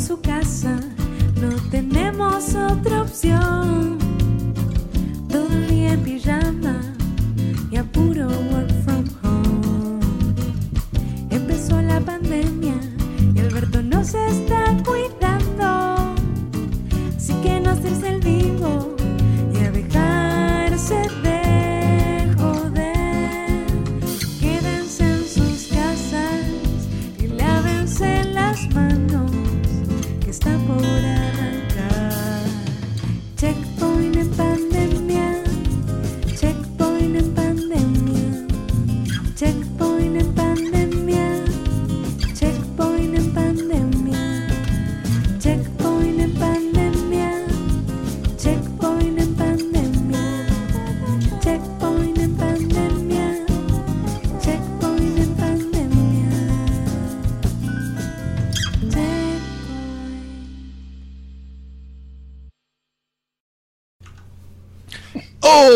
su casa, no tenemos otra opción. Todo en pijama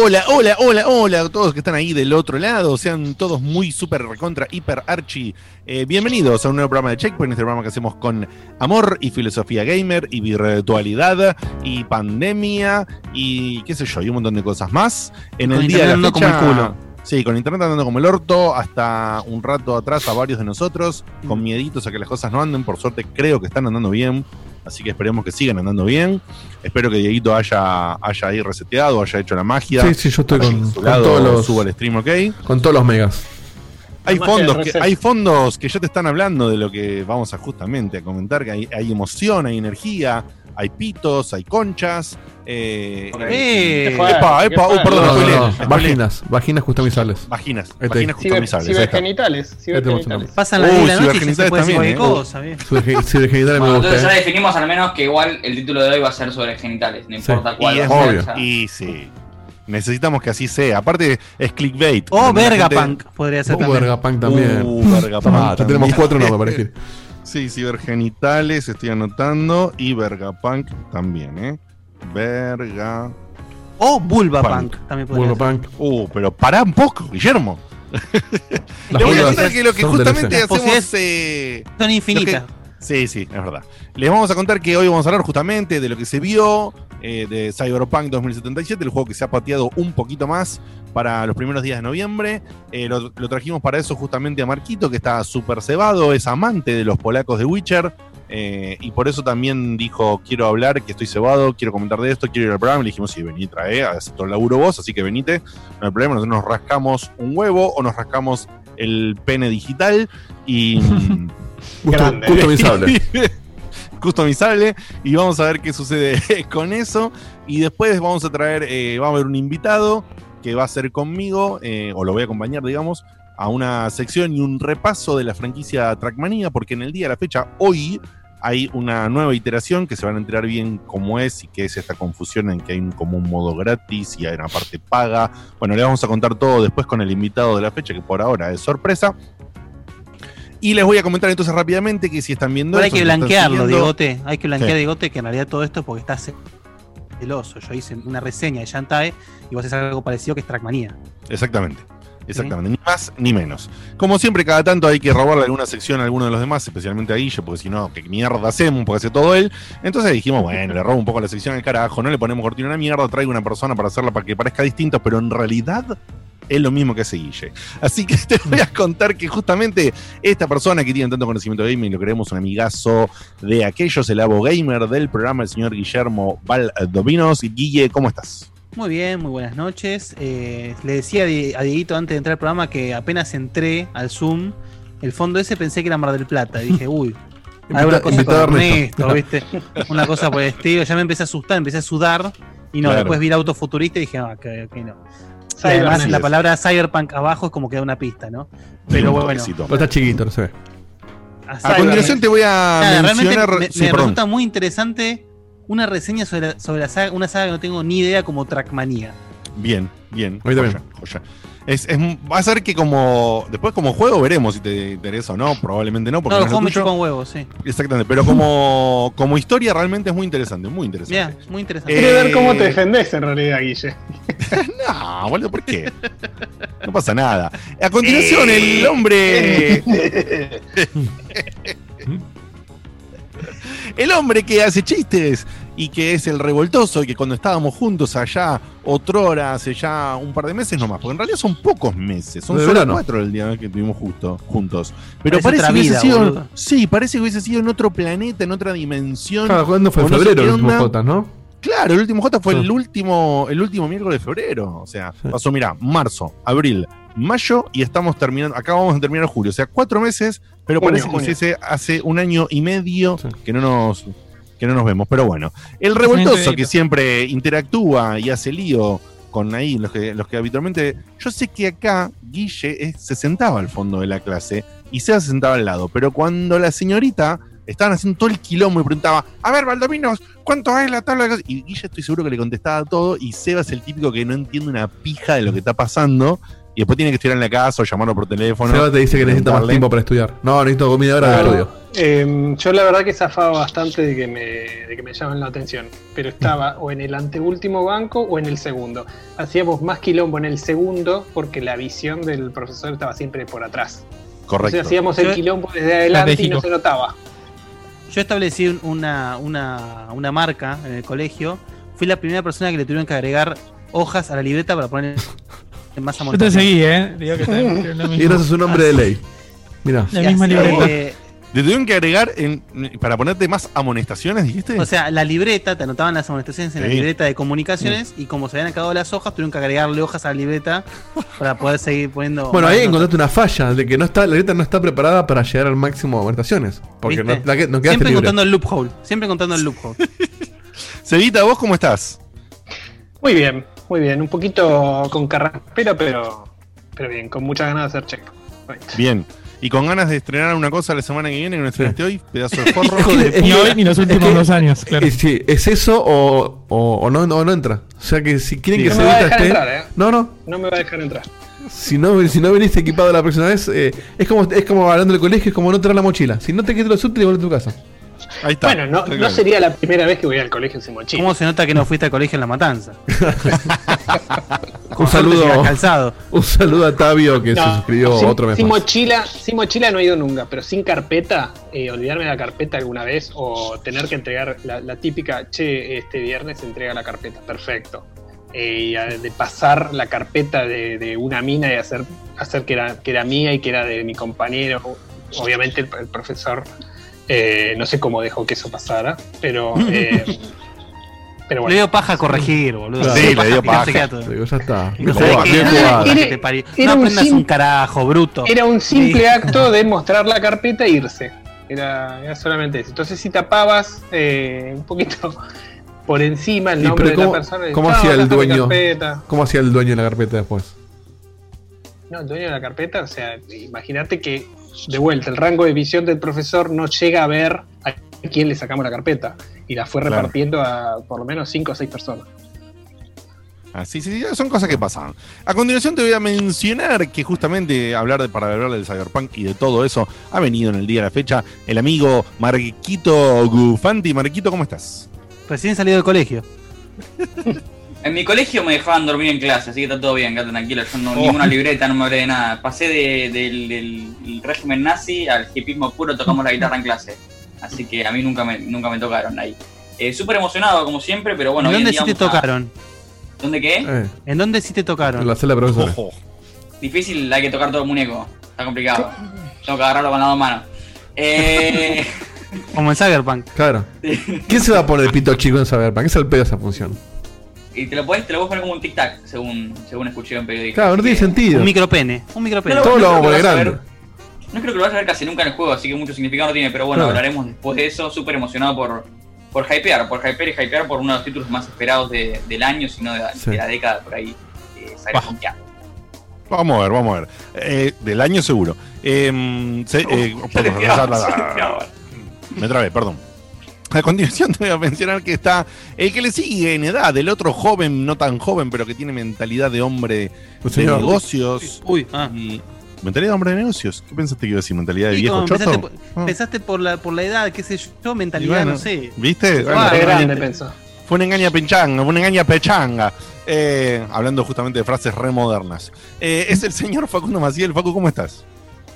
Hola, hola, hola, hola a todos que están ahí del otro lado. Sean todos muy súper recontra, hiper archi. eh, bienvenidos a un nuevo programa de Checkpoint, este programa que hacemos con amor y filosofía gamer y virtualidad y pandemia y qué sé yo, y un montón de cosas más. En Con el día de la como el culo. Sí, con internet andando como el orto, hasta un rato atrás a varios de nosotros, con mieditos a que las cosas no anden. Por suerte creo que están andando bien. Así que esperemos que sigan andando bien. Espero que Dieguito haya, haya ahí reseteado, haya hecho la magia. Sí, sí, yo estoy con, todos los, subo al stream, ok. con todos los megas. Hay fondos, que, hay fondos que ya te están hablando de lo que vamos a justamente a comentar, que hay, hay emoción, hay energía, hay pitos, hay conchas. Eh, Eh, fuerte, epa, epa, uy, fuerte. perdón, No, no, no. Vaginas, vaginas customizables. Vaginas, Ahí te- vaginas Ciber- customizables. ahí está. cibergenitales. Cibergenitales. Pasan 10 de la noche y cibergenitales se puede también, eh. cosa, bien. Si de genitales me gusta. entonces ya ¿eh? definimos al menos que igual el título de hoy va a ser sobre genitales, no Sí. importa cuál Y va es a ser. obvio. o sea. Y sí. Necesitamos que así sea. Aparte, es clickbait. O Donde la gente- Vergapunk podría ser Uh, también. Vergapunk también. Uh, Vergapunk ya tenemos cuatro nombres para elegir. Sí, cibergenitales, estoy anotando. Y Vergapunk también, ¿eh? Verga. O Bulbapunk Punk. también podría ser. Punk. Uh, pero pará un poco, Guillermo. Las Le voy a contar que lo que justamente hacemos. posibilidades eh, Son infinitas. Sí, sí, es verdad. Les vamos a contar que hoy vamos a hablar justamente de lo que se vio eh, de Cyberpunk 2077, el juego que se ha pateado un poquito más para los primeros días de noviembre. Eh, lo, lo trajimos para eso justamente a Marquito, que está súper cebado, es amante de los polacos de Witcher. eh, y por eso también dijo, quiero hablar, que estoy cebado, quiero comentar de esto, quiero ir al programa. Y le dijimos, sí, vení, trae, aceptó el laburo vos, así que venite, no hay problema, nosotros nos rascamos un huevo o nos rascamos el pene digital y... Gusto- Grande. Customizable. y vamos a ver qué sucede con eso y después vamos a traer eh, va a haber un invitado que va a ser conmigo eh, o lo voy a acompañar digamos a una sección y un repaso de la franquicia Trackmania porque en el día de la fecha hoy hay una nueva iteración que se van a enterar bien cómo es y qué es esta confusión en que hay un, como un modo gratis y hay una parte paga. Bueno, le vamos a contar todo después con el invitado de la fecha, que por ahora es sorpresa. Y les voy a comentar entonces rápidamente que si están viendo Ahora hay esto, que blanquearlo, Diegote. Hay que blanquear, Sí. Diegote, que en realidad todo esto es porque está celoso. Yo hice una reseña de Shantae y vos haces algo parecido que es Trackmanía. Exactamente. Exactamente, ni más ni menos. Como siempre, cada tanto hay que robarle alguna sección a alguno de los demás, especialmente a Guille, porque si no, ¿qué mierda hacemos? Porque hace todo él. Entonces dijimos, bueno, le robo un poco la sección al carajo, no le ponemos cortina a una mierda, traigo una persona para hacerla para que parezca distinta, pero en realidad es lo mismo que hace Guille. Así que te voy a contar que justamente esta persona que tiene tanto conocimiento de gaming, lo creemos un amigazo de aquellos, el Abo Gamer del programa, el señor Guillermo Valdovinos. Guille, ¿cómo estás? Muy bien, muy buenas noches. Eh, le decía a Di- a Dieguito antes de entrar al programa que apenas entré al Zoom, el fondo ese pensé que era Mar del Plata. Y dije, uy, alguna cosa con Ernesto. Ernesto, ¿viste? Una cosa por el estilo. Ya me empecé a asustar, empecé a sudar. Y no, Claro. después vi el auto futurista y dije, ah, que, que no. Además la palabra cyberpunk abajo es como que da una pista, ¿no? Pero bueno. Pero está chiquito, no se ve. A continuación te voy a Nada, realmente mencionar. me, sí, me perdón. resulta muy interesante una reseña sobre, sobre la saga, una saga que no tengo ni idea como Trackmania. Bien, bien. Mí también. Joya, joya. Es, es- va a ser que como. Después, como juego, veremos si te interesa o no. Probablemente no, porque No, no, los es chupan huevos, sí. Exactamente. Pero como, como historia, realmente es muy interesante. Muy interesante. Muy interesante. Eh, Quiere ver cómo te defendés en realidad, Guille. No, boludo, ¿por qué? No pasa nada. A continuación, el hombre. El hombre que hace chistes y que es el revoltoso y que cuando estábamos juntos allá, otrora, hace ya un par de meses nomás, porque en realidad son pocos meses, son De solo verano. cuatro el día que estuvimos justo, juntos. Pero Parece que hubiese vida, sido, boludo. sí, parece que hubiese sido en otro planeta, en otra dimensión. Claro, ¿cuándo fue? En no sé febrero el último. J, ¿no? Claro, el último J fue Sí. el último, el último miércoles de febrero. O sea, Sí. pasó, mira, marzo, abril, mayo y estamos terminando, acá vamos a terminar julio. O sea, cuatro meses, pero Junio, parece que junio. hace un año y medio Sí. que no nos que no nos vemos. Pero bueno, el revoltoso que siempre interactúa y hace lío con ahí los que, los que habitualmente. Yo sé que acá Guille se sentaba al fondo de la clase y Seba se sentaba al lado, pero cuando la señorita estaban haciendo todo el quilombo y preguntaba, a ver, Valdominos, ¿cuánto es la tabla de? Y Guille estoy seguro que le contestaba todo y Seba es el típico que no entiende una pija de lo que está pasando y después tiene que estirar en la casa o llamarlo por teléfono. Seba te dice que necesita más tiempo para estudiar. No, necesito comida ahora de Claro. estudio. Eh, yo la verdad que zafaba bastante de que me, de que me llamen la atención, pero estaba o en el anteúltimo banco o en el segundo. Hacíamos más quilombo en el segundo porque la visión del profesor estaba siempre por atrás. Correcto. Entonces hacíamos el quilombo desde adelante y no se notaba. Yo establecí un- una, una, una marca en el colegio. Fui la primera persona que le tuvieron que agregar hojas a la libreta para poner más Yo te seguí, ¿eh? Digo que también Y ese es un nombre de ley. Mira. La misma libreta. eh, ¿Le tuvieron que agregar en- para ponerte más amonestaciones, dijiste? o sea, la libreta, te anotaban las amonestaciones en la Sí. libreta de comunicaciones y como se habían acabado las hojas, tuvieron que agregarle hojas a la libreta para poder seguir poniendo. Bueno, ahí notas. encontraste una falla de que no está, la letra no está preparada para llegar al máximo de amonestaciones. Porque no, la que- no quedaste Siempre encontrando el loophole. Siempre encontrando el loophole. Cevita, ¿vos cómo estás? Muy bien, muy bien. Un poquito con carraspera, pero, pero bien, con muchas ganas de hacer check. Bien. ¿Y con ganas de estrenar una cosa la semana que viene que no estrenaste hoy? Pedazo de forro. Hijo de Ni hoy ni los últimos que- dos años, claro. Sí, es eso o, o, o no, o no entra. O sea que si quieren Sí. que No me va a dejar esté. entrar, ¿eh? No, no. No me va a dejar entrar. Si no, si no viniste equipado la próxima vez, eh, es como es como hablando del colegio, es como no traer la mochila. Si no te quitas los útiles, vuelve a tu casa. Ahí está. Bueno, no, Está no claro. sería la primera vez que voy al colegio sin mochila. ¿Cómo se nota que no fuiste al colegio en la matanza? Un saludo, calzado. un saludo a Tabio que se suscribió sin, otro mes sin más. mochila, sin mochila no he ido nunca, pero sin carpeta, eh, olvidarme de la carpeta alguna vez o tener que entregar la, la típica, che, este viernes se entrega la carpeta, perfecto. Eh, y de pasar la carpeta de, de una mina y hacer, hacer que, era, que era mía y que era de mi compañero. Obviamente el, el profesor, eh, no sé cómo dejó que eso pasara, pero... eh, pero Le bueno. dio paja a corregir, boludo. Sí, le dio paja. Digo, ya está. Bien No bien. Era- No un aprendas un carajo, bruto. Era un simple Sí. acto de mostrar la carpeta e irse. Era, era solamente eso. Entonces, si tapabas eh, un poquito por encima el nombre de ¿cómo- la persona, cómo "Chao, hacía el dueño? carpeta". ¿Cómo hacía el dueño de la carpeta después? No, el dueño de la carpeta, o sea, imagínate que de vuelta el rango de visión del profesor no llega a ver a quién le sacamos la carpeta. Y la fue Claro. repartiendo a por lo menos 5 o 6 personas. Ah, sí, sí, sí, son cosas que pasan. A continuación te voy a mencionar que justamente hablar de, para hablar del Cyberpunk y de todo eso ha venido en el día de la fecha el amigo Marquito Gufanti. Marquito, ¿cómo estás? Recién salido del colegio. En mi colegio me dejaban dormir en clase, así que está todo bien, quédate tranquilo. Yo no, Oh. ninguna libreta, no me hablé de nada. Pasé de- del, del régimen nazi al hipismo puro, tocamos la guitarra en clase. Así que a mí nunca me, nunca me tocaron ahí. Eh, Súper emocionado, como siempre, pero bueno. ¿En en dónde sí te a- tocaron? ¿Dónde qué? Eh, ¿En dónde sí te en tocaron? la sala de profesores. Ojo. Difícil, hay que tocar todo el muñeco. Está complicado. Tengo que agarrarlo con las dos manos. Eh, Como en Cyberpunk. Claro. ¿Quién se va a poner de pito chico en Cyberpunk? Es el pedo esa función. Y te lo puedes, te lo puedes poner como un tic-tac, según, según escuché en periodista. Claro, no tiene sentido. Un micropene. Un micropene. No, Todo lo no vamos a vas grande. No creo que lo vayas a ver casi nunca en el juego, así que mucho significado no tiene, pero bueno, Claro. hablaremos después de eso. Súper emocionado por, por hypear, por hypear y hypear por uno de los títulos más esperados de- del año, sino de, Sí. de la década por ahí. Eh. Vamos a ver, vamos a ver. Eh, del año seguro. Em, se- eh, perdón, me trabé, perdón. A continuación te voy a mencionar que está el que le sigue en edad, el otro joven, no tan joven, pero que tiene mentalidad de hombre Un de señor. negocios. Uy, ah. Y, mentalidad de hombre de negocios. ¿Qué pensaste que iba a decir? ¿Mentalidad de Sí, viejo choto? pensaste, por, Ah. pensaste por la, por la edad, qué sé yo, mentalidad, bueno, no sé. ¿Viste? Bueno, Ah, grande pensó. fue una engaña pechanga, fue una engaña pechanga. Eh, hablando justamente de frases remodernas. Eh, es el señor Facundo Maciel. Facu, ¿cómo estás?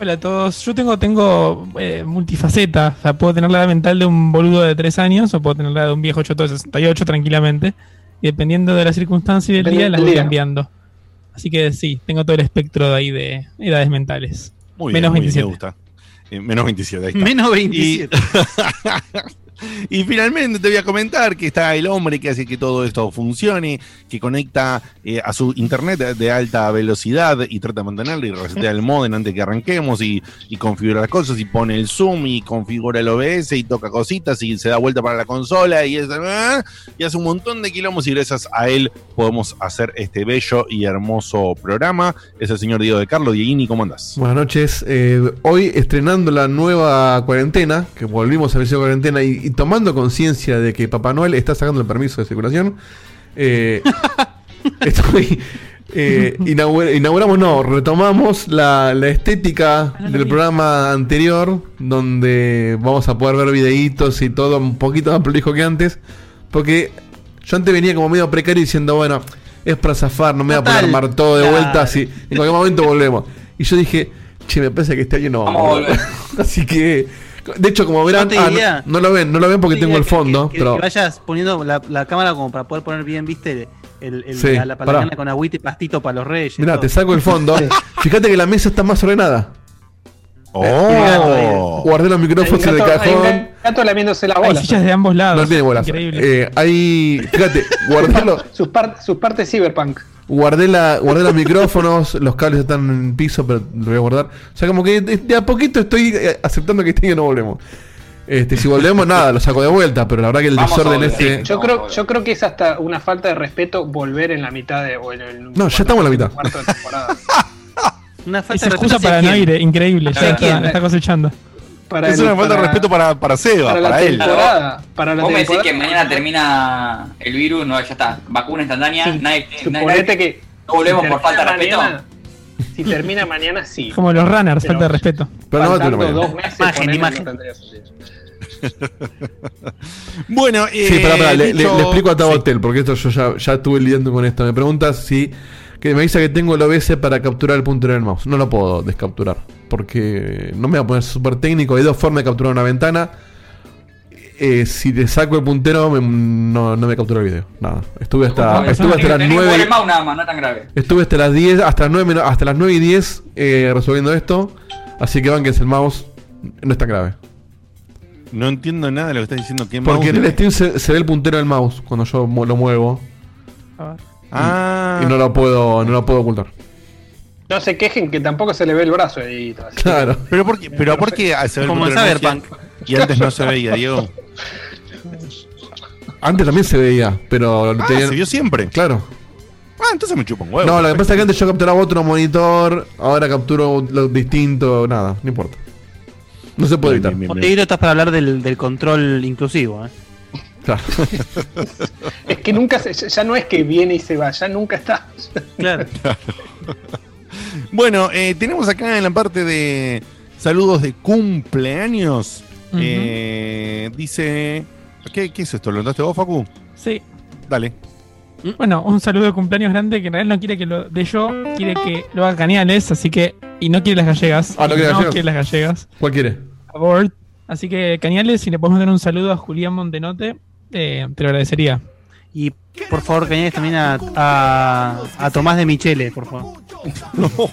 Hola a todos. Yo tengo, tengo eh, multifaceta. O sea, puedo tener la edad mental de un boludo de 3 años o puedo tener la de un viejo choto de 68 tranquilamente. Y dependiendo de la circunstancia y del día, las voy cambiando. Así que sí, tengo todo el espectro de ahí de edades mentales. Muy Menos bien, muy bien, 27. me gusta. Eh, menos 27, ahí está. Menos Y, 27. y finalmente te voy a comentar que está el hombre que hace que todo esto funcione, que conecta eh, a su internet de, de alta velocidad y trata de mantenerlo y resetea el modem antes que arranquemos y, y configura las cosas y pone el zoom y configura el OBS y toca cositas y se da vuelta para la consola y, es- ah, y hace un montón de kilómetros y gracias a él podemos hacer este bello y hermoso programa. Es el señor Diego de Carlos. Dieguini, ¿cómo andás? Buenas noches. Eh, hoy estrenando la nueva cuarentena, que volvimos a la cuarentena y, y tomando conciencia de que Papá Noel está sacando el permiso de circulación, eh, estoy, eh, inaugura- inauguramos, no, retomamos la, la estética del programa anterior, donde vamos a poder ver videitos y todo un poquito más prolijo que antes, porque yo antes venía como medio precario diciendo, bueno, es para zafar, no me voy a poner armar todo de vuelta, así, en cualquier momento volvemos. Y yo dije, che, me parece que este año no vamos. Vamos a a volver". Así que, de hecho, como verán, No ah, no, no lo ven, no lo ven porque Te tengo el fondo, que, que- pero que vayas poniendo la, la cámara como para poder poner bien, viste, el, el- Sí, la, la palangana con agüita y pastito para los reyes. Mirá, todo. te saco el fondo. Fíjate que la mesa está más ordenada. ¡Oh! Guardé los micrófonos en el hay un cajón. gato lamiéndose la Hay bola. sillas de ambos lados. No tiene bolas. Increíble. Eh, hay. Fíjate, guardé, lo- Sus, par- sus partes cyberpunk. guardé, la, guardé los micrófonos, los cables están en el piso, pero lo voy a guardar. O sea, como que de, de a poquito estoy eh, aceptando que este año no volvemos. Este, si volvemos, nada, lo saco de vuelta, pero la verdad que el Vamos desorden este. Yo No, creo, yo creo que es hasta una falta de respeto volver en la mitad de. O en el, No, ya estamos en la mitad. Cuarto de temporada. Una falta de excusa para no ir, eh, increíble. Ya ¿Hacia está, está cosechando. Para Es el- una falta de respeto para, para Seba, para para, la él. temporada. Para la Vos me decís que mañana termina el virus, no, ya está. Vacuna instantánea, Sí, nadie, nadie- que. no volvemos si por falta de respeto. Si termina mañana, sí. Como los runners, Pero- falta de respeto. Pero no va a mañana. dos meses, Imagen, imagen. Bueno, eh, Sí, pará, pará, le, le- explico a Tabo sí. Hotel, porque esto yo ya, ya estuve lidiando con esto. Me preguntas si. Que me dice que tengo el OBS para capturar el puntero del mouse. No lo puedo descapturar. Porque no me voy a poner súper técnico. Hay dos formas de capturar una ventana. Eh, si le saco el puntero, me- no, no me captura el video. Nada. Estuve hasta, No, estuve hasta las tenés que poner 9. el mouse nada más, no es tan grave. Estuve hasta las 10, hasta las 9, hasta las 9 y 10 eh, resolviendo esto. Así que van que es el mouse. No es tan grave. No entiendo nada de lo que estás diciendo. ¿Qué Porque en el Steam se, se ve el puntero del mouse cuando yo lo muevo. A ver. Ah, Y no lo puedo, no lo puedo ocultar. No se quejen que tampoco se le ve el brazo que- Claro. pero ¿por qué? Pero ¿por qué se ve el Como en Cyberpunk. Y antes no se veía, Diego. Antes también se veía, pero Ah, tenían- se vio siempre. Claro. Ah, entonces me chupa un huevo. No, lo que pasa es que antes yo capturaba otro monitor, ahora capturo lo distinto, nada, no importa. No se puede Bien, evitar. bien, bien, bien. Montevideo estás para hablar del, del control inclusivo, ¿eh? Claro. Es que nunca se, ya no es que viene y se va, ya nunca está. Claro. Bueno, eh, tenemos acá en la parte de saludos de cumpleaños. Eh, dice. ¿qué, ¿Qué es esto? ¿Lo notaste vos, Facu? Sí. Dale. Bueno, un saludo de cumpleaños grande que en realidad no quiere que lo de yo, quiere que lo haga Cañales, así que. Y no quiere las gallegas. Ah, ¿no quiere gallegas? quiere las gallegas. ¿Cuál quiere? Abort. Así que Cañales, si le podemos dar un saludo a Julián Montenote, eh, te lo agradecería. Y por favor, que añades también a, a, a Tomás de Michele, por favor.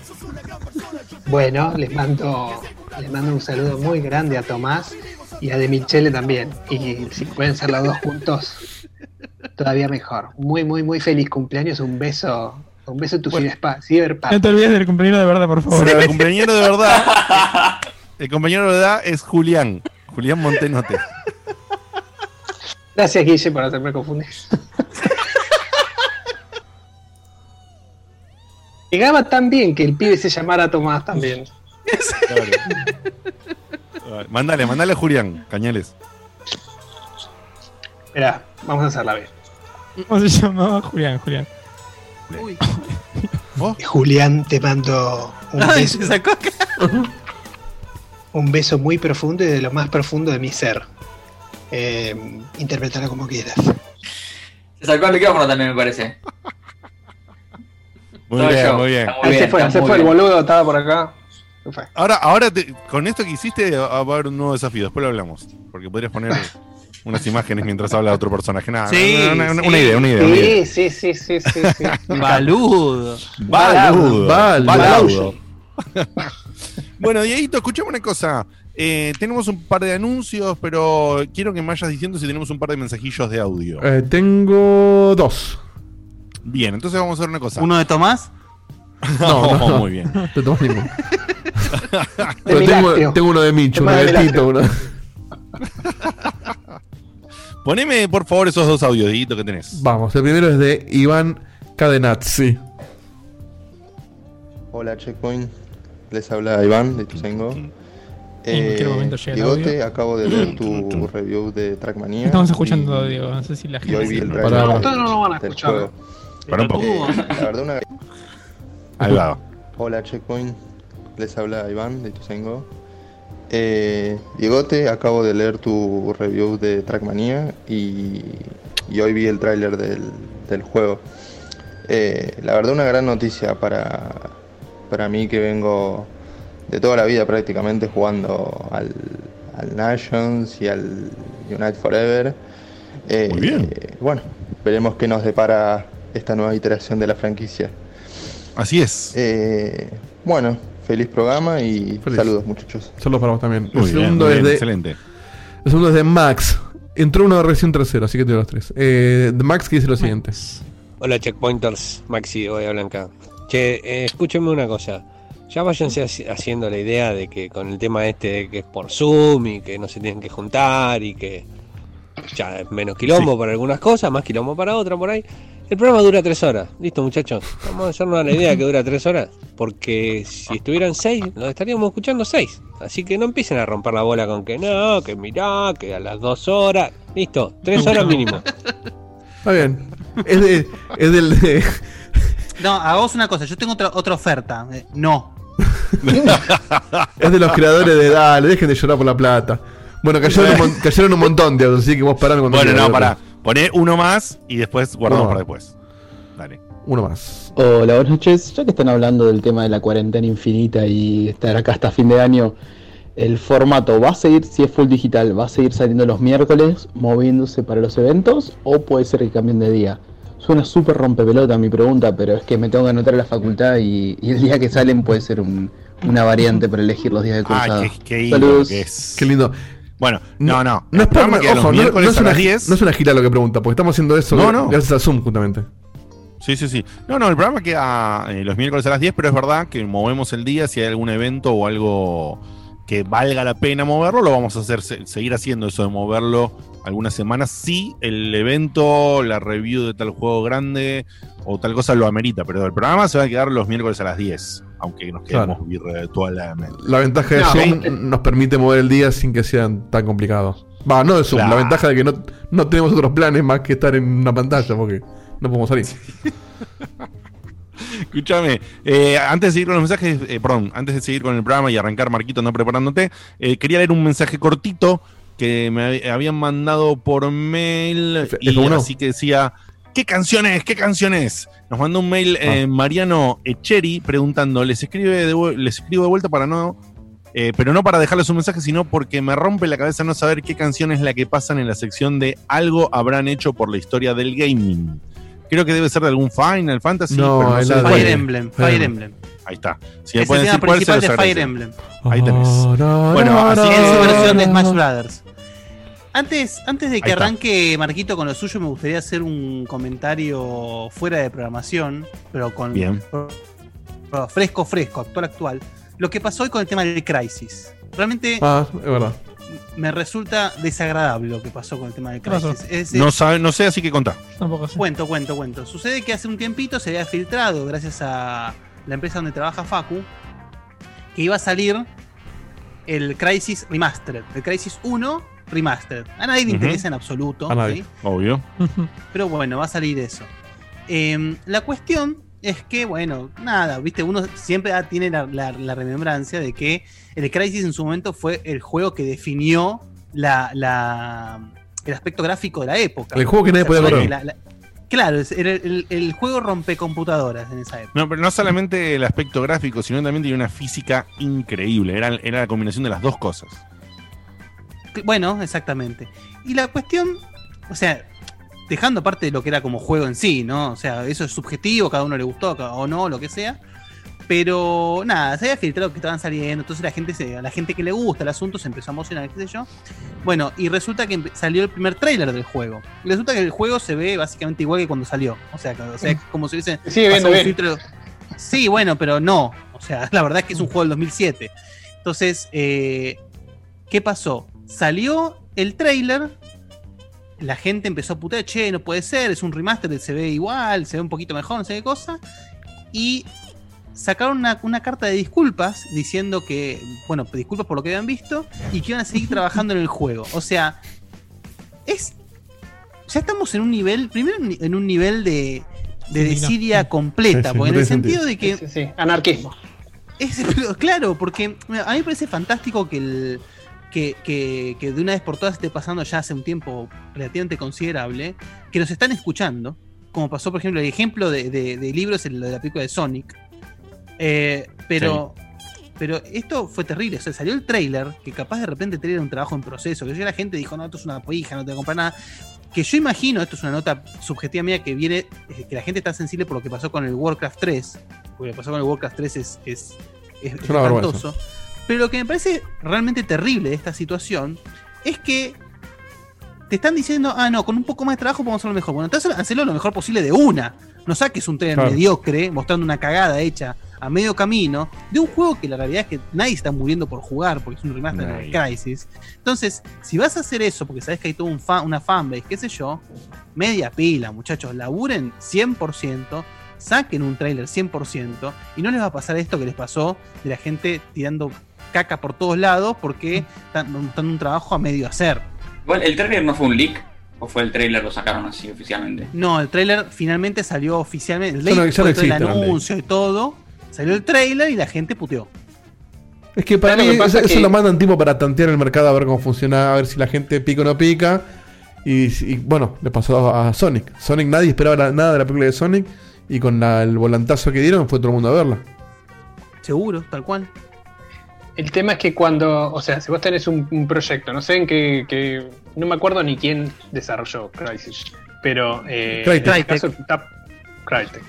Bueno, les mando, les mando un saludo muy grande a Tomás y a De Michele también. Y si pueden ser los dos juntos, todavía mejor. Muy, muy, muy feliz cumpleaños. Un beso, un beso a tu ciberspa- ciberpunk. No te olvides del compañero de verdad, por favor. Pero el compañero de verdad. El compañero de verdad es Julián. Julián Montenote. Gracias, Guille, por hacerme confundir. Llegaba tan bien que el pibe se llamara Tomás también. Claro. Mándale, mándale a Julián, Cañales. Esperá, vamos a hacerla bien. ¿Cómo se llamaba? Julián, Julián. Julián, te mando un Ay, beso, se sacó acá. un beso muy profundo y de lo más profundo de mi ser. Eh, interpretalo como quieras. Se sacó el micrófono también, me parece. Muy Todo bien, muy bien. Muy Ahí bien, se fue, se el boludo, estaba por acá. Ahora, ahora te- con esto que hiciste va a haber un nuevo desafío. Después lo hablamos. Porque podrías poner unas imágenes mientras habla otro personaje. Nada, Sí, una, una- sí. una idea, una idea. una idea. Sí, sí, sí, sí, sí. Baludo. Baludo. Bal- Baludo. bueno, Dieguito, escuchame una cosa. Eh, tenemos un par de anuncios, pero quiero que me vayas diciendo si tenemos un par de mensajillos de audio. Eh, tengo dos. Bien, entonces vamos a hacer una cosa. ¿Uno de Tomás? no, no, no. muy bien. Ninguno. De Pero mi tengo, uno de Micho, uno de Tito, uno. Poneme, por favor, esos dos audios, que tenés. Vamos, el primero es de Iván Cadenazzi. Hola Checkpoint, les habla Iván de Tusengo. En cualquier momento llega el Diegote, audio. acabo de leer tu review de Trackmania. Estamos escuchando, y- Diego. No sé si la gente. vi el se- trailer Pará, del- Ustedes no lo van a escuchar. juego. Para un poco. Eh, la verdad, una... Ahí va. Hola Checkpoint, les habla Iván de Tusengo. Eh, Diegote, acabo de leer tu review de Trackmania y, y hoy vi el tráiler del, del juego. Eh, la verdad una gran noticia para, para mí que vengo de toda la vida prácticamente jugando al, al Nations y al Unite Forever. Eh, Muy bien. Bueno, veremos qué nos depara esta nueva iteración de la franquicia. Así es. Eh, bueno, feliz programa y Feliz. saludos muchachos. Solo para vos también. El Muy segundo, es bien, de, excelente. el segundo es de Max. Entró una versión tercera, así que tengo los tres. Eh, de Max que dice lo siguiente. Hola Checkpointers, Maxi Bahía Blanca. Che, eh, escúchenme una cosa. Ya váyanse haci- haciendo la idea de que con el tema este de que es por Zoom y que no se tienen que juntar y que ya es menos quilombo para algunas cosas, más quilombo para otras por ahí. El programa dura tres horas. Listo muchachos, vamos a hacernos la idea que dura tres horas. Porque si estuvieran seis, nos estaríamos escuchando seis. Así que no empiecen a romper la bola con que no, que mirá, que a las dos horas. Listo, tres horas mínimo. Está bien. Es, de, es del de. No, hagamos una cosa. Yo tengo otra, otra oferta. Eh, no. Es de los creadores de Dale, dejen de llorar por la plata. Bueno, cayeron, un, mon- cayeron un montón de audios, así que vos parame cuando Bueno, no, pará. Poné uno más y después guardamos para después. Dale. Uno más. Hola, buenas noches. Ya que están hablando del tema de la cuarentena infinita y estar acá hasta fin de año, ¿el formato va a seguir, si es full digital, va a seguir saliendo los miércoles, moviéndose para los eventos o puede ser que cambien de día? Suena súper rompepelota mi pregunta, pero es que me tengo que anotar a la facultad y, y el día que salen puede ser un- una variante para elegir los días de cursado. Ah, qué, qué lindo Saludos. que es. Qué lindo. Bueno, no, no. No es, programa los ojo, no, no miércoles es a una, las 10. no es una gira lo que pregunta, porque estamos haciendo eso No, no. gracias a Zoom, justamente. Sí, sí, sí. No, no, el programa queda eh, los miércoles a las 10, pero es verdad que movemos el día. Si hay algún evento o algo que valga la pena moverlo, lo vamos a hacer, se- seguir haciendo eso de moverlo algunas semanas. Si el evento, la review de tal juego grande o tal cosa lo amerita, pero el programa se va a quedar los miércoles a las 10, aunque nos quedemos Claro. virtualmente. La ventaja de No, Zoom nos permite mover el día sin que sean tan complicados. Va, no de Zoom, Claro. la ventaja de que no, no tenemos otros planes más que estar en una pantalla, porque no podemos salir. Escúchame, eh, antes de seguir con los mensajes, eh, perdón, antes de seguir con el programa y arrancar, Marquito, no preparándote, eh, quería leer un mensaje cortito que me hab- habían mandado por mail y F1. así que decía, ¿qué canciones? ¿Qué canciones? Nos mandó un mail eh, Mariano Echeri preguntando, les escribe de les escribo de vuelta para no, eh, pero no para dejarles un mensaje, sino porque me rompe la cabeza no saber qué canción es la que pasan en la sección de algo habrán hecho por la historia del gaming. Creo que debe ser de algún Final Fantasy. No, pero es la de-. Fire Emblem. Fire Emblem. Emblem. Ahí está. Si Es el tema principal de Fire agradece. Emblem. Ahí tenés. Bueno, así Es que- su versión de. Smash Brothers. Antes, antes de que arranque Marquito con lo suyo, me gustaría hacer un comentario fuera de programación, pero con Bien. pero fresco, fresco, actual, actual. Lo que pasó hoy con el tema del Crisis. Realmente Ah, es verdad. Me resulta desagradable lo que pasó con el tema del ¿Qué pasó? Crisis. Es No, sabe, no sé, así que contá. Tampoco sé. Cuento, cuento, cuento. Sucede que hace un tiempito se había filtrado, gracias a la empresa donde trabaja Facu, que iba a salir el Crisis Remastered. El Crisis 1 Remastered. A nadie le interesa en absoluto. A nadie. ¿sí? Obvio. Pero bueno, va a salir eso. Em, la cuestión es que, bueno, nada, viste, uno siempre tiene la, la- la remembrancia de que el Crisis en su momento fue el juego que definió la, la- el aspecto gráfico de la época. El juego que nadie O sea, podía fue correr. la- la- Claro, el, el juego rompe computadoras en esa época. No, pero no solamente el aspecto gráfico, sino también tiene una física increíble. Era, era la combinación de las dos cosas. Bueno, exactamente. Y la cuestión, o sea, dejando aparte de lo que era como juego en sí, ¿no? O sea, eso es subjetivo, cada uno le gustó o no, lo que sea. Pero nada, se había filtrado que estaban saliendo, entonces la gente, se, a la gente que le gusta el asunto se empezó a emocionar, qué sé yo. Bueno, y resulta que salió el primer tráiler del juego. Resulta que el juego se ve básicamente igual que cuando salió. O sea, o sea, como viendo pasado un bien. filtro. Sí, bueno, pero no. O sea, la verdad es que es un juego del 2007. Entonces, eh, ¿qué pasó? Salió el trailer, la gente empezó a putear, che, no puede ser, es un remaster, se ve igual, se ve un poquito mejor, no sé qué cosa. Y sacaron una, una carta de disculpas diciendo que, bueno, disculpas por lo que habían visto y que iban a seguir trabajando en el juego. O sea, es. Ya estamos en un nivel, primero en- un nivel de, de Sí, no. desidia completa, Sí, sí, porque en el sentido de que. Sí, sí, sí, anarquismo. Es, claro, porque a mí me parece fantástico que, el, que, que- que de una vez por todas esté pasando ya hace un tiempo relativamente considerable, que nos están escuchando, como pasó por ejemplo el ejemplo de, de, de libros en lo de la película de Sonic. Eh, pero, pero esto fue terrible, o sea, salió el trailer, que capaz de repente tenía un trabajo en proceso, que ya la gente dijo, no, esto es una poija, no te voy a comprar nada. Que yo imagino, esto es una nota subjetiva mía que viene, eh, que la gente está sensible por lo que pasó con el Warcraft 3, porque lo que pasó con el Warcraft 3 es, es, es, es vergüenza. Pero lo que me parece realmente terrible de esta situación es que te están diciendo, ah, no, con un poco más de trabajo podemos hacerlo mejor. Bueno, entonces hacelo lo mejor posible de una. No saques un trailer Claro. mediocre mostrando una cagada hecha a medio camino de un juego que la realidad es que nadie está muriendo por jugar porque es un remaster de Crisis. Entonces, si vas a hacer eso porque sabes que hay toda un fan, una fanbase, qué sé yo, media pila, muchachos, laburen 100%, saquen un trailer 100% y no les va a pasar esto que les pasó de la gente tirando caca por todos lados porque están dando un trabajo a medio hacer. Igual, ¿el trailer no fue un leak? ¿O fue el trailer lo sacaron así oficialmente? No, el trailer finalmente salió oficialmente. El leak no el existe el leak. anuncio y todo. Salió el trailer y la gente puteó. Es que para ¿Sabes mí lo que pasa? eso, lo mandan tipo para tantear el mercado a ver cómo funciona, a ver si la gente pica o no pica. Y, y, bueno, le pasó a Sonic. Sonic nadie esperaba la- nada de la película de Sonic y con la- el volantazo que dieron fue todo el mundo a verla. Seguro, tal cual. El tema es que cuando, o sea, si vos tenés un, un proyecto, no sé en qué, qué- no me acuerdo ni quién desarrolló Crysis, pero eh, Crytek. en este caso, Crytek.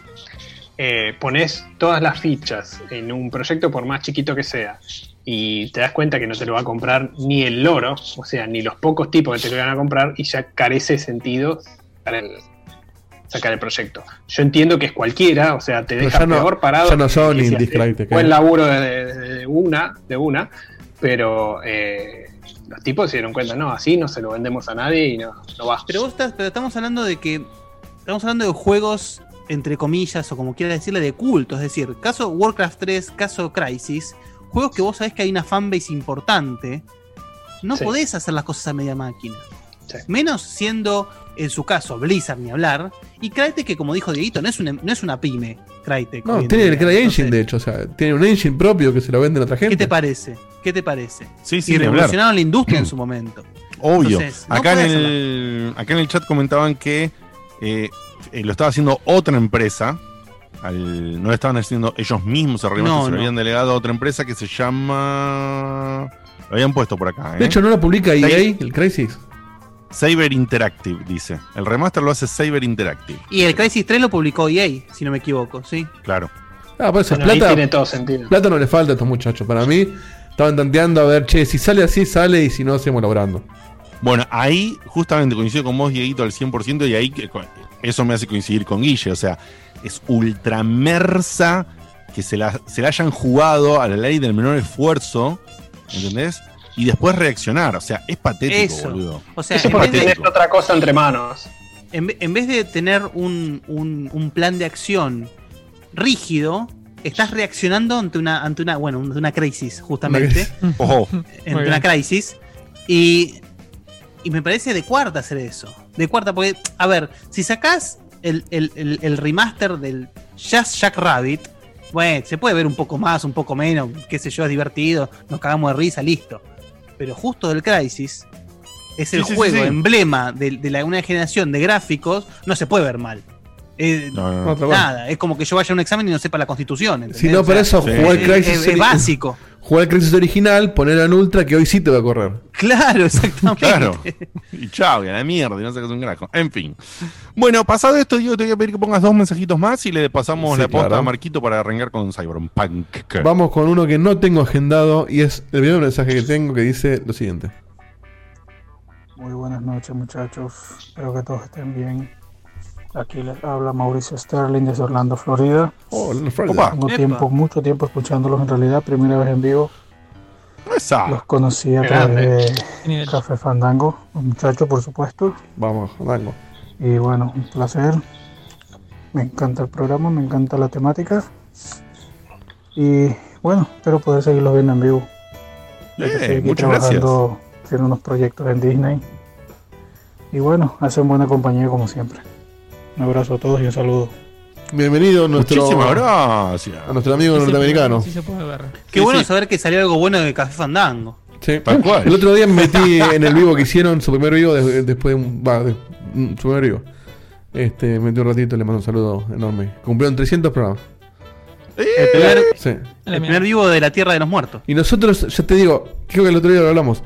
Eh, pones todas las fichas en un proyecto por más chiquito que sea y te das cuenta que no te lo va a comprar ni el loro, o sea, ni los pocos tipos que te lo van a comprar y ya carece sentido para el- sacar el proyecto. Yo entiendo que es cualquiera, o sea, te deja no- peor parado. ya no son que Buen eh. laburo de, de- de una, de una, pero eh, los tipos se dieron cuenta, no, así no se lo vendemos a nadie y no, no va. Pero vos estás, pero estamos hablando de que. Estamos hablando de juegos, entre comillas, o como quieras decirle, de culto. Es decir, caso Warcraft 3, caso Crisis, juegos que vos sabés que hay una fanbase importante. No Sí. podés hacer las cosas a media máquina. Menos siendo, en su caso, Blizzard ni hablar. Y Crytek, que como dijo Dieguito, no es una, no es una pyme. Crytek. No, tiene el. CryEngine, Entonces, de hecho. O sea, tiene un engine propio que se lo venden a otra gente. ¿Qué te parece? ¿Qué te parece? Sí, sí, y revolucionaron la industria en su momento. Obvio. Entonces, no acá, en el, acá en el chat comentaban que eh, eh, lo estaba haciendo otra empresa. Al- no lo estaban haciendo ellos mismos, No, se lo no. habían delegado a otra empresa que se llama. Lo habían puesto por acá. ¿eh? De hecho, no lo publica EA, el Crisis. Saber Interactive, dice. El remaster lo hace Saber Interactive. Y el Crisis 3 lo publicó EA, si no me equivoco, ¿sí? Claro. Ah, por eso Bueno, plata. tiene todo sentido. Plata no le falta a estos muchachos. Para mí, estaban tanteando a ver, che, si sale así, sale y si no, seguimos logrando. Bueno, ahí justamente coincido con vos, Dieguito, al 100%, y ahí eso me hace coincidir con Guille. O sea, es ultramersa que se la, se la hayan jugado a la ley del menor esfuerzo, ¿entendés? Y después reaccionar. O sea, es patético, Eso. boludo. O sea, Eso en porque de, tenés otra cosa entre manos. en, ve- en vez de tener un, un- un plan de acción rígido, estás reaccionando ante una, ante una, bueno, ante una crisis, justamente. Ojo. ante una crisis. Y, y me parece de cuarta hacer eso. De cuarta, porque, a ver, si sacás el, el- el- el remaster del Just Jack Rabbit, bueno, se puede ver un poco más, un poco menos, qué sé yo, es divertido, nos cagamos de risa, listo. Pero justo del Crisis, es el Sí, sí, sí, juego sí. emblema de, de la, una generación de gráficos, no se puede ver mal. Eh, No, no, no. Nada, es como que yo vaya a un examen y no sepa la constitución. ¿entendés? Si no, O para sea, eso, sí. jugar es, Crisis, es- es básico. Jugar el Crisis original, ponerlo en Ultra, que hoy sí te va a correr. Claro, exactamente. Claro. Y chao, y a la mierda, y no sacas un grajo. En fin. Bueno, pasado esto, Diego, te voy a pedir que pongas dos mensajitos más y le pasamos Sí, la posta claro. a Marquito para arrancar con Cyberpunk. Vamos con uno que no tengo agendado y es el primer mensaje que tengo que dice lo siguiente. Muy buenas noches muchachos, espero que todos estén bien. Aquí les habla Mauricio Sterling desde Orlando, Florida. Oh. Tengo tiempo, mucho tiempo escuchándolos en realidad, primera vez en vivo. Esa. Los conocí a Grande. través de. Café Fandango, un muchacho por supuesto. Vamos, Dango. Y bueno, un placer. Me encanta el programa, me encanta la temática. Y bueno, espero poder seguirlos viendo en vivo. Estoy aquí muchas gracias. trabajando, haciendo unos proyectos en Disney. Y bueno, hacen buena compañía como siempre. Un abrazo a todos y un saludo. Bienvenido a nuestro, Muchísimas gracias. a nuestro amigo Sí se puede- norteamericano. sí se puede ver. Qué Sí, bueno sí. saber que salió algo bueno de Café Fandango. Sí. Tal cual. El otro día me metí en el vivo que hicieron, su primer vivo, de- después de un. Va, de- su primer vivo. Este, me metí un ratito, le mando un saludo enorme. Cumplieron 300 programas. El primer, Sí. el primer vivo de la Tierra de los Muertos. Y nosotros, ya te digo, creo que el otro día lo hablamos.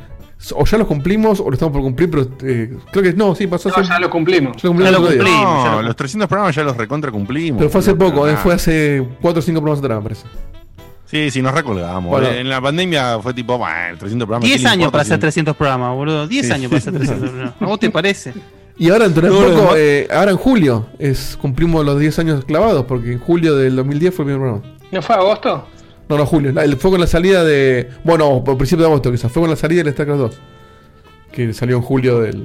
O ya lo cumplimos o lo estamos por cumplir, pero eh, creo que no, sí, pasó No, hace- ya lo cumplimos. ya lo cumplimos Ya lo cumplimos. ya No, lo- los 300 programas ya los recontra cumplimos. Pero fue hace poco, eh, nada. fue hace 4 o 5 programas atrás, me parece. Sí, sí, nos recolgamos. Bueno. En la pandemia fue tipo, bueno, 300 programas. 10 ¿qué le años para hacer 300 programas, boludo. 10 Sí. años para hacer 300 programas. ¿A vos te parece? Y ahora No, poco, no. eh, ahora en julio, es cumplimos los 10 años clavados, porque en julio del 2010 fue el primer programa. ¿No fue agosto? No, no, julio. El- fue con la salida de. Bueno, por principio de agosto, quizás. Fue con la salida del StarCraft 2. Que salió en julio del,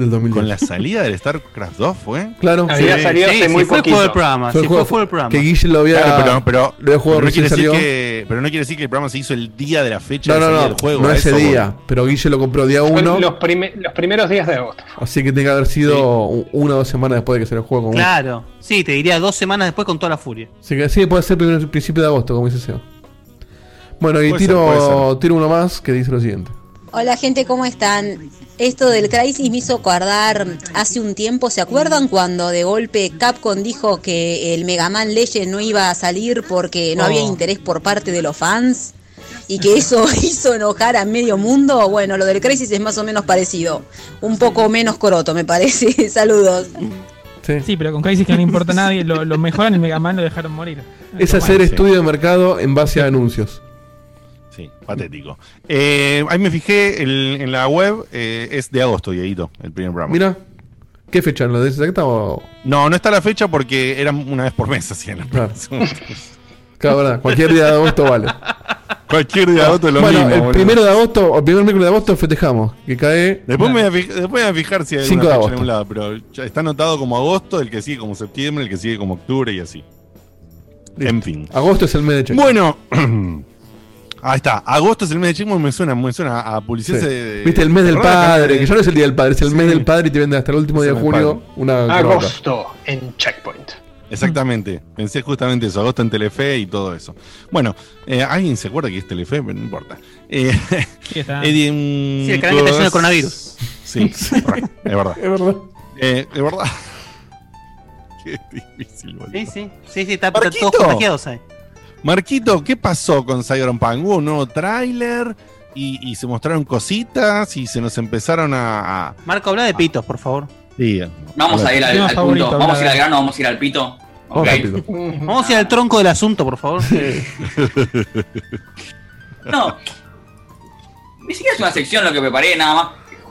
del 2010. Con la salida del StarCraft 2 fue. Claro, Había Sí, salido hace sí, muy fue el poquito. juego del programa. Fue Sí, el fue, juego- fue el programa. que Guille lo había. Claro, pero, pero, lo pero no quiere decir que, pero no quiere decir que el programa se hizo el día de la fecha No, de no, salida no. del juego. no ese día. voy. Pero Guille lo compró día Fue 1. Los, prime- los primeros días de agosto. Así que tiene que haber sido una o dos semanas después de que salió el juego. Como Claro. Sí, te diría dos semanas después con toda la furia. Así que sí, puede ser primer- principio de agosto, como dice Seo. Bueno, y Puede tiro, ser, puede tiro uno más que dice lo siguiente. Hola gente, ¿cómo están? Esto del Crisis me hizo acordar hace un tiempo, ¿se acuerdan cuando de golpe Capcom dijo que el Mega Man Legend no iba a salir porque no Oh. había interés por parte de los fans? Y que eso hizo enojar a medio mundo. Bueno, lo del Crisis es más o menos parecido. Un poco menos coroto, me parece. Saludos. Sí. Sí, pero con Crisis que no le importa a nadie, lo, lo mejoran el Mega Man lo dejaron morir. Es hacer estudio de mercado en base a anuncios. Sí, patético. Eh, ahí me fijé el- en la web, eh, es de agosto, Dieguito, el primer programa. Mira, ¿qué fecha? ¿Lo de exacta o.? No, no está la fecha porque era una vez por mes hacían la Claro. Claro, verdad. Cualquier día de agosto vale. Cualquier día de agosto es lo bueno, mismo. el boludo. primero de agosto, o el primer miércoles de agosto festejamos. Que cae. Después, me voy a fijar, después me voy a fijar si hay 5 alguna de fecha en agosto. algún lado, pero ya está anotado como agosto, el que sigue como septiembre, el que sigue como octubre y así. En fin. Agosto es el mes de cheque. Bueno, ahí está. Agosto es el mes de Checkpoint, me suena, me suena a publicidad. Sí. de- Viste, el mes del padre, que ya no es el día del padre, es el Sí. mes del padre y te venden hasta el último día de julio una. Agosto en Checkpoint. Exactamente, pensé justamente eso, agosto en Telefe y todo eso. Bueno, eh, ¿alguien se acuerda que es Telefe? Pero no importa. Eh, Sí, está. Eddie, Sí, el canal que está lleno de coronavirus. Sí, es verdad. Es verdad. Es verdad. Eh, es verdad. Qué difícil, boludo. Sí, sí. Sí, sí, está, está todos contagiados ahí. Marquito, ¿qué pasó con Cyberpunk? Hubo un nuevo tráiler y, y se mostraron cositas y se nos empezaron a... a- Marco, habla de pitos, por favor. Sí, Vamos a ir al, al favorito, punto. Vamos a ir al grano, vamos a ir al pito. Vamos Ok. rápido. Vamos a ir al tronco del asunto, por favor. No. Ni siquiera es una sección lo que preparé, nada más.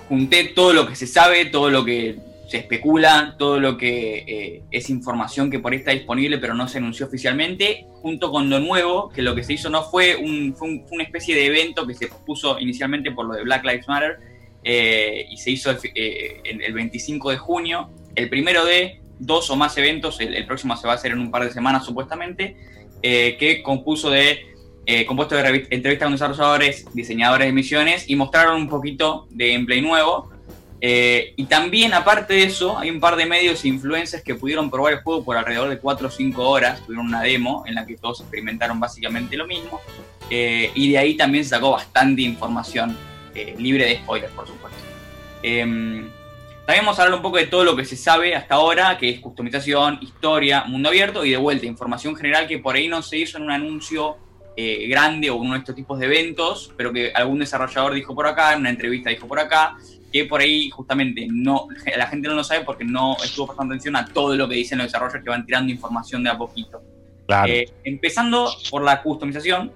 Junté todo lo que se sabe, todo lo que se especula, todo lo que eh, es información que por ahí está disponible pero no se anunció oficialmente, junto con lo nuevo, que lo que se hizo no fue, un, fue, un- una especie de evento que se puso inicialmente por lo de Black Lives Matter eh, y se hizo eh, el- el 25 de junio, el primero de dos o más eventos, el, el próximo se va a hacer en un par de semanas supuestamente, eh, que compuso de compuesto de revi- entrevistas con desarrolladores, diseñadores de misiones y mostraron un poquito de gameplay nuevo. Eh, y también, aparte de eso, hay un par de medios e influencers que pudieron probar el juego por alrededor de 4 o 5 horas. Tuvieron una demo en la que todos experimentaron básicamente lo mismo. Eh, y de ahí también se sacó bastante información, eh, libre de spoilers, por supuesto. Em, también vamos a hablar un poco de todo lo que se sabe hasta ahora, que es customización, historia, mundo abierto y de vuelta, información general que por ahí no se hizo en un anuncio grande o uno de estos tipos de eventos, pero que algún desarrollador dijo por acá, en una entrevista dijo por acá, que por ahí justamente no, la gente no lo sabe porque no estuvo prestando atención a todo lo que dicen los desarrolladores que van tirando información de a poquito. Claro. Eh, empezando por la customización,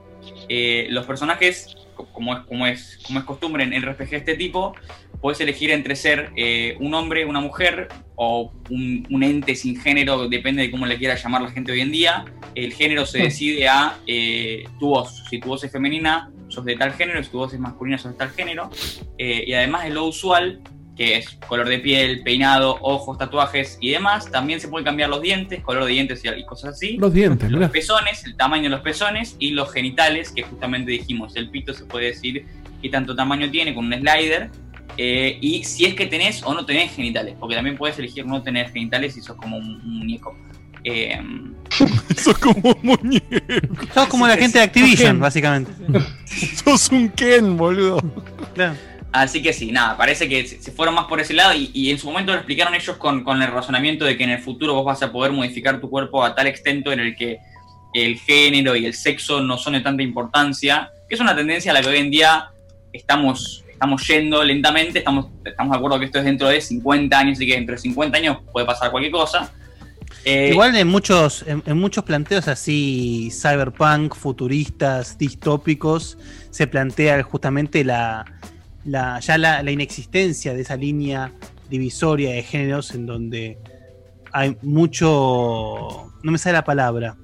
eh, los personajes, co- como es, como es, como es costumbre en, en RPG de este tipo, puedes elegir entre ser eh, un hombre, una mujer o un, un ente sin género, depende de cómo le quiera llamar la gente hoy en día. El género se Hmm. decide a eh, tu voz. Si tu voz es femenina, sos de tal género, si tu voz es masculina, sos de tal género. Eh, y además de lo usual, que es color de piel, peinado, ojos, tatuajes y demás, también se pueden cambiar los dientes, color de dientes y, cosas así Los dientes, los mirá. pezones, el tamaño de los pezones y los genitales, que justamente dijimos, el pito se puede decir qué tanto tamaño tiene con un slider. eh, y si es que tenés o no tenés genitales, porque también puedes elegir no tener genitales y sos como un, un muñeco. Eh, sos como un muñeco. Sos como la gente de Activision, básicamente. sos un Ken, boludo. Así que sí, nada, parece que se fueron más por ese lado y, y en su momento lo explicaron ellos con, con el razonamiento de que en el futuro vos vas a poder modificar tu cuerpo a tal extento en el que el género y el sexo no son de tanta importancia, que es una tendencia a la que hoy en día estamos, estamos yendo lentamente, estamos, estamos de acuerdo que esto es dentro de 50 años, así que dentro de 50 años puede pasar cualquier cosa. Eh, Igual en muchos, en, en muchos planteos así cyberpunk, futuristas, distópicos, se plantea justamente la, la ya la, la inexistencia de esa línea divisoria de géneros en donde hay mucho. no me sale la palabra.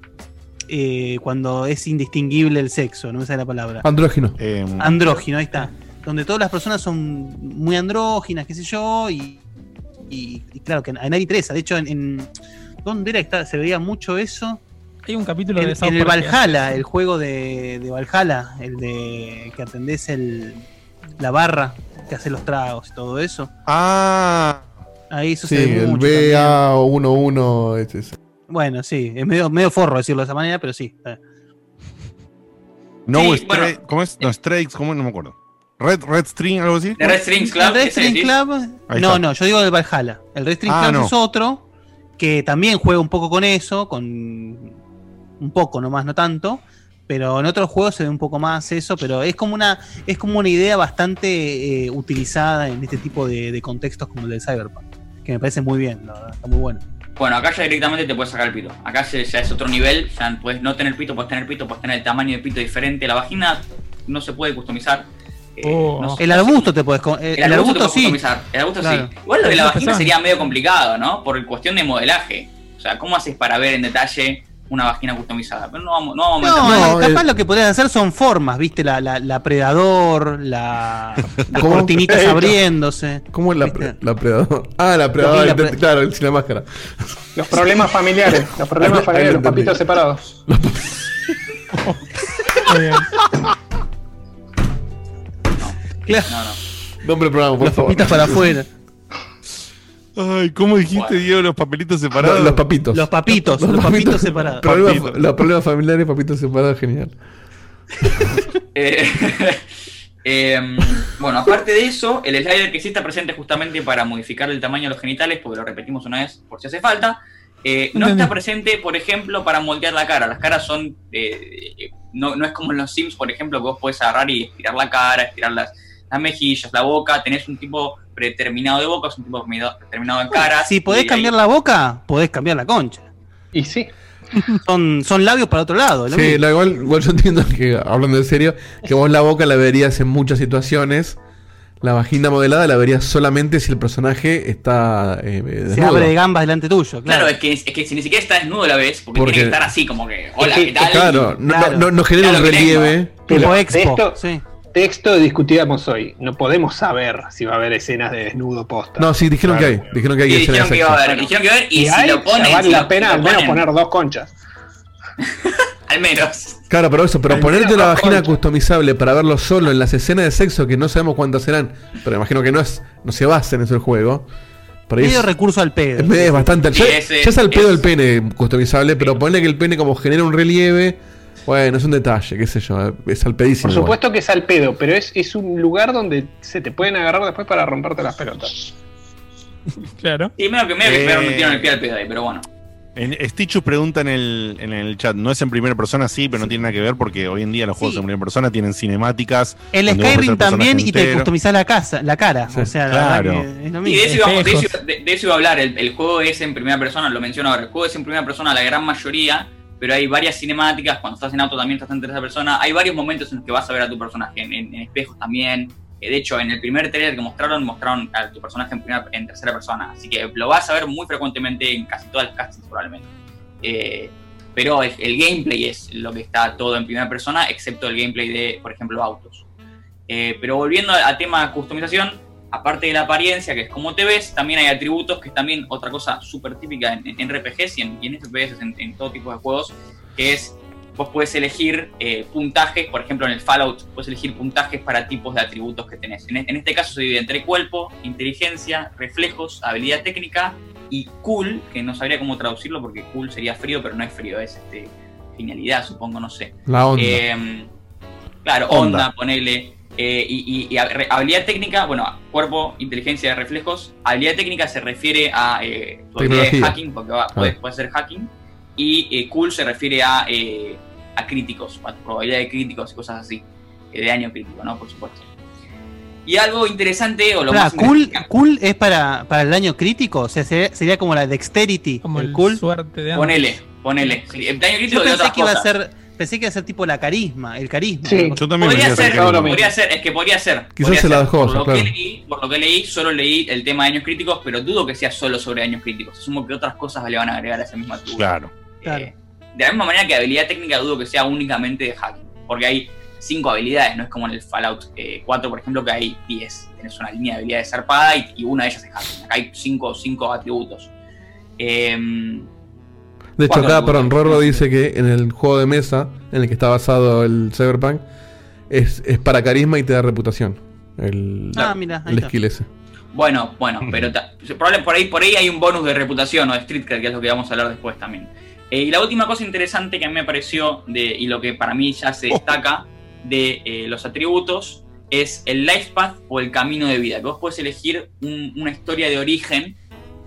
eh, cuando es indistinguible el sexo, no me sale la palabra. Andrógino. Andrógino, ahí está. Donde todas las personas son muy andróginas, qué sé yo, y, y- y claro, que a nadie interesa. De hecho, en. en- ¿Dónde era está? se veía mucho eso? Hay un capítulo en, de South en el Valhalla, el juego de, de Valhalla, el de que atendés el, la barra que hace los tragos y todo eso. Ah. Ahí eso Sí, se ve el mucho. también. BA11. Este, es- Bueno, sí, es medio, medio forro decirlo de esa manera, pero sí. eh. No, Sí, bueno. ¿cómo es? No, Strikes, ¿cómo? No me acuerdo. Red, Red String, algo así. ¿De Red Strings Club? El Red ¿Ese String? Club. No, está. no, yo digo del Valhalla. El Red String Ah, Club no. es otro que también juega un poco con eso, con un poco nomás, no tanto. Pero en otros juegos se ve un poco más eso, pero es como una, es como una idea bastante eh, utilizada en este tipo de, de contextos como el del Cyberpunk. Que me parece muy bien, la verdad, está muy bueno. Bueno, acá ya directamente te puedes sacar el pito. Acá ya ya es otro nivel, ya puedes no tener pito, puedes tener pito, puedes tener el tamaño de pito diferente. La vagina no se puede customizar. Eh, no sé- el arbusto te puedes. El, arbusto, sí. customizar. El arbusto Claro. sí. Igual lo de la vagina sería medio complicado, ¿no? Por cuestión de modelaje. O sea, ¿cómo haces para ver en detalle una vagina customizada? Pero no vamos, no vamos a No, eh, capaz lo que podrías hacer son formas, ¿viste? La, la, la predador, la, las ¿Cómo? cortinitas abriéndose. ¿Cómo es la, pre- la predador? Ah, la Lo predadora, que es la pre- claro, sin la máscara. Los problemas familiares, los problemas familiares, los papitos separados. Claro. No, no. Nombre del programa, por Las favor. papitas para afuera. Ay, ¿cómo dijiste, Diego, los papelitos separados? Los, los papitos. Los papitos, los papitos separados. Problemas- los problemas familiares, papitos separados, genial. Eh, em, bueno, aparte de eso, el slider que sí está presente justamente para modificar el tamaño de los genitales, porque lo repetimos una vez por si hace falta, eh, no está presente, por ejemplo, para moldear la cara. Las caras son. eh, no, no es como en los Sims, por ejemplo, que vos podés agarrar y estirar la cara, estirar las, las mejillas, la boca. Tenés un tipo predeterminado de boca, es un tipo predeterminado de cara. Si podés ahí- cambiar la boca, podés cambiar la concha. Y sí. Son, son labios para otro lado. Sí, la- igual, igual yo entiendo que, hablando en serio, que vos la boca la verías en muchas situaciones. La vagina modelada la verías solamente si el personaje está eh, Se desnudo. abre de gambas delante tuyo, Claro, claro. es que, es que si ni siquiera está desnudo la ves, porque, Porque- tiene que estar así como que, hola, que- ¿qué tal? Claro, no, Claro. no, no genera Claro un que tengo. relieve. Tipo de expo. esto- sí. Texto discutíamos hoy. No podemos saber si va a haber escenas de desnudo posta. No, sí, dijeron Claro. que hay. Dijeron que hay Sí, escenas dijeron que iba a sexo. haber, dijeron que iba a haber, y Y si hay, lo ponen, vale si la lo- pena si al menos poner dos conchas. al menos. Claro, pero eso, pero Al ponerte la vagina customizable para verlo solo en las escenas de sexo que no sabemos cuántas serán, pero imagino que no es, no se basa en eso el juego. Ahí Medio es, recurso al pedo. es es bastante. Sí, ya, ese ya es al pedo es- el pene customizable, pero ponle que el pene como genera un relieve, Bueno, es un detalle, qué sé yo. Es al pedísimo. Por supuesto que es al pedo, pero es, es un lugar donde se te pueden agarrar después para romperte las pelotas. Claro. Y medio que medio que Eh. un tiro en el pie al pedo ahí, pero bueno. En, Stichu pregunta en el, en el chat, no es en primera persona, sí, pero no tiene nada que ver porque hoy en día los juegos Sí. en primera persona tienen cinemáticas. El Skyrim también y te customizás la casa, la cara. o sea, la claro. verdad que es lo Y de eso, íbamos- de, eso, iba- de- de eso iba a hablar. El, el juego es en primera persona, lo menciono ahora. El juego es en primera persona la gran mayoría, pero hay varias cinemáticas. Cuando estás en auto también estás en tercera persona. Hay varios momentos en los que vas a ver a tu personaje, en, espejos también. Eh, De hecho, en el primer trailer que mostraron, mostraron a tu personaje en, primera, en tercera persona. Así que lo vas a ver muy frecuentemente en casi todas las castings, probablemente. Eh, pero el, gameplay es lo que está todo en primera persona, excepto el gameplay de, por ejemplo, autos. Eh, pero volviendo a, a tema de customización, aparte de la apariencia, que es como te ves, también hay atributos, que es también otra cosa súper típica en, en RPGs y en, y en FPS, en, en todo tipo de juegos, que es vos puedes elegir eh, puntajes, por ejemplo en el Fallout, puedes elegir puntajes para tipos de atributos que tenés. En, en este caso se divide entre cuerpo, inteligencia, reflejos, habilidad técnica y cool, que no sabría cómo traducirlo porque cool sería frío, pero no es frío, es este, genialidad, supongo, no sé. La onda. Eh, claro, Onda. onda, ponele. Eh, y, y- y hab- habilidad técnica, bueno, cuerpo, inteligencia, reflejos. Habilidad técnica se refiere a eh, tu habilidad de Tecnología. hacking, porque va- Ah. puede, puede ser hacking. Y eh, cool se refiere a, eh, a críticos, a tu probabilidad de críticos y cosas así. eh, de daño crítico, ¿no? Por supuesto. Y algo interesante, o lo Pará, más cool, cool es para, para el daño crítico, o sea, sería, sería como la dexterity, Como el el cool. suerte de. Ponele, ponele. Sí, el daño crítico Yo de pensé otras que iba a ser, pensé que iba a ser tipo la carisma, el carisma. Sí. Yo también Podría pensé ser, podría ser, es que podría ser. Quizás podría se la dejó, por, lo claro. que leí, por lo que leí, solo leí el tema de daños críticos, pero dudo que sea solo sobre daños críticos. Asumo que otras cosas le van a agregar a ese mismo atributo. Claro. Eh, Claro. de la misma manera que habilidad técnica dudo que sea únicamente de hacking, porque hay cinco habilidades, no es como en el Fallout eh, 4, por ejemplo, que hay 10. Tienes una línea de habilidades zarpada y, y una de ellas es hacking. Acá hay cinco, cinco atributos. Em, De hecho, acá, perdón, Rorro dice que en el juego de mesa en el que está basado el Cyberpunk es, es para carisma y te da reputación. El, Ah, mira, el skill ese. Bueno, bueno, pero ta- probable- por ahí, por ahí hay un bonus de reputación o de street cred, que es lo que vamos a hablar después también. Eh, y la última cosa interesante que a mí me pareció, de, y lo que para mí ya se destaca de eh, los atributos, es el life path o el camino de vida. Que vos podés elegir un- una historia de origen,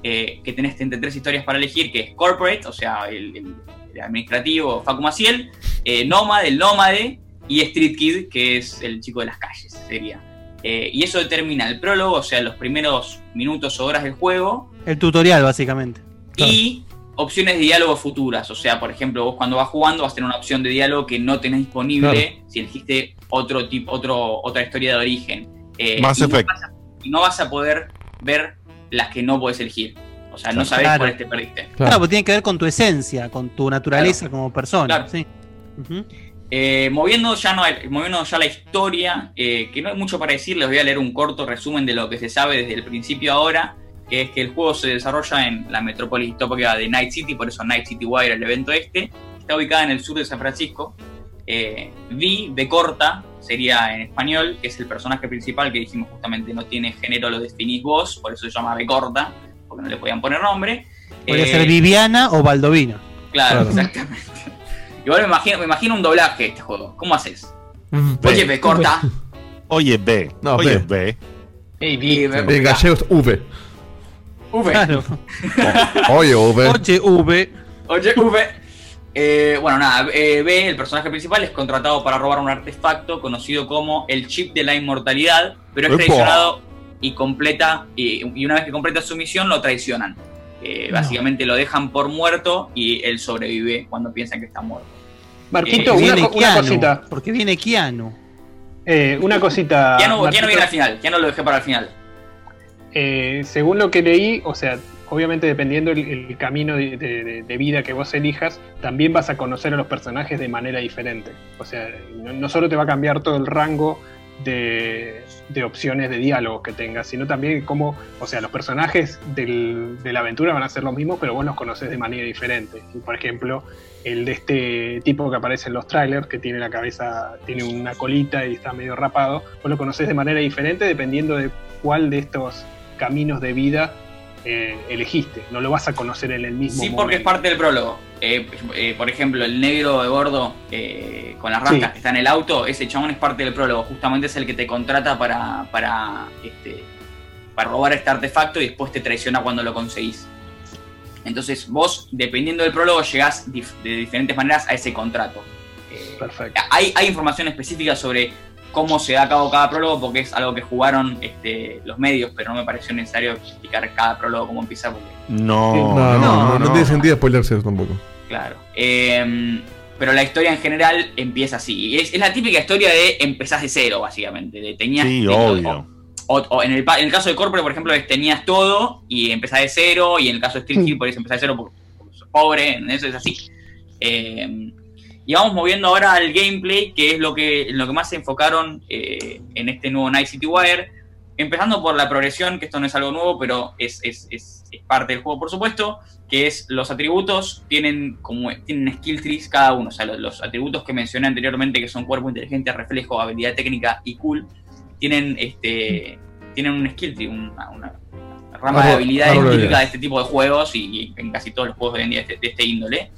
eh, que tenés entre tres historias para elegir, que es corporate, o sea, el, el- el administrativo, Facu Maciel, eh, nómade, el nómade, y street kid, que es el chico de las calles, sería. Eh, y eso determina el prólogo, o sea, los primeros minutos o horas del juego, El tutorial, básicamente. y opciones de diálogo futuras. O sea, por ejemplo, vos cuando vas jugando vas a tener una opción de diálogo que no tenés disponible si elegiste otro tipo, otro, otra historia de origen. Eh, Mass y no a- y no vas a poder ver las que no podés elegir. O sea, no sabés Claro. cuáles te perdiste. Claro, porque tiene que ver con tu esencia, con tu naturaleza como persona. Claro. Sí. Eh, moviendo, ya no, moviendo ya la historia, eh, que no hay mucho para decir, les voy a leer un corto resumen de lo que se sabe desde el principio ahora, que es que el juego se desarrolla en la metrópolis distópica de Night City, por eso Night City Wire, el evento este, está ubicada en el sur de San Francisco. Eh, V, de corta, sería en español, que es el personaje principal que dijimos justamente no tiene género, lo definís vos, por eso se llama B corta, porque no le podían poner nombre. Podría Eh, ser Viviana o Baldovino. Claro, Claro. exactamente. Igual me imagino, me imagino un doblaje de este juego. ¿Cómo haces? B. Oye, me corta. Oye, B. No, Oye, B. B. Ey, Y vi. me- En gallego es V. V. Claro. Oye, V. Oye, V. Oye, V. Eh, bueno, nada, eh, B, el personaje principal, es contratado para robar un artefacto conocido como el chip de la inmortalidad, pero es traicionado y completa, y, y una vez que completa su misión lo traicionan. Eh, Básicamente lo dejan por muerto y él sobrevive cuando piensan que está muerto. Marquito, Eh, una, viene co- una Keanu, cosita. Porque viene Keanu. Eh, una cosita. no Marquito. viene al final, no lo dejé para el final. Eh, según lo que leí, o sea, obviamente dependiendo el, camino de, vida que vos elijas, también vas a conocer a los personajes de manera diferente. O sea, no, solo te va a cambiar todo el rango de, de opciones de diálogo que tengas, sino también cómo, o sea, los personajes del- de la aventura van a ser los mismos, pero vos los conoces de manera diferente. Por ejemplo, el de este tipo que aparece en los trailers, que tiene la cabeza, tiene una colita y está medio rapado, vos lo conoces de manera diferente dependiendo de cuál de estos caminos de vida eh, elegiste. No lo vas a conocer en el mismo Sí, momento. porque es parte del prólogo. Eh, eh, por ejemplo, el negro de gordo con las rascas Sí. que está en el auto, ese chabón es parte del prólogo. Justamente es el que te contrata para, para, este, para robar este artefacto y después te traiciona cuando lo conseguís. Entonces vos, dependiendo del prólogo, llegás de diferentes maneras a ese contrato. Perfecto. hay, hay información específica sobre cómo se da a cabo cada prólogo, porque es algo que jugaron este, los medios, pero no me pareció necesario explicar cada prólogo cómo empieza, porque No, No, no, no, no, no. tiene sentido spoilerse eso tampoco. Claro. Eh, pero la historia en general empieza así. Es, es la típica historia de empezás de cero, básicamente. De tenías, Sí, obvio. O, o en, el, pa- en el caso de Corporate, por ejemplo, es tenías todo y empezás de cero. Y en el caso de Street Hill, podés empezar de cero porque, porque sos pobre. Eso es así. Eh, y vamos moviendo ahora al gameplay, que es lo que, en lo que más se enfocaron eh, en este nuevo Night City Wire. Empezando por la progresión, que esto no es algo nuevo, pero es, es- es- es parte del juego, por supuesto, que es los atributos tienen como tienen skill trees cada uno. O sea, los, los atributos que mencioné anteriormente, que son cuerpo inteligente, reflejo, habilidad técnica y cool, tienen este tienen un skill tree, una, una rama de habilidades de típica de este tipo de juegos y, y en casi todos los juegos de hoy en día de este, de este índole.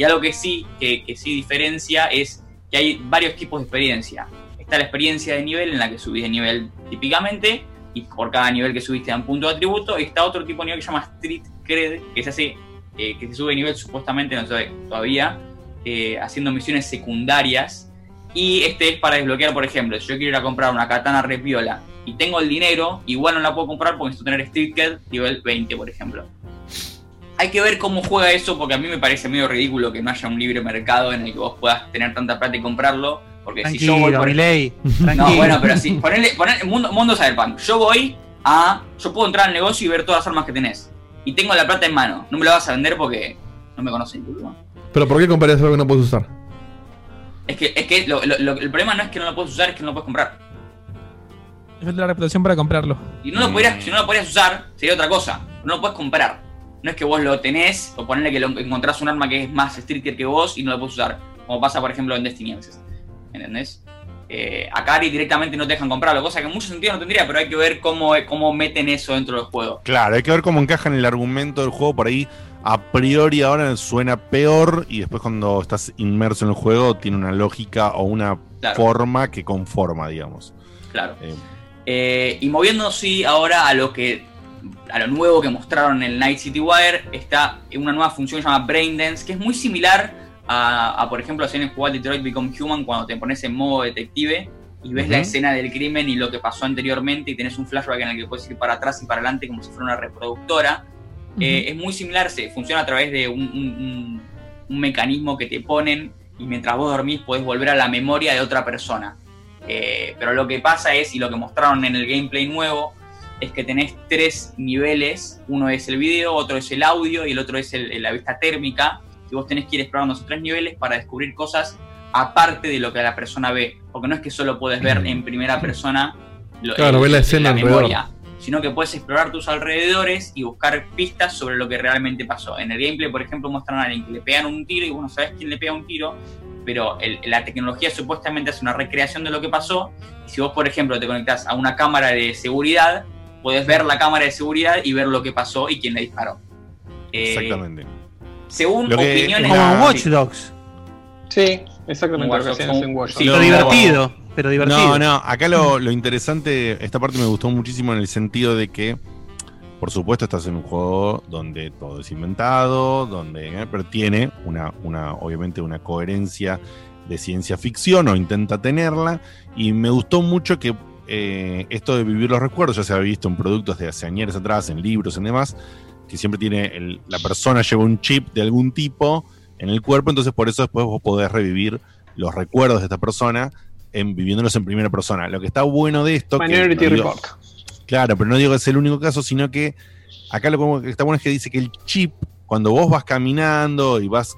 Y algo que sí, que, sí diferencia es que hay varios tipos de experiencia. Está la experiencia de nivel en la que subís de nivel típicamente y por cada nivel que subiste dan punto de atributo. Y está otro tipo de nivel que se llama Street Cred, que se hace, eh, que se sube de nivel supuestamente, no sé todavía, eh, haciendo misiones secundarias. Y este es para desbloquear, por ejemplo, si yo quiero ir a comprar una katana red viola y tengo el dinero, igual no la puedo comprar porque necesito tener Street Cred nivel 20, por ejemplo. Hay que ver cómo juega eso, porque a mí me parece medio ridículo que no haya un libre mercado en el que vos puedas tener tanta plata y comprarlo. Porque si yo voy por Milei. No, Tranquilo. bueno, pero sí, ponele, ponele- mundo, mundo Cyberpunk. Yo voy a. Yo puedo entrar al negocio y ver todas las armas que tenés. Y tengo la plata en mano. No me la vas a vender porque no me conocen. Pero ¿por qué comprarías algo que no puedes usar? Es que, es que lo- lo- lo- el problema no es que no lo puedes usar, es que no lo puedes comprar. Falta la reputación para comprarlo. Y no lo podrías, si no lo podrías usar, sería otra cosa. No lo puedes comprar. No es que vos lo tenés, o ponerle que lo encontrás un arma que es más stricter que vos y no lo puedes usar. Como pasa, por ejemplo, en Destiny a veces. ¿Entendés? Eh, acá directamente no te dejan comprarlo, cosa que en mucho sentido no tendría, pero hay que ver cómo, cómo meten eso dentro del juego. Claro, hay que ver cómo encaja en el argumento del juego. Por ahí, a priori, ahora suena peor. Y después, cuando estás inmerso en el juego, tiene una lógica o una Claro. forma que conforma, digamos. Claro. Eh, Eh, y moviéndonos sí, ahora a lo que a lo nuevo que mostraron en el Night City Wire está una nueva función que se llama Brain Dance, que es muy similar a, a, por ejemplo, hacer en jugar Detroit Become Human cuando te pones en modo detective y ves la escena del crimen y lo que pasó anteriormente y tenés un flashback en el que puedes ir para atrás y para adelante como si fuera una reproductora. Eh, es muy similar, se funciona a través de un, un- un- un mecanismo que te ponen y mientras vos dormís podés volver a la memoria de otra persona. Eh, pero lo que pasa es, y lo que mostraron en el gameplay nuevo, es que tenés tres niveles. Uno es el video, otro es el audio y el otro es el- la vista térmica. Y vos tenés que ir explorando esos tres niveles para descubrir cosas aparte de lo que la persona ve. Porque no es que solo puedes ver en primera persona lo- Claro, ves la escena alrededor. sino que puedes explorar tus alrededores y buscar pistas sobre lo que realmente pasó. En el gameplay, por ejemplo, muestran a alguien que le pegan un tiro y vos no sabes quién le pega un tiro, pero el- la tecnología supuestamente hace una recreación de lo que pasó. Y si vos, por ejemplo, te conectás a una cámara de seguridad, puedes ver la cámara de seguridad y ver lo que pasó y quién le disparó. Eh, Exactamente. Según Lo que- opiniones... Como la- en Watch Dogs. Sí, exactamente Como lo que Watch Dogs, Sí, Lo- divertido. Pero divertido. No, no, acá lo, lo interesante, esta parte me gustó muchísimo en el sentido de que, por supuesto, estás en un juego donde todo es inventado, donde eh, pero tiene una, una, obviamente, una coherencia de ciencia ficción o intenta tenerla. Y me gustó mucho que eh, esto de vivir los recuerdos, ya se había visto en productos de hace años atrás, en libros, en demás, que siempre tiene el- la persona lleva un chip de algún tipo en el cuerpo, entonces por eso después vos podés revivir los recuerdos de esta persona en, viviéndolos en primera persona. Lo que está bueno de esto. que no digo- Report. Claro, pero no digo que es el único caso, sino que acá lo que está bueno es que dice que el chip, cuando vos vas caminando y vas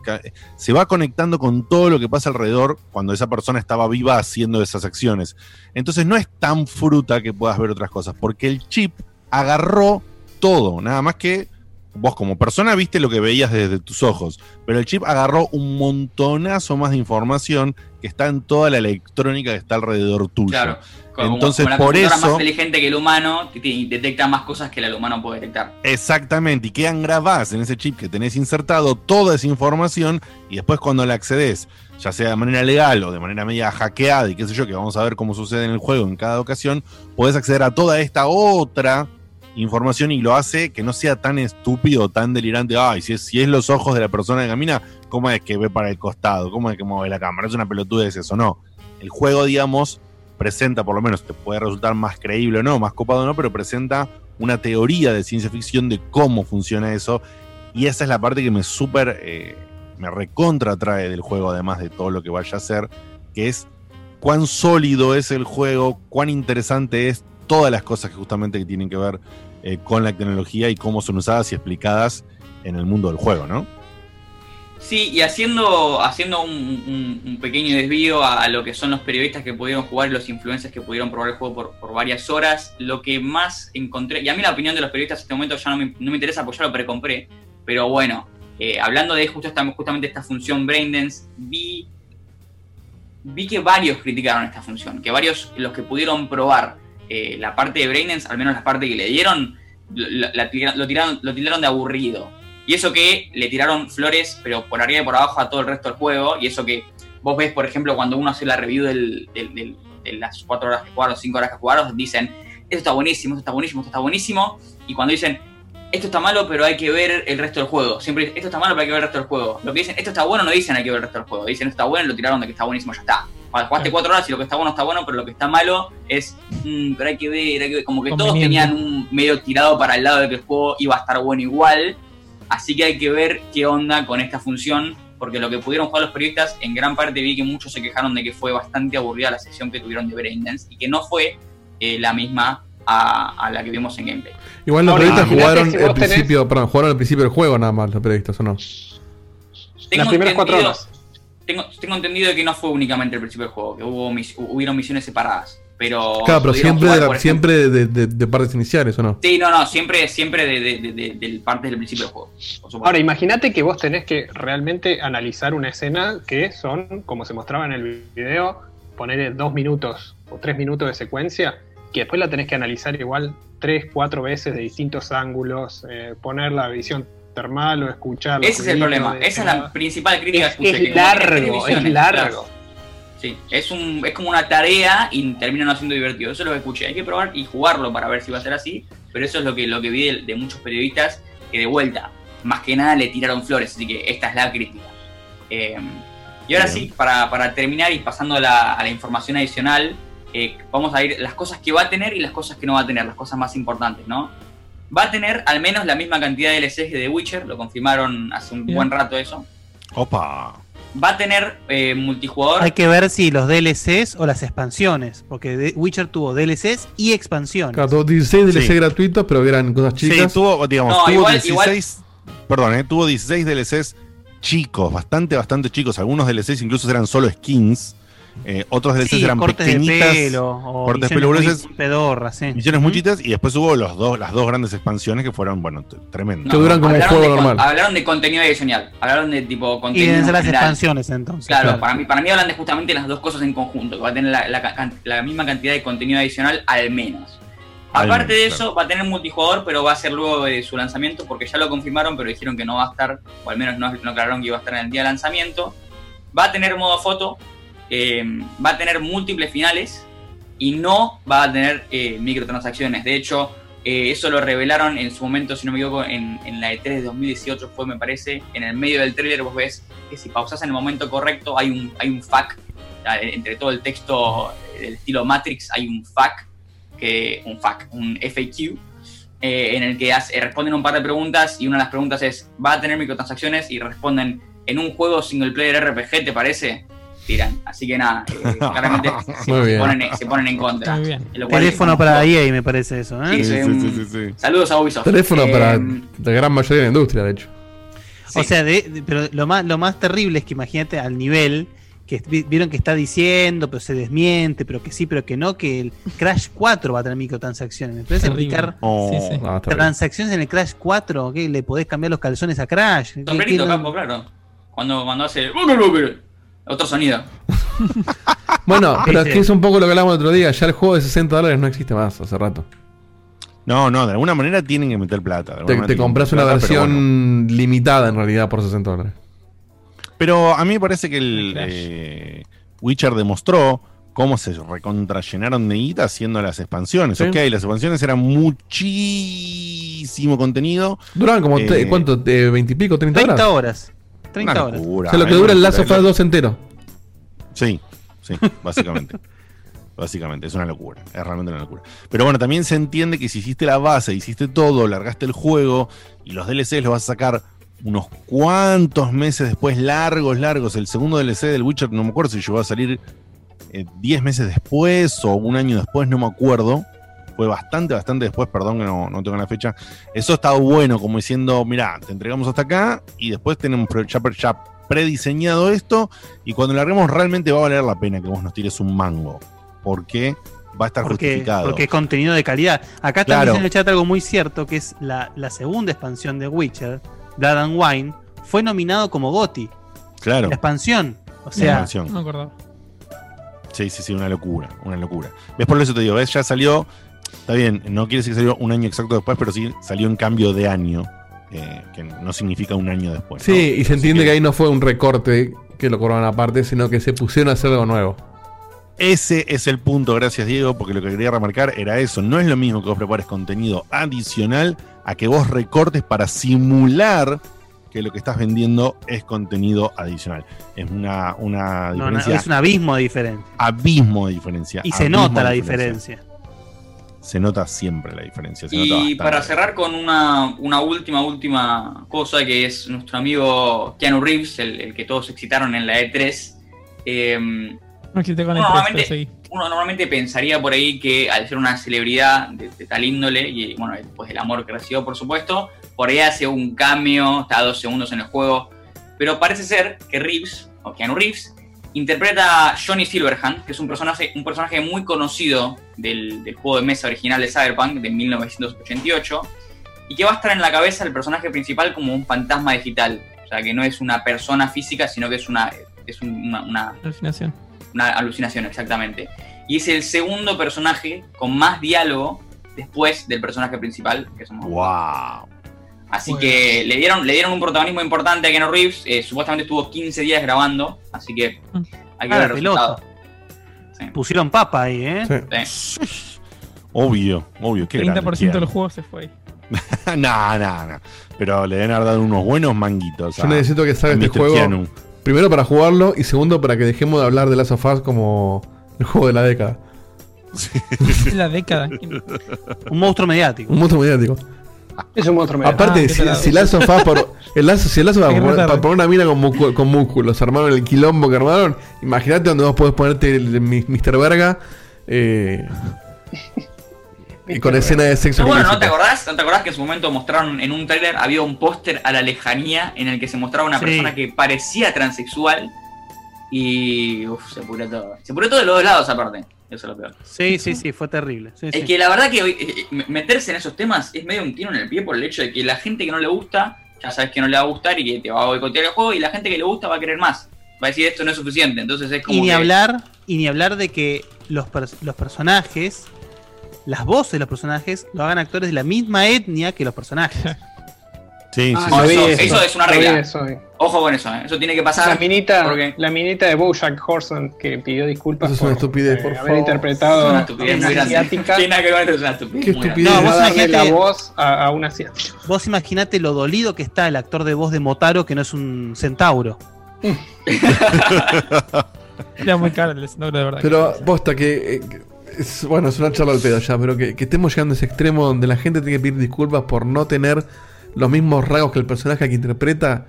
se va conectando con todo lo que pasa alrededor cuando esa persona estaba viva haciendo esas acciones. Entonces no es tan fruta que puedas ver otras cosas, porque el chip agarró todo, nada más que vos como persona viste lo que veías desde tus ojos, pero el chip agarró un montonazo más de información que está en toda la electrónica que está alrededor tuyo. Claro. Como, Entonces, como la por computadora más eso. inteligente que el humano detecta más cosas que el humano puede detectar. Exactamente, y quedan grabadas en ese chip que tenés insertado toda esa información y después cuando la accedes, ya sea de manera legal o de manera media hackeada y qué sé yo, que vamos a ver cómo sucede en el juego en cada ocasión, podés acceder a toda esta otra información y lo hace que no sea tan estúpido, tan delirante. Ay, si es, si es los ojos de la persona que camina, ¿cómo es que ve para el costado? ¿Cómo es que mueve la cámara? Es una pelotudez eso, no. El juego, digamos, presenta, por lo menos te puede resultar más creíble o no, más copado o no, pero presenta una teoría de ciencia ficción de cómo funciona eso. Y esa es la parte que me súper, eh, me recontra trae del juego, además de todo lo que vaya a hacer, que es cuán sólido es el juego, cuán interesante es todas las cosas que justamente tienen que ver eh, con la tecnología y cómo son usadas y explicadas en el mundo del juego, ¿no? Sí, y haciendo, haciendo un, pequeño desvío a, lo que son los periodistas que pudieron jugar y los influencers que pudieron probar el juego por, varias horas, lo que más encontré, y a mí la opinión de los periodistas en este momento ya no me, no me interesa porque ya lo precompré, pero bueno, eh, hablando de justo esta, justamente esta función Braindance, vi, vi que varios criticaron esta función, que varios, los que pudieron probar eh, la parte de Braindance, al menos la parte que le dieron, lo, lo tiraron, lo tiraron de aburrido. Y eso que le tiraron flores, pero por arriba y por abajo a todo el resto del juego. Y eso que vos ves, por ejemplo, cuando uno hace la review del- del- del- de las cuatro horas que jugaron, cinco horas que jugaron, dicen, esto está buenísimo, esto está buenísimo, esto está buenísimo. Y cuando dicen, esto está malo, pero hay que ver el resto del juego. Siempre dicen, esto está malo, pero hay que ver el resto del juego. Lo que dicen, esto está bueno, no dicen hay que ver el resto del juego. Dicen, esto está bueno, lo tiraron de que está buenísimo, ya está. Cuando jugaste cuatro horas y lo que está bueno está bueno, pero lo que está malo es, "Mm, pero hay que ver, hay que ver". Como que todos tenían un medio tirado para el lado de que el juego iba a estar bueno igual. Así que hay que ver qué onda con esta función, porque lo que pudieron jugar los periodistas, en gran parte vi que muchos se quejaron de que fue bastante aburrida la sesión que tuvieron de Braindance y que no fue eh, la misma a, a la que vimos en gameplay. Igual los Ahora, periodistas jugaron si tenés- principio, perdón, jugaron al principio del juego nada más los periodistas, ¿o no? Tengo Las primeras cuatro entendido- horas. Tengo, tengo entendido de que no fue únicamente el principio del juego, que hubo mis- hubieron misiones separadas. Pero Claro, pero siempre, jugar, de, la- siempre de, de- de partes iniciales, ¿o no? Sí, no, no, siempre, siempre de, de, de- de- del parte del principio del juego. Ahora, imagínate que vos tenés que realmente analizar una escena que son, como se mostraba en el video, ponerle dos minutos o tres minutos de secuencia, que después la tenés que analizar igual tres, cuatro veces de distintos ángulos, eh, poner la visión termal o escuchar. los Ese es el problema. de Esa es la principal crítica Es- que escuché. es tiene tres largo, es largo. Sí, es, un, es como una tarea y termina no siendo divertido. Eso es lo que escuché. Hay que probar y jugarlo para ver si va a ser así. Pero eso es lo que, lo que vi de, de muchos periodistas que de vuelta, más que nada le tiraron flores. Así que esta es la crítica. Eh, y ahora sí, para, para terminar y pasando a la, a la información adicional, eh, vamos a ir las cosas que va a tener y las cosas que no va a tener, las cosas más importantes, ¿no? Va a tener al menos la misma cantidad de DLCs que The Witcher, lo confirmaron hace un Bien. buen rato eso. Opa. Va a tener eh, multijugador. Hay que ver si los DLCs o las expansiones, porque The Witcher tuvo DLCs y expansiones. Claro, tuvo 16 DLC Sí. gratuitos, pero eran cosas Sí, chicas. tuvo, digamos, No, tuvo igual- 16. Perdón, eh, tuvo 16 DLCs chicos, bastante, bastante chicos. Algunos DLCs incluso eran solo skins. Eh, otros DLCs Sí, eran cortes de pequeñitas. pelo, o cortes de misiones pelo pedorras, sí. Misiones muy chiquitas. Y después hubo los dos, las dos grandes expansiones que fueron, bueno, tremendas. Que duran como un hablaron juego de con- normal. Hablaron de contenido adicional. Hablaron de tipo Y contenido. deben ser las general. expansiones entonces. Claro, Para, mí, para mí hablan de justamente las dos cosas en conjunto, que va a tener la, la la misma cantidad de contenido adicional al menos. Al Aparte menos, de eso, va a tener multijugador, pero va a ser luego de su lanzamiento, porque ya lo confirmaron, pero dijeron que no va a estar, o al menos no, no aclararon que iba a estar en el día de lanzamiento. Va a tener modo foto, eh, va a tener múltiples finales y no va a tener eh, microtransacciones. De hecho, eh, eso lo revelaron en su momento, si no me equivoco, en, la E3 de 2018 fue, me parece, en el medio del tráiler vos ves que si pausas en el momento correcto hay un, hay un entre todo el texto del estilo Matrix hay un FAQ, que, un FAQ, un FAQ, en el que responden un par de preguntas y una de las preguntas es, ¿va a tener microtransacciones? Y responden, ¿en un juego single player RPG te parece? Tiran. Así que nada, eh, claramente se, ponen, se ponen en contra. Muy bien. Lo cual Teléfono es- para EA me parece eso, ¿eh? Sí, Sí, soy sí, un- sí, sí, sí. Saludos a Ubisoft. Teléfono Eh, para la gran mayoría de la industria, de hecho. sí. O sea, de- de- pero lo más, lo más terrible es que imagínate al nivel que vi- vieron que está diciendo, pero se desmiente, pero que sí, pero que no, que el Crash 4 va a tener microtransacciones. ¿Me puedes Terrible. explicar Oh. Sí, sí. Ah, transacciones en el Crash 4? ¿Qué? ¿Le podés cambiar los calzones a Crash? ¿Qué- capo, claro. Cuando, cuando hace. Otro sonido. Bueno, pero es que es un poco lo que hablamos el otro día. Ya el juego de 60 dólares no existe más hace rato. No, no, de alguna manera tienen que meter plata. Te, te compras una plata, versión bueno. limitada en realidad por 60 dólares. Pero a mí me parece que el eh, Witcher demostró cómo se recontrallenaron de guita haciendo las expansiones. Sí. Ok, las expansiones eran muchísimo contenido. Duraban como, Eh, ¿cuánto? ¿De 20 y pico? ¿30 horas? 30 horas. 30 Una horas. locura, O sea, lo que dura el locura. Us 2 entero. Sí, sí, básicamente. básicamente, es una locura, es realmente una locura. Pero bueno, también se entiende que si hiciste la base, hiciste todo, largaste el juego y los DLCs los vas a sacar unos cuantos meses después, largos, largos. El segundo DLC del Witcher, no me acuerdo si llegó a salir eh, 10 meses después o un año después, no me acuerdo. Fue bastante, bastante después, perdón que no, no tengo la fecha. Eso estaba bueno, como diciendo, mira, te entregamos hasta acá y después tenemos pre- ya, ya prediseñado esto y cuando larguemos realmente va a valer la pena que vos nos tires un mango. Porque va a estar Porque, justificado. porque es contenido de calidad. Acá también Claro. dice en el chat algo muy cierto, que es la, la segunda expansión de Witcher, Blood and Wine, fue nominado como GOTY. Claro. La expansión. O La sea, expansión. No me acordaba. Sí, sí, sí, una locura, una locura. ¿Ves? Por eso te digo, ¿ves? Ya salió, está bien, no quiere decir que salió un año exacto después, pero sí salió en cambio de año, eh, que no significa un año después. Sí, y se entiende que... ahí no fue un recorte que lo cobraron aparte, sino que se pusieron a hacer algo nuevo. Ese es el punto, gracias Diego, porque lo que quería remarcar era eso. No es lo mismo que vos prepares contenido adicional a que vos recortes para simular que lo que estás vendiendo es contenido adicional. Es una, una no, no, diferencia. es un abismo de diferencia. abismo de diferencia. Y se nota la diferencia. Se nota siempre la diferencia. se Y para cerrar con una, una última, última cosa, que es nuestro amigo Keanu Reeves, el, el que todos excitaron en la E3. eh, No con uno, el normalmente, uno normalmente pensaría por ahí que al ser una celebridad de, de tal índole, y bueno, después del amor que recibió, por supuesto, por ahí hace un cameo, está dos segundos en el juego. Pero parece ser que Reeves, o Keanu Reeves, interpreta a Johnny Silverhand, que es un personaje, un personaje muy conocido del, del juego de mesa original de Cyberpunk de 1988, y que va a estar en la cabeza del personaje principal como un fantasma digital. O sea, que no es una persona física, sino que es una, es un- una, una Alucinación. una alucinación, exactamente. Y es el segundo personaje con más diálogo después del personaje principal, que somos ¡Wow! Así que le dieron, le dieron un protagonismo importante a Keanu Reeves. eh, supuestamente estuvo 15 días grabando, así que hay que Ah, ver el pelota. Pusieron papa ahí, ¿eh? Sí. Obvio, obvio. Qué 30% del juego se fue. no, no, no. Pero le deben haber dado unos buenos manguitos. Yo a- necesito que salga este Mr. juego. Keanu. Primero para jugarlo y segundo para que dejemos de hablar de Last of Us como el juego de la década. Es la década. Un monstruo mediático. Un monstruo mediático. Es un monstruo. Aparte, Ah, si, si of Us por, el si tratar. para poner una mina con, músculo- con músculos, armaron el quilombo que armaron, imagínate donde vos podés ponerte el, Mr. Verga eh, y con escena de sexo. Pero bueno, ¿no te acordás? ¿No te acordás que en su momento mostraron en un tráiler había un póster a la lejanía en el que se mostraba una Sí. persona que parecía transexual y uf, se pudrió todo. Se pudrió todo de los dos lados aparte. Eso es lo peor. Sí, sí, sí, fue terrible. Sí, Es sí. que la verdad que hoy, eh, eh, meterse en esos temas es medio un tiro en el pie por el hecho de que la gente que no le gusta, ya sabes que no le va a gustar y que te va a boicotear el juego, y la gente que le gusta va a querer más. Va a decir esto no es suficiente. Entonces es como. Y ni que- hablar, y ni hablar de que los, los personajes, las voces de los personajes, lo hagan actores de la misma etnia que los personajes. Sí, Ah, sí, No, eso- eso es una regla. eso hoy. Ojo con eso, ¿eh? eso tiene que pasar. La minita, porque- la minita de Bojack Horseman que pidió disculpas Eso es una por estupidez, eh, por haber favor. interpretado Es una a estupidez una muy grande. asiática. Tiene nada que ver es una estupidez Qué. No, vos darle la voz a, a una asiática. Vos imaginate lo dolido que está el actor de voz de Motaro, que no es un centauro. Era muy caro el escenario, de verdad. Pero posta que. eh, que es, bueno, es una charla al pedo ya, pero que, que estemos llegando a ese extremo donde la gente tiene que pedir disculpas por no tener los mismos rasgos que el personaje que interpreta.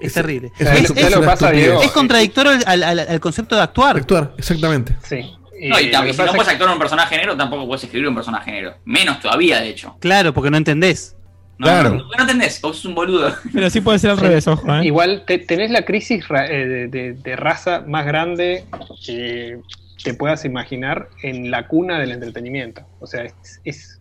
Es terrible. Es, ¿Sabes una- lo- es pasa. Diego? Es contradictorio al, al- al concepto de actuar. Actuar, exactamente. Sí. No, y también, si no puedes es- actuar un personaje negro, tampoco puedes escribir un personaje negro. Menos todavía, de hecho. Claro, porque no entendés. No, Claro. no, no entendés, vos sos un boludo. Pero sí puede ser al Sí. revés, ojo, ¿eh? Igual te- tenés la crisis eh, de, de- de raza más grande que te puedas imaginar en la cuna del entretenimiento. O sea, es, es-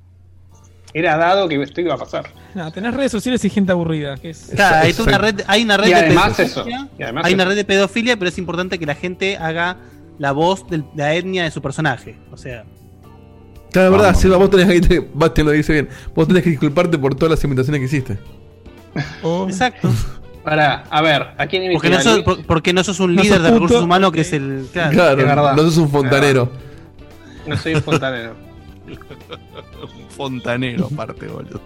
Era dado que esto iba a pasar. No, tenés redes sociales y gente aburrida. Que es... Claro, hay una red, hay una red Y de además pedofilia. eso, y además hay una red de pedofilia, pero es importante que la gente haga la voz de la etnia de su personaje. O sea, Claro, es verdad, Vamos. Silva, vos tenés que, lo dice bien. Vos tenés que disculparte por todas las imitaciones que hiciste. exacto. Para, a ver, ¿a quién Porque no, sos, por- porque no sos un No líder sos de recursos humanos que es el. Claro. Claro, es verdad. no sos un fontanero. No soy un fontanero. Un fontanero, aparte, boludo.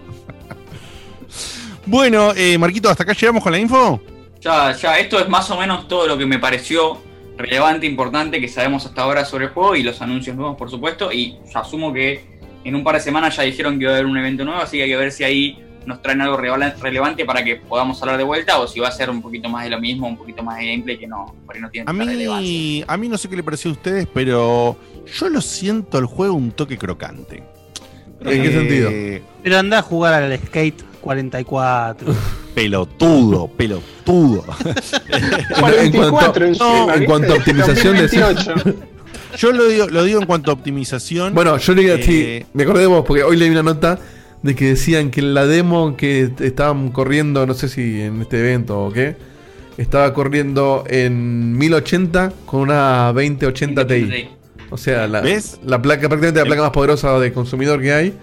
bueno, eh, Marquito, ¿hasta acá llegamos con la info? Ya, ya, esto es más o menos todo lo que me pareció relevante, importante que sabemos hasta ahora sobre el juego y los anuncios nuevos, por supuesto. Y asumo que en un par de semanas ya dijeron que iba a haber un evento nuevo, así que hay que ver si ahí nos traen algo relevan- relevante para que podamos hablar de vuelta o si va a ser un poquito más de lo mismo, un poquito más de gameplay que no, por ahí no tiene A relevancia. mí, a mí no sé qué le pareció a ustedes, pero yo lo siento el juego un toque crocante. ¿En qué Eh, sentido? Pero anda a jugar al Skate 44. Pelotudo, pelotudo. En cuanto, 44 no, en cuanto a optimización de 2028. Yo lo digo, lo digo en cuanto a optimización. Bueno, yo le digo, Eh, sí, me acordé de vos porque hoy leí una nota de que decían que la demo que estaban corriendo, no sé si en este evento o qué, estaba corriendo en 1080 con una 2080 Ti. O sea, la, ¿Ves? la placa, prácticamente la placa más poderosa de consumidor que hay.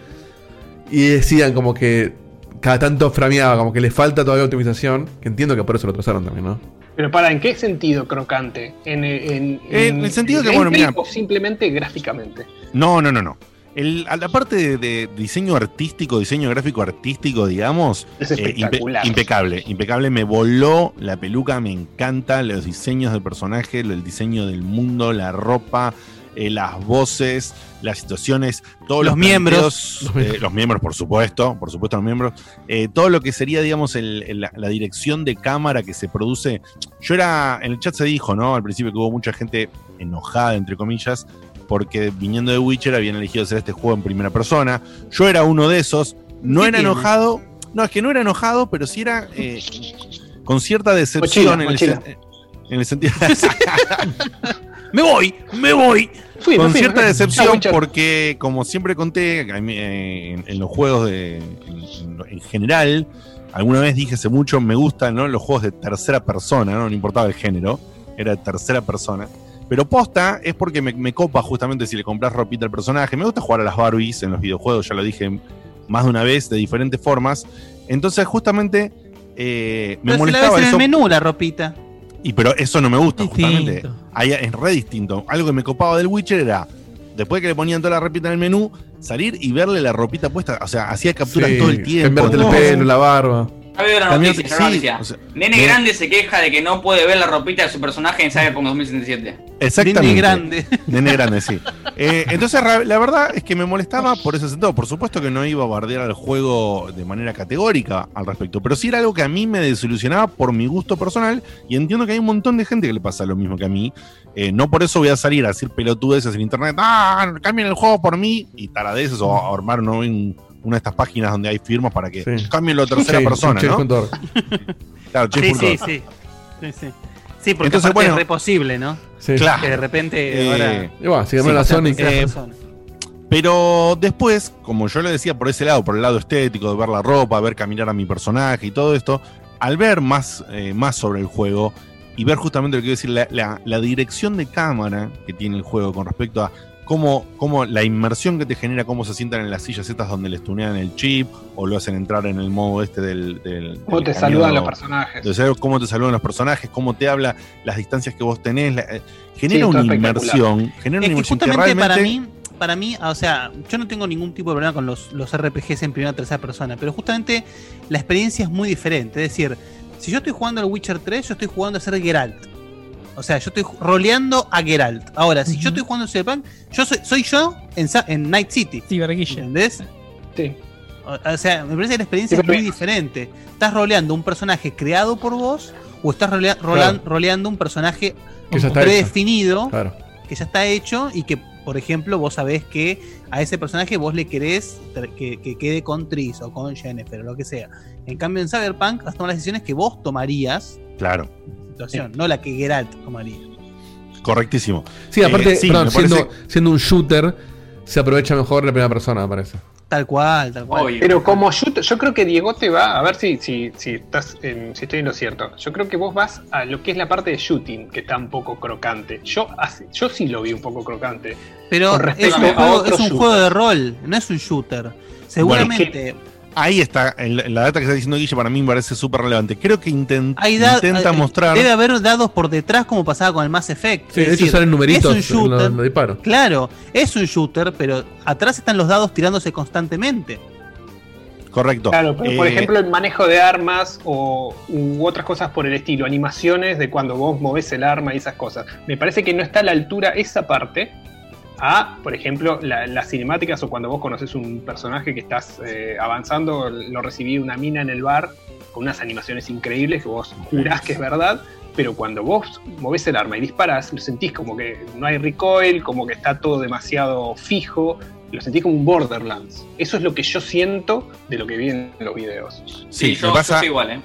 Y decían como que cada tanto frameaba, como que le falta todavía optimización. Que entiendo que por eso lo trazaron también, ¿no? Pero para, ¿en qué sentido crocante? ¿En, en, En el sentido que, bueno, mira- o simplemente gráficamente? No, no, no, no. El, a la parte de, de diseño artístico, diseño gráfico artístico, digamos, Es eh, impe- impecable. Impecable, me voló la peluca, me encanta los diseños del personaje, el diseño del mundo, la ropa, eh, las voces, las situaciones, todos Los los, miembros. eh, los miembros, por supuesto, por supuesto los miembros, eh, todo lo que sería, digamos, el- el- la, la dirección de cámara que se produce. Yo era, en el chat se dijo, ¿no? Al principio que hubo mucha gente enojada, entre comillas, porque viniendo de Witcher habían elegido hacer este juego en primera persona. Yo era uno de esos, no ¿Qué era tiene? enojado, no, es que no era enojado, pero sí era eh, con cierta decepción Mochila, en, el, mochila. sen- en el sentido... ¡Me voy! ¡Me voy! Fui, con me fui, cierta me decepción porque, como siempre conté, eh, en, en los juegos de, en, en general, alguna vez dije hace mucho, me gustan ¿no? los juegos de tercera persona, ¿no? no importaba el género, era de tercera persona. Pero posta es porque me, me copa justamente si le compras ropita al personaje. Me gusta jugar a las Barbies en los videojuegos, ya lo dije más de una vez, de diferentes formas. Entonces, justamente, eh, me Pero se la ves molestaba en el menú la ropita. Y pero eso no me gusta, Distinto. justamente. Ahí es re distinto. Algo que me copaba del Witcher era, después que le ponían toda la ropita en el menú, salir y verle la ropita puesta. O sea, hacía capturas Sí, todo el tiempo. Cambiarte el pelo, la barba. Ha habido una También- noticia, sí, noticia. o sea, Nene grande se queja de que no puede ver la ropita de su personaje en Cyberpunk 2077. Exactamente. Nene grande. Nene grande, sí. Eh, entonces, la verdad es que me molestaba por ese sentido. Por supuesto que no iba a bardear al juego de manera categórica al respecto, pero sí era algo que a mí me desilusionaba por mi gusto personal y entiendo que hay un montón de gente que le pasa lo mismo que a mí. Eh, no por eso voy a salir a decir pelotudeces en internet, ah, cambien el juego por mí y taradeces o a armar ¿no? un- una de estas páginas donde hay firmas para que Sí. cambien la tercera Sí, persona, sí, ¿no? Claro, Sí, sí, sí. Sí, sí. Porque Entonces, bueno. es re posible, ¿no? Sí. Claro. Que de repente Eh, ahora. Y bueno, si Sí, llamaron a o sea, Sony. tercera eh. Pero después, como yo le decía por ese lado, por el lado estético, de ver la ropa, ver caminar a mi personaje y todo esto, al ver más, eh, más sobre el juego y ver justamente lo que quiero decir, la, la- la dirección de cámara que tiene el juego con respecto a cómo, cómo la inmersión que te genera, cómo se sientan en las sillas estas donde les tunean el chip o lo hacen entrar en el modo este del... del ¿Cómo del te saludan los personajes? de saber cómo te saludan los personajes, cómo te habla, las distancias que vos tenés, la- eh, genera una inmersión, genera una Es que inmersión que justamente para realmente... mí, para mí, o sea, yo no tengo ningún tipo de problema con los, los RPGs en primera o tercera persona, pero justamente la experiencia es muy diferente. Es decir, si yo estoy jugando al Witcher 3, yo estoy jugando a ser Geralt. O sea, yo estoy roleando a Geralt. Ahora, si yo estoy jugando Cyberpunk, yo soy, soy yo en, Night City. Ciberguilla. ¿Entendés? Sí. O, o sea, me parece que la experiencia Sí, es muy diferente. ¿Estás roleando un personaje creado por vos o estás rolea- roleando un personaje Que ya está predefinido Claro. que ya está hecho y que, por ejemplo, vos sabés que a ese personaje vos le querés que quede con Tris o con Jennifer o lo que sea. En cambio, en Cyberpunk has tomado las decisiones que vos tomarías Claro, situación, no la que Geralt tomaría. correctísimo. Sí, aparte, Eh, sí, perdón, siendo, parece- siendo un shooter, se aprovecha mejor la primera persona, me parece. Tal cual, tal cual. Pero como shooter, yo creo que Diego te va, a ver si, si, si estás en- si estoy en lo cierto. Yo creo que vos vas a lo que es la parte de shooting, que está un poco crocante. Yo, hace- yo sí lo vi un poco crocante. Pero es respecto un, a juego, es un juego de rol, no es un shooter. Seguramente. Ahí está, el- la data que está diciendo Guille para mí me parece súper relevante. Creo que inten- hay da- intenta eh, mostrar. Debe haber dados por detrás como pasaba con el Mass Effect. Sí, Es de hecho decir, salen numeritos Es un en shooter. en los disparos. Claro, es un shooter, pero atrás están los dados tirándose constantemente. Correcto. Claro, pero por Eh, ejemplo el manejo de armas o u otras cosas por el estilo, animaciones de cuando vos movés el arma y esas cosas. Me parece que no está a la altura esa parte a, por ejemplo, la- las cinemáticas o cuando vos conoces un personaje que estás eh, avanzando, lo recibí una mina en el bar con unas animaciones increíbles que vos jurás que es verdad, pero cuando vos movés el arma y disparás, lo sentís como que no hay recoil, como que está todo demasiado fijo, lo sentís como un Borderlands. Eso es lo que yo siento de lo que vi en los videos. Sí, yo, me pasa, igual, ¿eh?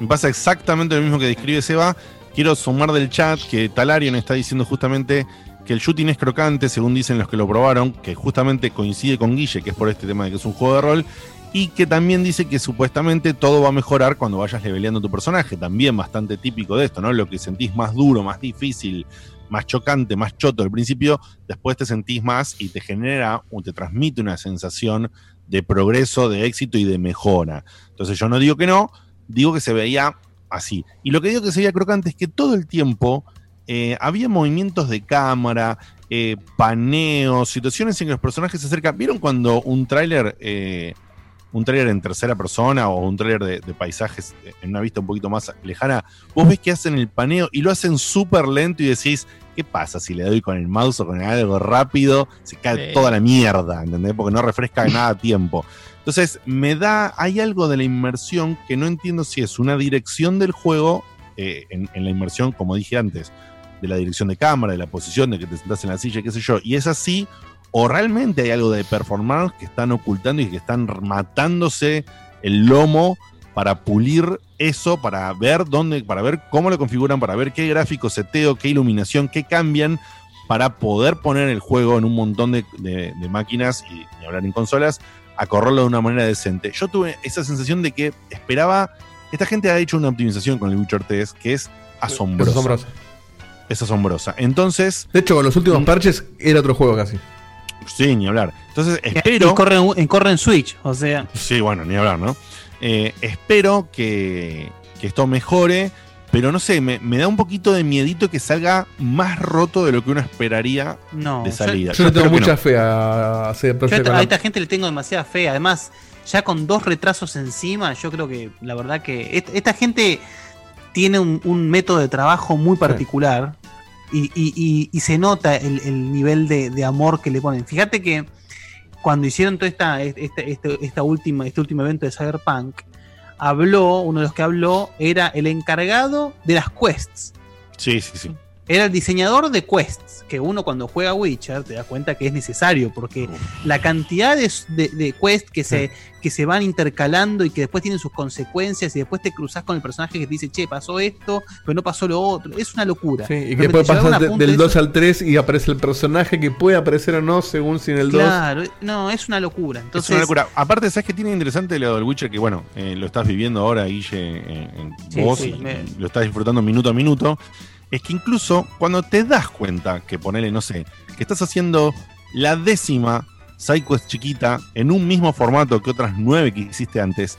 me pasa exactamente lo mismo que describe Seba. Quiero sumar del chat que Talarian está diciendo justamente que el shooting es crocante, según dicen los que lo probaron, que justamente coincide con Guille, que es por este tema de que es un juego de rol, y que también dice que supuestamente todo va a mejorar cuando vayas leveleando tu personaje. También bastante típico de esto, ¿no? Lo que sentís más duro, más difícil, más chocante, más choto al principio, después te sentís más y te genera o te transmite una sensación de progreso, de éxito y de mejora. Entonces yo no digo que no, digo que se veía así. Y lo que digo que se veía crocante es que todo el tiempo eh, había movimientos de cámara, eh, paneos, situaciones en que los personajes se acercan. ¿Vieron cuando un tráiler, eh, un tráiler en tercera persona o un tráiler de, de paisajes eh, en una vista un poquito más lejana, vos ves que hacen el paneo y lo hacen súper lento y decís, ¿qué pasa si le doy con el mouse o con algo rápido? Se cae Sí. toda la mierda, ¿entendés? Porque no refresca nada a tiempo. Entonces, me da, hay algo de la inmersión que no entiendo si es una dirección del juego, eh, en, en la inmersión, como dije antes, de la dirección de cámara, de la posición, de que te sentás en la silla, qué sé yo, y es así, o realmente hay algo de performance que están ocultando y que están matándose el lomo para pulir eso, para ver dónde, para ver cómo lo configuran, para ver qué gráfico seteo, qué iluminación, qué cambian, para poder poner el juego en un montón de, de- de máquinas y, y hablar en consolas, a correrlo de una manera decente. Yo tuve esa sensación de que esperaba. Esta gente ha hecho una optimización con el Witcher 3 que es asombrosa. Es asombrosa. Es asombrosa. Entonces. De hecho, con los últimos parches era otro juego casi. Sí, ni hablar. Entonces, Y espero. corre, en- corre en Switch, o sea. Sí, bueno, ni hablar, ¿no? Eh, espero que, que esto mejore, pero no sé, me, me da un poquito de miedito que salga más roto de lo que uno esperaría No, de yo- salida. Yo le tengo mucha no. fe a, a Yo a esta gente le tengo demasiada fe. Además, ya con dos retrasos encima, yo creo que la verdad que est- esta gente tiene un, un método de trabajo muy particular y, y- y- y se nota el, el nivel de, amor que le ponen. Fíjate que cuando hicieron todo esta, esta, este- esta última, este último evento de Cyberpunk, habló, uno de los que habló era el encargado de las quests. Sí, sí, sí. Era el diseñador de quests, que uno cuando juega Witcher te da cuenta que es necesario, porque la cantidad de, de- de quests que se, que se van intercalando y que después tienen sus consecuencias y después te cruzas con el personaje que te dice, che, pasó esto, pero no pasó lo otro. Es una locura. Sí, y que después de- punto del de 2 eso- al 3 y aparece el personaje que puede aparecer o no según si en el 2. Claro, no, es una locura. Entonces, es una locura. Aparte, ¿sabes qué tiene interesante lo del Witcher? Que bueno, eh, lo estás viviendo ahora, Guille, en, en Sí, vos, sí, y me- lo estás disfrutando minuto a minuto. Es que incluso cuando te das cuenta que ponele, no sé, que estás haciendo la décima sidequest chiquita en un mismo formato que otras nueve que hiciste antes,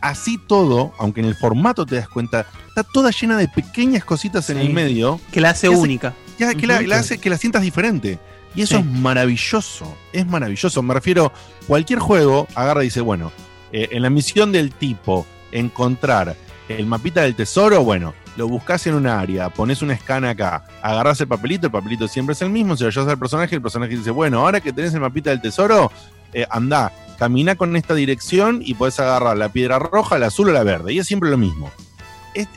así todo, aunque en el formato te das cuenta, está toda llena de pequeñas cositas en el medio. que la hace que hace- única. que, que la, hace que la sientas diferente. Y eso Sí. es maravilloso. Es maravilloso. Me refiero, cualquier juego agarra y dice, bueno, eh, en la misión del tipo, encontrar el mapita del tesoro, bueno, lo buscas en un área, pones una escana acá, agarras el papelito, el papelito siempre es el mismo, se lo llevas al personaje, el personaje dice, bueno, ahora que tenés el mapita del tesoro, eh, anda, camina con esta dirección y podés agarrar la piedra roja, la azul o la verde. Y es siempre lo mismo.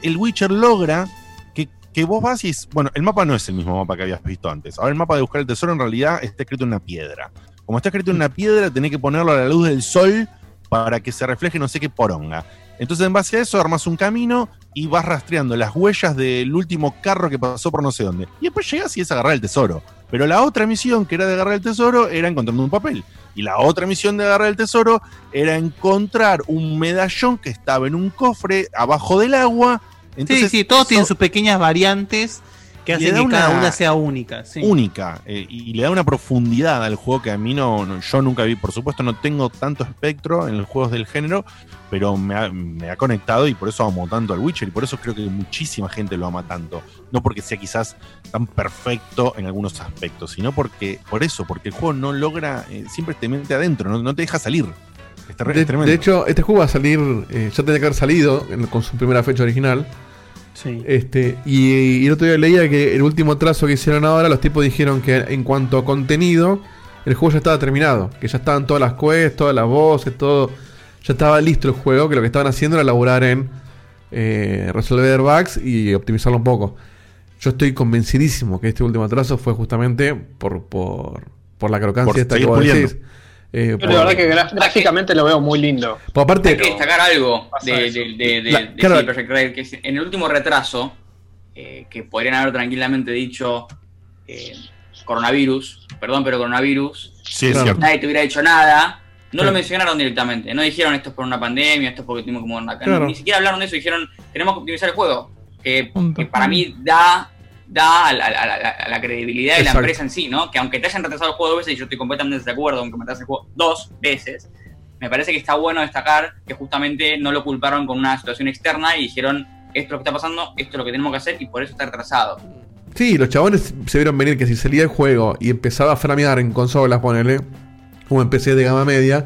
El Witcher logra que, que vos vas y bueno, el mapa no es el mismo mapa que habías visto antes. Ahora el mapa de buscar el tesoro en realidad está escrito en una piedra. Como está escrito en una piedra, tenés que ponerlo a la luz del sol para que se refleje no sé qué poronga. Entonces, en base a eso, armas un camino y vas rastreando las huellas del último carro que pasó por no sé dónde. Y después llegas y es agarrar el tesoro. Pero la otra misión, que era de agarrar el tesoro, era encontrando un papel. Y la otra misión de agarrar el tesoro era encontrar un medallón que estaba en un cofre abajo del agua. Entonces, sí, sí, todos eso- tienen sus pequeñas variantes que da que cada una- una sea única. sí. única eh, y le da una profundidad al juego que a mí no, no- yo nunca vi. Por supuesto, no tengo tanto espectro en los juegos del género, pero me ha, me ha conectado y por eso amo tanto al Witcher y por eso creo que muchísima gente lo ama tanto. No porque sea quizás tan perfecto en algunos aspectos, sino porque por eso, porque el juego no logra, eh, siempre te mete adentro, no, no te deja salir. Es, ter- De, es tremendo. de hecho, este juego va a salir, eh, ya tenía que haber salido en- con su primera fecha original. Sí. Este, y, y el otro día leía que el último trazo que hicieron ahora, los tipos dijeron que en cuanto a contenido, el juego ya estaba terminado. Que ya estaban todas las quests, todas las voces, todo. Ya estaba listo el juego, que lo que estaban haciendo era laburar en eh, resolver bugs y optimizarlo un poco. Yo estoy convencidísimo que este último trazo fue justamente por, por, por la crocancia Por esta que vos decís. Eh, Yo por- la verdad que gráficamente lo veo muy lindo. por aparte, Hay que destacar algo de, de, de, de- La- de claro. CD Projekt Red, que es en el último retraso, eh, que podrían haber tranquilamente dicho eh, coronavirus, perdón, pero coronavirus, sí, es claro. cierto. nadie te hubiera dicho nada, no Sí. lo mencionaron directamente, no dijeron esto es por una pandemia, esto es porque tuvimos como una... Claro. Ni siquiera hablaron de eso, dijeron tenemos que optimizar el juego, que, que para mí da da a la, a la- a la credibilidad de la empresa en sí, ¿no? Que aunque te hayan retrasado el juego dos veces, y yo estoy completamente de acuerdo, aunque me retrasen el juego dos veces, me parece que está bueno destacar que justamente no lo culparon con una situación externa y dijeron, esto es lo que está pasando, esto es lo que tenemos que hacer y por eso está retrasado. Sí, los chabones se vieron venir que si salía el juego y empezaba a framear en consolas, ponele, como en PC de gama media,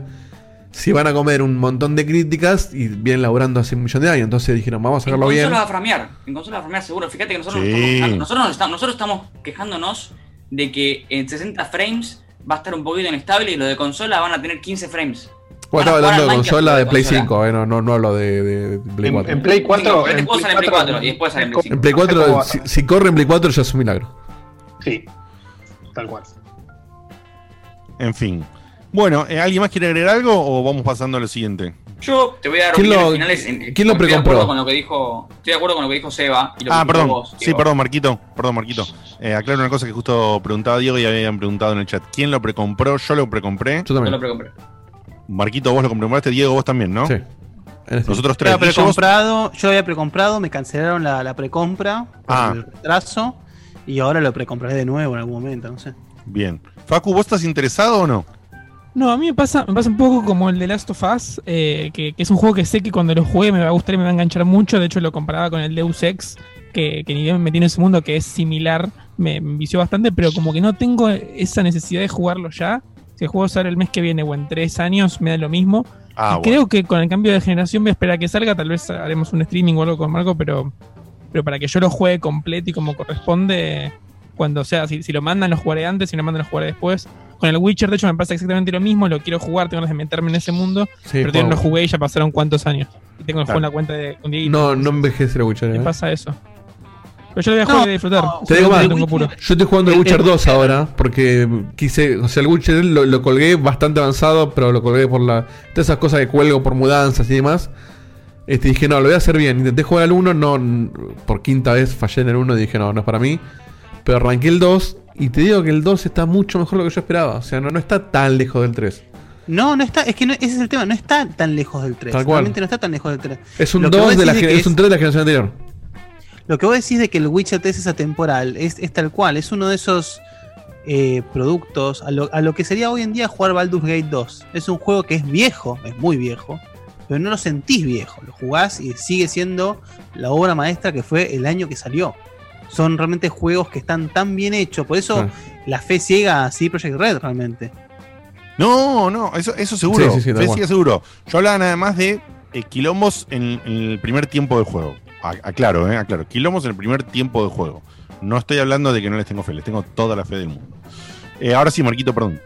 se iban a comer un montón de críticas y vienen laburando hace un millón de años. Entonces dijeron, vamos a En sacarlo bien. consola va a framear, en consola va a framear seguro. Fíjate que nosotros, Sí. nos estamos nosotros, nos estamos, nosotros estamos quejándonos de que en 60 frames va a estar un poquito inestable y los de consola van a tener 15 frames. Bueno, Van estaba a jugar hablando de consola de Play consola. 5, eh, no, no, no hablo de, de- de Play En, 4. en Play 4. pero este juego sale en Play 4 y después sale en Play 5. En Play 4, si, si corre en Play 4 ya es un milagro. Sí, tal cual. En fin. Bueno, eh, ¿alguien más quiere agregar algo o vamos pasando a lo siguiente? Yo te voy a dar ¿Quién lo- finales. en- quién lo estoy de precompró? acuerdo con lo que dijo, estoy de acuerdo con lo que dijo Seba. Y lo Ah, perdón. vos, sí, perdón, Marquito. Perdón, Marquito. Eh, aclaro una cosa que justo preguntaba Diego y habían preguntado en el chat. ¿Quién lo precompró? Yo lo precompré. Yo Yo también. lo precompré. Marquito, vos lo compraste. Diego, vos también, ¿no? Sí. Nosotros Yo tres. vos- precomprado, yo había precomprado, me cancelaron la, la precompra por Ah. el retraso y ahora lo precompraré de nuevo en algún momento, no sé. Bien. Facu, ¿vos estás interesado o no? No, a mí me pasa, me pasa un poco como el de Last of Us, eh, que, que es un juego que sé que cuando lo juegue me va a gustar y me va a enganchar mucho. De hecho, lo comparaba con el Deus Ex, que, que ni bien me metí en ese mundo, que es similar, me, me vició bastante, pero como que no tengo esa necesidad de jugarlo ya. Si el juego sale el mes que viene o en tres años, me da lo mismo. Ah, Y creo que con el cambio de generación voy a esperar a que salga, tal vez haremos un streaming o algo con Marco, pero, pero para que yo lo juegue completo y como corresponde, cuando sea, si, si lo mandan lo jugaré antes, si lo mandan lo jugaré después. Con el Witcher, de hecho, me pasa exactamente lo mismo, lo quiero jugar, tengo ganas de meterme en ese mundo, Sí, pero no lo jugué y ya pasaron cuántos años. Y tengo el Claro. juego en la cuenta de con Dieguito. No, no envejece el Witcher. Me eh. pasa eso. Pero yo lo voy a jugar y disfrutar. no, Te digo más, puro. Yo estoy jugando el El- Witcher el- 2 ahora, porque quise, o sea, el Witcher lo, lo colgué bastante avanzado, pero lo colgué por la, todas esas cosas que cuelgo por mudanzas y demás. Este, dije, no, lo voy a hacer bien. Intenté jugar al 1, no, por quinta vez fallé en el 1 y dije, no, no es para mí. Pero arranqué el 2 y te digo que el 2 está mucho mejor de lo que yo esperaba. O sea, no, no está tan lejos del 3. No, no está, es que no- ese es el tema, no está tan lejos del 3. Tal cual. Realmente no está tan lejos del 3. Es un Lo que 2 vos de la, que es un es- 3 de la generación anterior. Lo que vos decís de que el Witcher 3 es atemporal, es, es tal cual, es uno de esos eh, productos a lo, a lo que sería hoy en día jugar Baldur's Gate 2. Es un juego que es viejo, es muy viejo, pero no lo sentís viejo, lo jugás y sigue siendo la obra maestra que fue el año que salió. Son realmente juegos que están tan bien hechos, por eso Ah. la fe ciega a CD Projekt Red realmente. No, no, eso, eso seguro. Sí, sí, sí, Fe sigue seguro. Yo hablaba nada más de eh, quilombos en, en el primer tiempo del juego. A- Aclaro, eh, aclaro. Quilombos en el primer tiempo del juego. No estoy hablando de que no les tengo fe, les tengo toda la fe del mundo. Eh, ahora sí, Marquito, perdón.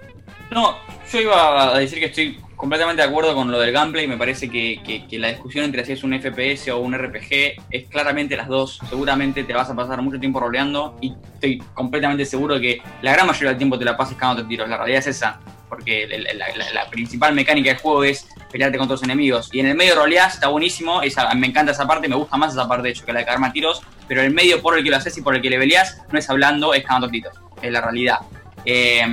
No, yo iba a decir que estoy completamente de acuerdo con lo del gameplay. Me parece que, que- la discusión entre si es un FPS o un RPG es claramente las dos. Seguramente te vas a pasar mucho tiempo roleando y estoy completamente seguro de que la gran mayoría del tiempo te la pasas cagándote tiros. La realidad es esa. Porque la, principal mecánica del juego es pelearte contra los enemigos. Y en el medio roleás, está buenísimo. Esa, me encanta esa parte, me gusta más esa parte de hecho que la de cagarme a tiros. Pero el medio por el que lo haces y por el que le peleás no es hablando, es cagando tiros. es la realidad. Eh,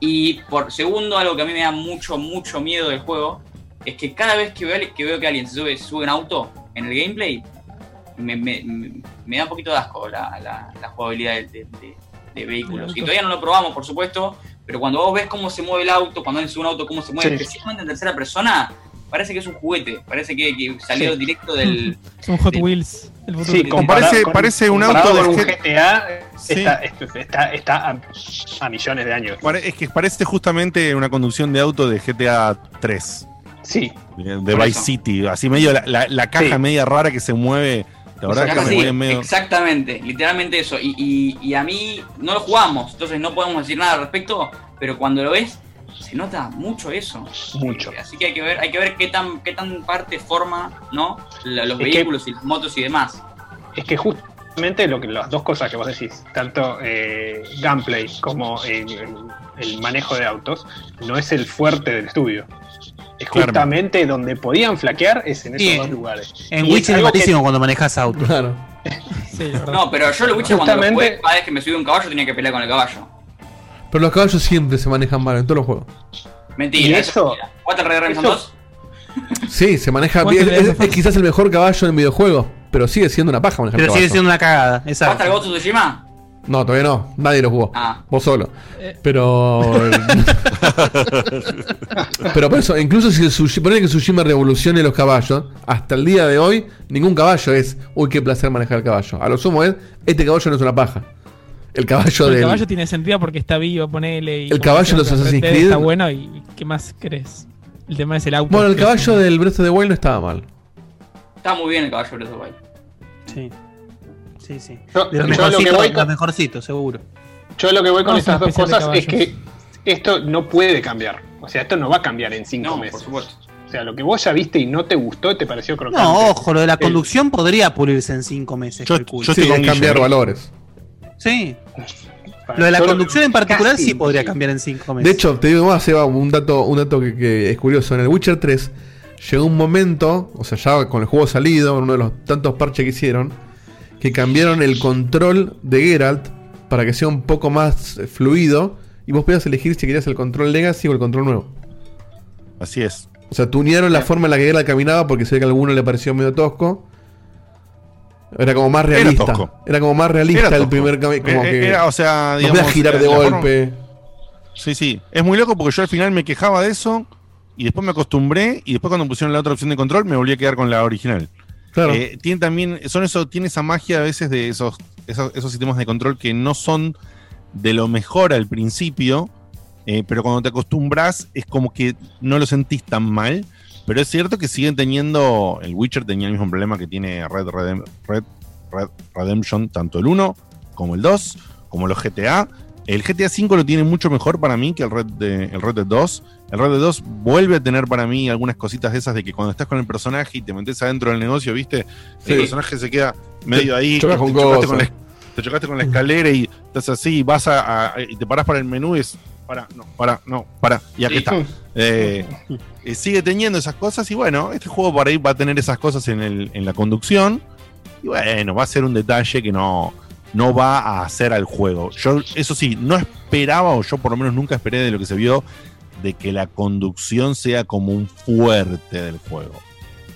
y por segundo, algo que a mí me da mucho, mucho miedo del juego, es que cada vez que veo, que, veo que alguien se sube, sube en auto en el gameplay, me, me- da un poquito de asco la, la- la jugabilidad de, de- de- de vehículos. Y todavía no lo probamos, por supuesto, pero cuando vos ves cómo se mueve el auto, cuando alguien sube un auto, cómo se mueve, Sí. especialmente en tercera persona, parece que es un juguete, parece que, que salió Sí. directo del... Es un Hot Wheels. El. Sí, parece- con- parece un auto de un GTA, Sí. está, está, está a, a millones de años. Es que parece justamente una conducción de auto de GTA 3. Sí. De, Vice eso. City. Así medio la, la- la caja Sí. media rara que se mueve. La verdad que Sí, me voy en medio. Exactamente, literalmente eso. Y, y- y a mí no lo jugamos, entonces no podemos decir nada al respecto, pero cuando lo ves, se nota mucho eso. Mucho. Así que hay que ver, hay que ver qué tan, qué tan parte forma, ¿no? La- los Es que- vehículos y las motos y demás. Es que justamente lo que, las dos cosas que vos decís, tanto eh, gameplay como el, el- el manejo de autos, no es el fuerte del estudio. Es Claro. justamente donde podían flaquear es en esos Sí, dos lugares. En Y Witcher es que- malísimo cuando manejas auto. Claro. Sí. No, pero yo lo Witcher cuando lo jugué, cada vez que me subí un caballo tenía que pelear con el caballo. Pero los caballos siempre se manejan mal en todos los juegos. Mentira, Y eso, eso- es mentira. ¿Jugaste el Red Redemption eso- 2? Sí, se maneja ¿Cuánto bien. Es, es quizás el mejor caballo en videojuegos, pero sigue siendo una paja manejar Pero caballo. sigue siendo una cagada. ¿Jugaste al Exacto. Ghost of Tsushima? No, todavía no. Nadie lo jugó. Ah. Vos solo. Eh. Pero. pero por eso, incluso si ponele que Tsushima revolucione los caballos, hasta el día de hoy, ningún caballo es, uy, qué placer manejar el caballo. A lo sumo es, este caballo no es una paja. El caballo el del. caballo tiene sentido porque está vivo, ponele. Y El caballo de los Assassin's Creed- Está bueno y ¿qué más crees? El tema es el auto. Bueno, el es caballo del Breath of the Wild no estaba mal. Está muy bien el caballo de Breath of the Wild. Sí. Sí, sí. Yo- De los lo mejorcitos, voy los con- mejorcitos, seguro. Yo lo que voy con estas dos cosas es que esto no puede cambiar. O sea, esto no va a cambiar en cinco No, meses. por supuesto. O sea, lo que vos ya viste y no te gustó, te pareció crocante. No, ojo, lo de la El- conducción podría pulirse en cinco meses. Yo- yo Sí, estoy con es cambiar valores. Sí. Lo de la conducción en particular casi- sí podría cambiar en cinco meses. De hecho, te digo más, Seba, un dato, un dato que, que es curioso. En el Witcher 3 llegó un momento, o sea, ya con el juego salido, uno de los tantos parches que hicieron, que cambiaron el control de Geralt para que sea un poco más eh, fluido y vos podías elegir si querías el control Legacy o el control nuevo. Así es. O sea, tunearon la forma en la que Geralt caminaba porque sé que a alguno le pareció medio tosco. Era como más Era realista. tosco. Era, como más realista Era el primer como Eh, que era, o sea, digamos, girar de la forma- golpe. Sí, sí. Es muy loco porque yo al final me quejaba de eso y después me acostumbré y después cuando pusieron la otra opción de control me volví a quedar con la original. Claro. Eh, tiene también, son eso, tiene esa magia a veces de esos, esos, esos sistemas de control que no son de lo mejor al principio, eh, pero cuando te acostumbras es como que no lo sentís tan mal. Pero es cierto que siguen teniendo, el Witcher tenía el mismo problema que tiene Red, Redem- Red, Red Redemption, tanto el 1 como el 2, como los GTA. El GTA 5 lo tiene mucho mejor para mí que el Red, de, el Red Dead 2. El Red Dead 2 vuelve a tener para mí algunas cositas de esas de que cuando estás con el personaje y te metes adentro del negocio, ¿viste? Sí. El personaje se queda medio ahí, te con chocaste con la, te chocaste con la escalera y estás así, y vas a, a- y te parás para el menú y es para, no, para, no, para, y aquí Sí. está. Eh, eh, sigue teniendo esas cosas y bueno, este juego por ahí va a tener esas cosas en, el, en la conducción y bueno, va a ser un detalle que no, no va a hacer al juego. Yo, eso sí, no esperaba, o yo por lo menos nunca esperé de lo que se vio, de que la conducción sea como un fuerte del juego.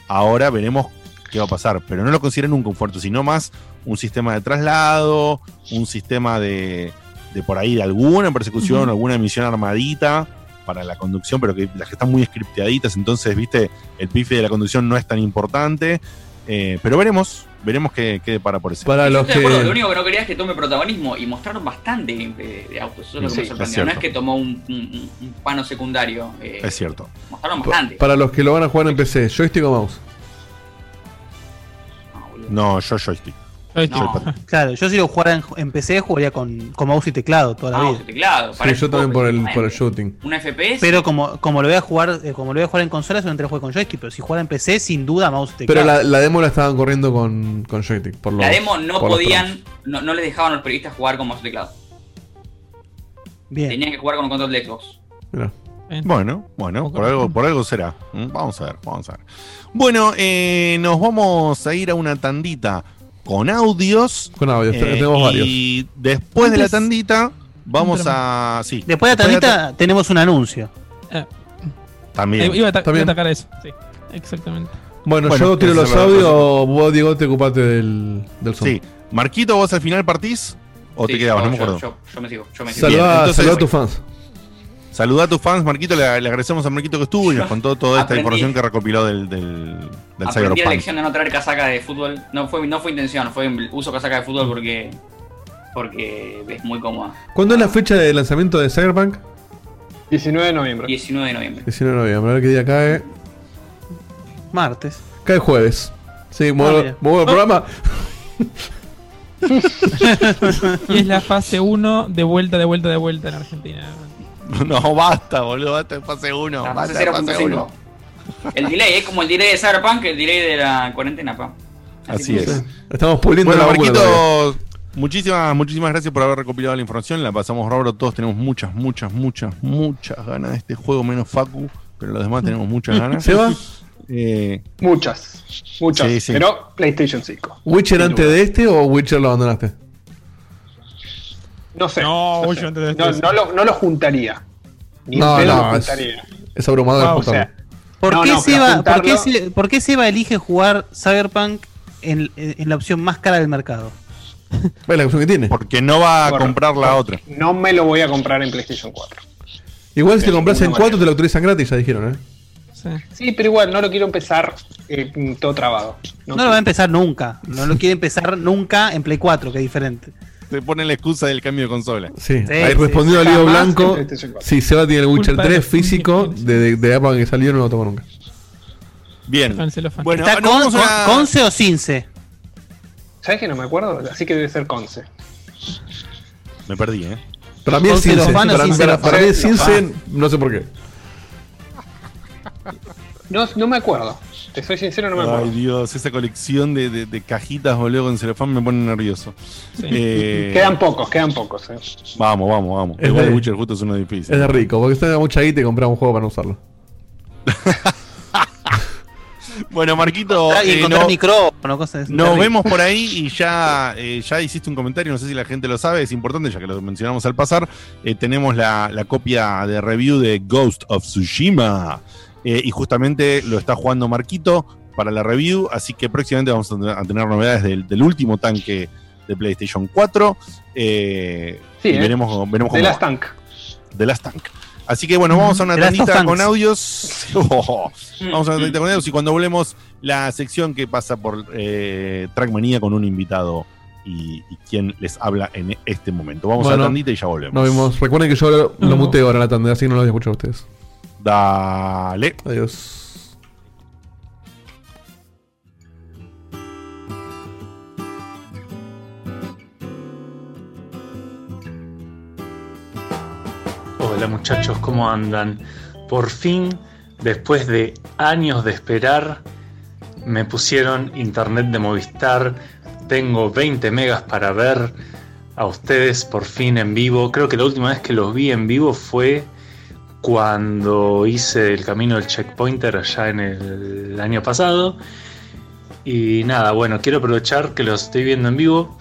Ahora veremos qué va a pasar, pero no lo considero nunca un fuerte, sino más un sistema de traslado, un sistema de, de por ahí de alguna persecución, alguna misión armadita para la conducción, pero que las que están muy scripteaditas, entonces, viste, el pife de la conducción no es tan importante. eh, pero veremos, veremos qué, qué para por ese. Para los acuerdo, lo que. único que no quería es que tome protagonismo y mostraron bastante de, de autos. Eso es lo que Sí, me es sorprendió. No es que tomó un, un- un pano secundario. eh, Es cierto. Mostraron bastante. Para los que lo van a jugar en PC, joystick o mouse. No, boludo. No, yo joystick. No. Claro, yo si lo jugara en, en PC jugaría con, con mouse y teclado toda la Mouse vida. y teclado. Sí, para yo ese también por el, por el shooting. Un FPS. Pero como, como lo voy a jugar, eh, como lo voy a jugar en consola, solamente lo juego con joystick. Pero si jugara en PC, sin duda mouse y Pero teclado. la, la demo la estaban corriendo con, con joystick. Por los, la demo no podían, no, no les dejaban a los periodistas jugar con mouse y teclado. Bien. Tenían que jugar con un control de Xbox. Bueno, bueno, por algo, por algo será. Mm, Vamos a ver, vamos a ver. Bueno, eh, nos vamos a ir a una tandita con audios. Con audio, eh, tenemos varios. y después de la tandita, Vamos a. Sí. Después de de Tanita tenemos un anuncio. También. Eh, Iba a, iba a atacar eso. Sí, exactamente. Bueno, Bueno, yo tiro los la audios o vos, Diego, te ocupate del, del son. Sí. Marquito, ¿vos al final partís? ¿O te quedabas? yo- No me yo- acuerdo. Yo, yo me sigo, yo me sigo. Bien, Saludá, entonces- saludá a tus fans. Saludá a tus fans, Marquito. Le, le agradecemos a Marquito que estuvo y nos contó toda esta Aprendí. información que recopiló del, del, del Aprendí la Cyberpunk. lección de no traer casaca de fútbol. No fue, no fue intención, fue uso casaca de fútbol porque porque es muy cómoda. ¿Cuándo es la fecha de lanzamiento de Cyberpunk? 19 de noviembre. 19 de noviembre. 19 de noviembre. A ver qué día cae. Martes. Cae jueves. Sí, muevo, muevo el programa. Y es la fase 1 de vuelta, de vuelta, de vuelta en Argentina. No, basta, boludo. Basta de fase 1. La Basta fase de fase 1. 0.5. El delay es como el delay de Cyberpunk, el delay de la cuarentena, pa. Así es. Estamos puliendo Bueno, la muchísimas, muchísimas gracias por haber recopilado la información. La pasamos raro. Todos tenemos muchas, muchas, muchas, muchas ganas de este juego, menos Facu. Pero los demás tenemos muchas ganas. ¿Seba? Eh, Muchas. Muchas. Sí, sí. Pero PlayStation 5. ¿Witcher antes de este o Witcher lo abandonaste? No sé. No, no, Witcher sé. antes de No, este. no lo, no lo juntaría. Ni No, no, lo es- juntaría. Es abrumador O sea, ¿Por, No, qué no, Seba, ¿por, qué juntarlo- Se- por qué Seba elige jugar Cyberpunk en, en la opción más cara del mercado? ¿Ves la opción que tiene? porque no va a comprar la otra. No me lo voy a comprar en PlayStation 4. Igual si te compras en ninguna 4 manera. te lo autorizan gratis, ya dijeron, ¿eh? Sí. Sí, pero igual no lo quiero empezar eh, todo trabado. No, lo va a empezar nunca. No lo quiere empezar nunca en Play 4, que es diferente. Te ponen la excusa del cambio de consola. Sí, Sí, ahí sí, respondiendo sí. a Lío Blanco. en PlayStation 4. Si Seba tiene el Witcher Culpa de 3 los físico, de, de, de época que salió, no lo tomo nunca. Bien. Bueno, ¿Está nos con, vamos a una- con- conce o cince? ¿Sabes que no me acuerdo? Así que debe ser Conce. Me perdí, ¿eh? Para mí es Cince. Para, mí es Cince, no sé por qué. No, no me acuerdo. Te soy sincero, no me Ay, acuerdo. Dios, esa colección de, de- de cajitas, boludo, con celofán me pone nervioso. Sí. Eh, Quedan pocos, quedan pocos. eh. Vamos, vamos, vamos. Es Igual de- el Witcher justo es uno difícil. Es de rico, porque está mucha guita y comprar un juego para no usarlo. Bueno, Marquito, y eh, no- micrófono, cosas de Nos terrible. vemos por ahí y ya, eh, ya hiciste un comentario, no sé si la gente lo sabe, es importante ya que lo mencionamos al pasar. eh, tenemos la, la copia de review de Ghost of Tsushima eh, y justamente lo está jugando Marquito para la review, así que próximamente vamos a tener, novedades del, del último tanque de PlayStation 4 eh, Sí, y eh. veremos, veremos De va. Tank. de las Tank. Así que bueno, vamos a una The Last of tandita con audios. Oh, vamos a una tandita con audios y cuando volvemos la sección que pasa por eh, Trackmanía con un invitado y, y quien les habla en este momento. Vamos a la tandita y ya volvemos. Nos vemos. Recuerden que yo lo, muteo ahora la tanda, así que no lo voy a escuchar a ustedes. Dale. Adiós. Hola muchachos, ¿cómo andan? Por fin, después de años de esperar, me pusieron internet de Movistar. Tengo 20 megas para ver a ustedes por fin en vivo. Creo que la última vez que los vi en vivo fue cuando hice el camino del checkpointer allá en el año pasado. Y nada, bueno, quiero aprovechar que los estoy viendo en vivo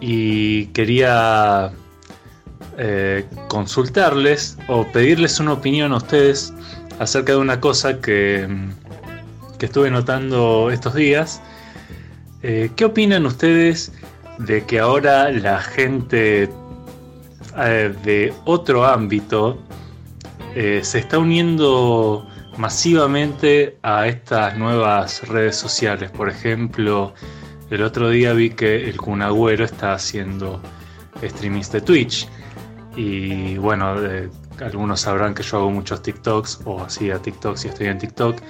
y quería eh, consultarles o pedirles una opinión a ustedes acerca de una cosa que, que estuve notando estos días. Eh, ¿Qué opinan ustedes de que ahora la gente eh, de otro ámbito eh, se está uniendo masivamente a estas nuevas redes sociales? Por ejemplo, el otro día vi que el Kun Agüero está haciendo streamings de Twitch. Y bueno, eh, algunos sabrán que yo hago muchos TikToks o hacía TikToks y estoy en TikTok.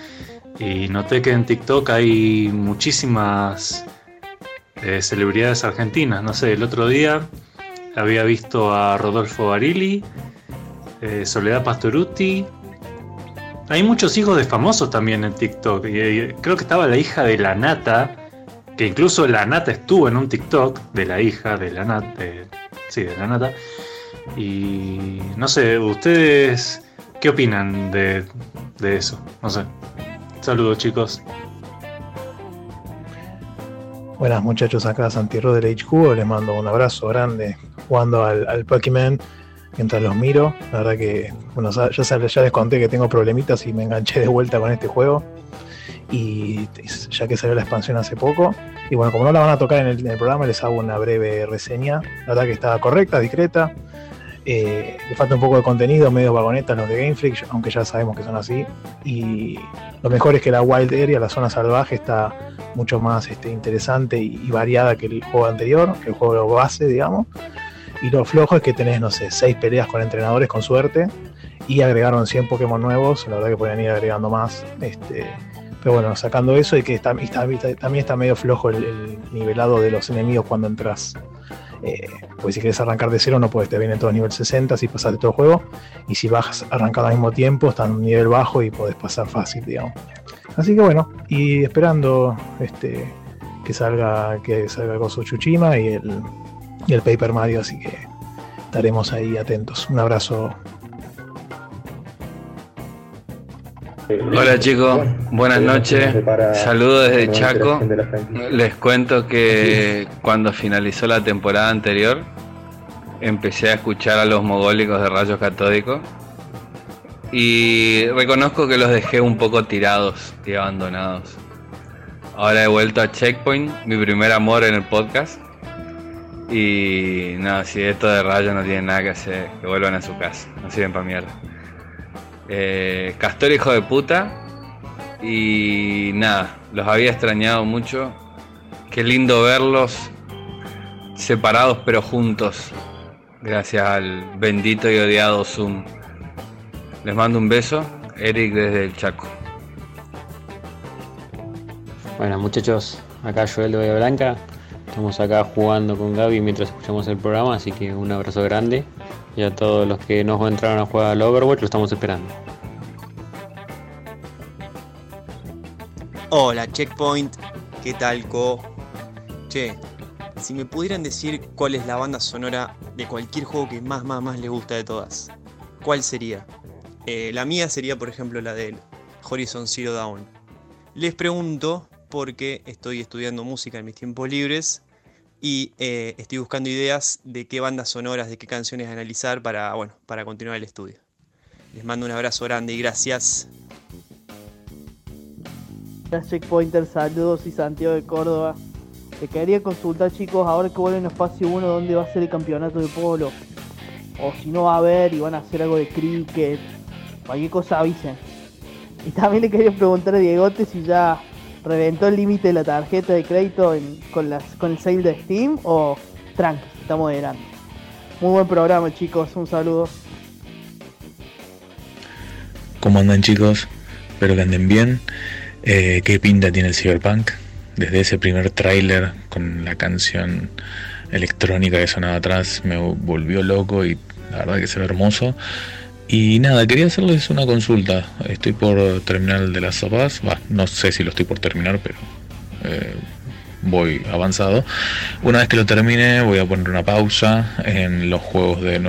Y noté que en TikTok hay muchísimas eh, celebridades argentinas. No sé, el otro día había visto a Rodolfo Barili, eh, Soledad Pastoruti. Hay muchos hijos de famosos también en TikTok. Y creo que estaba la hija de la Nata, que incluso la Nata estuvo en un TikTok de la hija de la Nata. sí, de la Nata. Y no sé, ¿ustedes qué opinan de, eso? No sé. Saludos chicos. Buenas muchachos, acá Santi Ro del HQ, les mando un abrazo grande jugando al, al Pac-Man. Mientras los miro. La verdad que, bueno, ya, les conté que tengo problemitas y me enganché de vuelta con este juego. Y ya que salió la expansión hace poco. Y bueno, como no la van a tocar en el, en el programa, les hago una breve reseña. La verdad que está correcta, discreta. Eh, le falta un poco de contenido, medio vagonetas los de Game Freak, aunque ya sabemos que son así. Y lo mejor es que la Wild Area, la zona salvaje, está mucho más este, interesante y, y variada que el juego anterior, que el juego base, digamos. Y lo flojo es que tenés, no sé, seis peleas con entrenadores con suerte. Y agregaron 100 Pokémon nuevos. La verdad que pueden ir agregando más. Este, pero bueno, sacando eso y que también está medio flojo el, el nivelado de los enemigos cuando entras. Eh, pues si quieres arrancar de cero no puedes, te vienen todos nivel 60 si pasas de todo el juego. Y si bajas arrancado al mismo tiempo, está en un nivel bajo y podés pasar fácil, digamos. Así que bueno, y esperando este que salga, que salga el Gozo Tsushima y el, y el Paper Mario, así que estaremos ahí atentos. Un abrazo. Hola chicos, buenas noches. Saludos desde Chaco. Les cuento que cuando finalizó la temporada anterior, empecé a escuchar a los mogólicos de rayos catódicos y reconozco que los dejé un poco tirados y abandonados. Ahora he vuelto a Checkpoint, mi primer amor en el podcast. Y nada, si esto de rayos no tiene nada que hacer, que vuelvan a su casa, no sirven para mierda. Eh, Castor hijo de puta. Y nada, los había extrañado mucho. Qué lindo verlos separados pero juntos. Gracias al bendito y odiado Zoom. Les mando un beso. Eric desde el Chaco. Bueno muchachos, acá Joel de Blanca. Estamos acá jugando con Gaby mientras escuchamos el programa, así que un abrazo grande. Y a todos los que nos entraron a jugar al Overwatch, lo estamos esperando. Hola, Checkpoint. ¿Qué tal, Co? Che, si me pudieran decir cuál es la banda sonora de cualquier juego que más, más, más les gusta de todas, ¿cuál sería? Eh, la mía sería, por ejemplo, la del Horizon Zero Dawn. Les pregunto porque estoy estudiando música en mis tiempos libres y eh, estoy buscando ideas de qué bandas sonoras, de qué canciones analizar para, bueno, para continuar el estudio. Les mando un abrazo grande y gracias. Checkpointer, saludos y Santiago de Córdoba. Te quería consultar chicos, ahora que vuelven a espacio 1, ¿dónde va a ser el campeonato de polo? O si no va a haber y van a hacer algo de cricket, cualquier cosa avisen. Y también le quería preguntar a Diegote si ya reventó el límite de la tarjeta de crédito con, las, con el sale de Steam o tranqui, está moderando. Muy buen programa chicos, un saludo. ¿Cómo andan chicos? Espero que anden bien. Eh, ¿Qué pinta tiene el Cyberpunk? Desde ese primer tráiler con la canción electrónica que sonaba atrás me volvió loco y la verdad que se ve hermoso. Y nada, quería hacerles una consulta. Estoy por terminar de las sopas. No sé si lo estoy por terminar, pero eh, voy avanzado. Una vez que lo termine, voy a poner una pausa en los juegos de,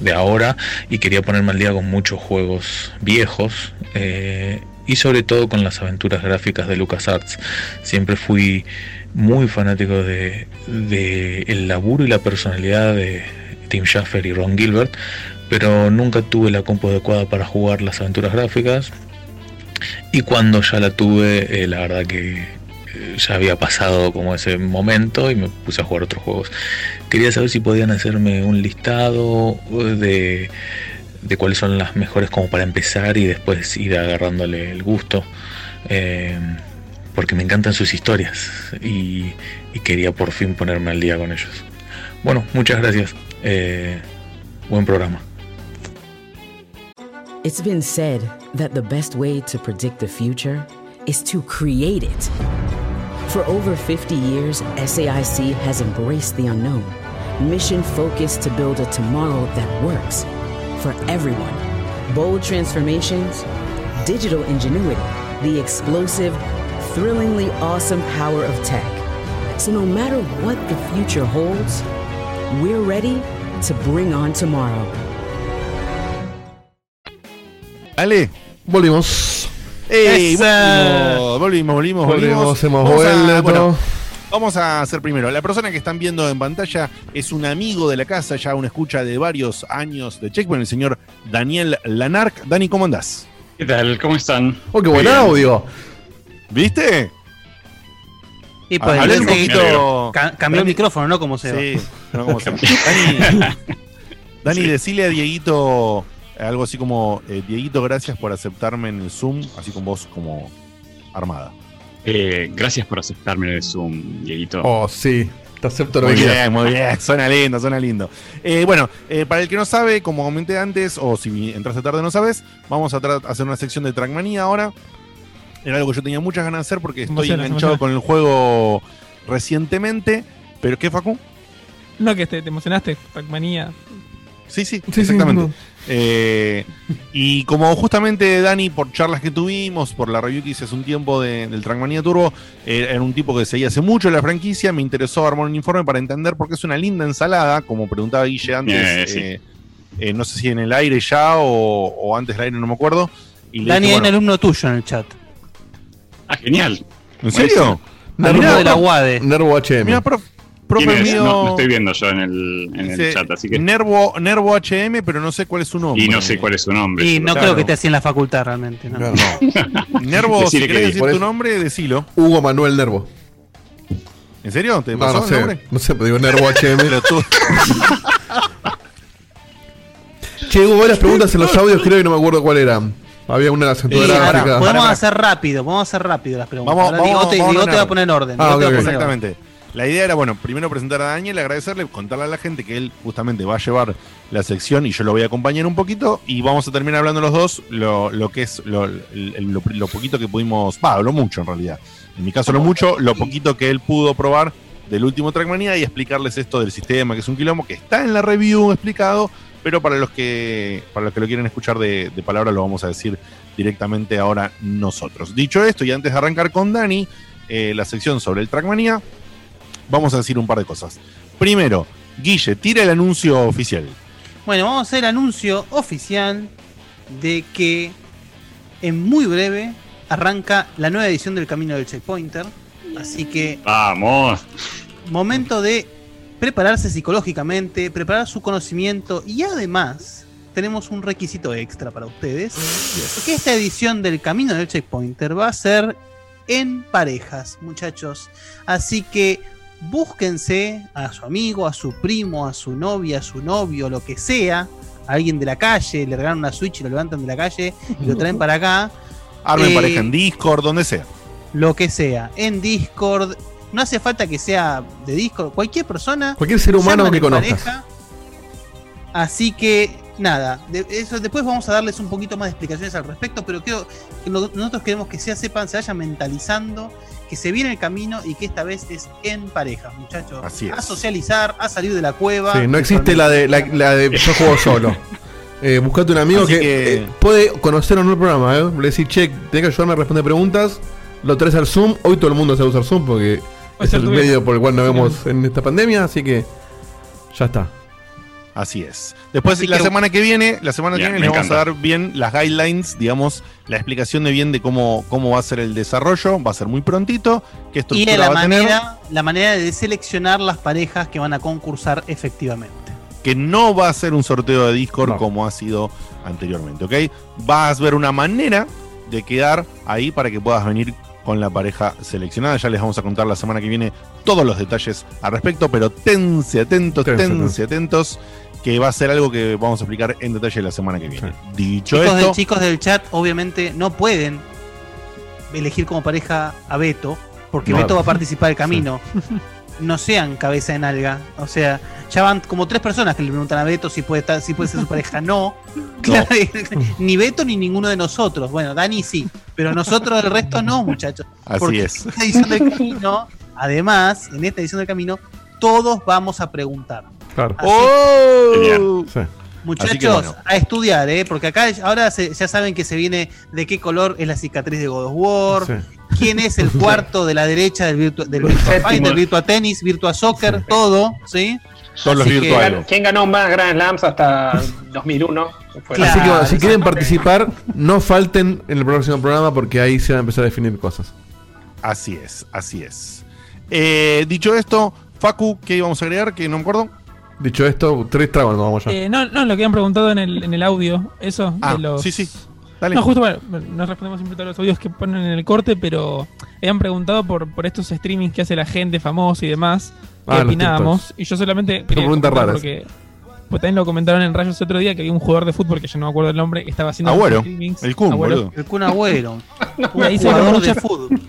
de ahora y quería ponerme al día con muchos juegos viejos eh, y sobre todo con las aventuras gráficas de LucasArts. Siempre fui muy fanático de, de el laburo y la personalidad de Tim Schafer y Ron Gilbert, pero nunca tuve la compu adecuada para jugar las aventuras gráficas. Y cuando ya la tuve, eh, la verdad que eh, ya había pasado como ese momento y me puse a jugar otros juegos. Quería saber si podían hacerme un listado eh, de, de cuáles son las mejores como para empezar y después ir agarrándole el gusto. Porque me encantan sus historias y, y quería por fin ponerme al día con ellos. Bueno, muchas gracias. Buen programa. It's been said that the best way to predict the future is to create it. For over 50 years, SAIC has embraced the unknown, mission focused to build a tomorrow that works for everyone. Bold transformations, digital ingenuity, the explosive, thrillingly awesome power of tech. So no matter what the future holds, we're ready to bring on tomorrow. Ale. Volvimos. ¡Ey! Volvimos, volvimos, volvimos, volvimos. Hemos Vamos a- vuelto. bueno, Vamos a hacer primero. La persona que están viendo en pantalla es un amigo de la casa, ya una escucha de varios años de Checkpoint, el señor Daniel Lanark. Dani, ¿cómo andás? ¿Qué tal? ¿Cómo están? Oh, qué buen Bien. audio. ¿Viste? Y pues Hablé el un Dieguito poquito- ca- cambió el micrófono, ¿no? Como se Sí, no como se Dani, Dani, decile a Dieguito algo así como: eh, Dieguito, gracias por aceptarme en el Zoom, así con voz como armada. Eh, gracias por aceptarme en el Zoom, Dieguito. Oh, sí. Te acepto lo Muy que bien, muy bien, suena lindo, suena lindo. Eh, bueno, eh, para el que no sabe, como comenté antes, o si entraste tarde no sabes, vamos a hacer una sección de Trackmania ahora. Era algo que yo tenía muchas ganas de hacer porque estoy Emociona, enganchado emociona. con el juego recientemente. ¿Pero qué, Facu? No, que te, te emocionaste, Pac-Manía. Sí, sí, sí, exactamente. no. Eh, y como justamente Dani, por charlas que tuvimos, por la review que hice hace un tiempo de- del Trackmania Turbo, eh, era un tipo que seguía hace mucho la franquicia, me interesó armar un informe para entender por qué es una linda ensalada, como preguntaba Guille antes, Eh, sí. eh, eh, no sé si en el aire ya o, o antes del aire, no me acuerdo. Y Dani dije, hay un bueno, alumno tuyo en el chat. Ah, genial. ¿En serio? Alumno de la UADE. Nervo HM. Mira, prof- ¿Quién profe es? mío. No, no estoy viendo yo en el, en el dice, chat, así que. Nervo, Nervo HM, pero no sé cuál es su nombre. Y no sé cuál es su nombre. Y no Claro. creo que esté así en la facultad realmente. ¿no? Nervo, si que querés decir tu nombre, decilo. Hugo Manuel Nervo. ¿En serio? ¿Te No, pasó no el sé. nombre? No sé, pero digo Nervo HM. Pero tú- che, hubo varias preguntas en los audios, creo que no me acuerdo cuál era. Había una de las Sí, ahora, gráfica. podemos hacer rápido, podemos hacer rápido las preguntas. Vamos, Ahora vamos, a te va a poner en orden. Ah, Diego te va a ok, ok. poner en orden. La idea era, bueno, primero presentar a Daniel, agradecerle, contarle a la gente que él justamente va a llevar la sección y yo lo voy a acompañar un poquito y vamos a terminar hablando los dos lo, lo que es lo, lo- poquito que pudimos, va, lo mucho en realidad. En mi caso lo mucho, lo poquito que él pudo probar del último Trackmania y explicarles esto del sistema, que es un quilombo, que está en la review explicado, pero para los que, para los que lo quieren escuchar de, de palabra lo vamos a decir directamente ahora nosotros. Dicho esto, y antes de arrancar con Dani, eh, la sección sobre el Trackmania, vamos a decir un par de cosas. Primero, Guille, tira el anuncio oficial. Bueno, vamos a hacer el anuncio oficial de que en muy breve arranca la nueva edición del Camino del Checkpointer. Así que Vamos. momento de prepararse psicológicamente, preparar su conocimiento y además tenemos un requisito extra para ustedes. Que esta edición del Camino del Checkpointer va a ser en parejas, muchachos. Así que búsquense a su amigo, a su primo, a su novia, a su novio, lo que sea, a alguien de la calle, le regalan una Switch y lo levantan de la calle y lo traen para acá. Armen Eh, pareja en Discord, donde sea. Lo que sea, en Discord. No hace falta que sea de Discord, cualquier persona. Cualquier ser humano que conozcas. pareja. Así que, nada, de- eso, después vamos a darles un poquito más de explicaciones al respecto, pero creo que lo- nosotros queremos que ya sepan, se vayan mentalizando, que se viene el camino y que esta vez es en pareja, muchachos. Así es. A socializar, a salir de la cueva. Sí, no existe la de, la, la de yo juego solo. Eh, buscate un amigo Así que, que- eh, puede conocer o no el programa. ¿eh? Le decís, che, tenés que ayudarme a responder preguntas. Lo traes al Zoom. Hoy todo el mundo sabe usar Zoom porque es el medio por el cual nos vemos en esta pandemia. Así que ya está. Así es. Después, Así la que- semana que viene, la semana que viene les vamos a dar bien las guidelines, digamos, la explicación de bien de cómo, cómo va a ser el desarrollo. Va a ser muy prontito. ¿Qué Y estructura de la va a tener? manera, la manera de seleccionar las parejas que van a concursar efectivamente. que no va a ser un sorteo de Discord No. como ha sido anteriormente, ¿ok? Vas a ver una manera de quedar ahí para que puedas venir con la pareja seleccionada. Ya les vamos a contar la semana que viene todos los detalles al respecto, pero tense atentos, Tense, tense atentos, que va a ser algo que vamos a explicar en detalle la semana que viene. Dicho Chicos, esto, del- chicos del chat, obviamente, no pueden elegir como pareja a Beto, porque No. Beto va a participar del camino. No sean cabeza de nalga. O sea, ya van como tres personas que le preguntan a Beto si puede estar, si puede ser su pareja. No. Claro, ni Beto ni ninguno de nosotros. Bueno, Dani sí, pero nosotros el resto no, muchachos. Así Porque es. En esta edición del camino, además, en esta edición del camino, todos vamos a preguntar. Claro. Así ¡Oh! Sí. Muchachos, bueno. a estudiar, ¿eh? porque acá ahora se- ya saben que se viene de qué color es la cicatriz de God of War, Sí. quién es el cuarto de la derecha del, virtua, del Virtua Fighter, Virtua Tennis, Virtua Soccer, todo, ¿sí? Todos los virtuales. ¿Quién ganó más Grand Slams hasta 2001? Fue Claro. Así que bueno, si quieren participar, no falten en el próximo programa porque ahí se van a empezar a definir cosas. Así es, así es. Eh, dicho esto, Facu, ¿qué íbamos a agregar? Que no me acuerdo. Dicho esto, tres tragos nos vamos ya. Eh, no, no, lo que han preguntado en el, en el audio, eso. Ah, de los... sí, sí. Dale. No, justo bueno, no respondemos siempre todos los audios que ponen en el corte, pero habían preguntado por, por estos streamings que hace la gente famosa y demás. ¿Qué Ah, los opinábamos? Y yo solamente. Son quería preguntas raras. Porque, pues también lo comentaron en Rayos otro día que había un jugador de fútbol que yo no me acuerdo el nombre que estaba haciendo Agüero. streamings. El Kun, Agüero. boludo. El Kun Agüero. Y ahí se Jugador ven de muchas, fútbol.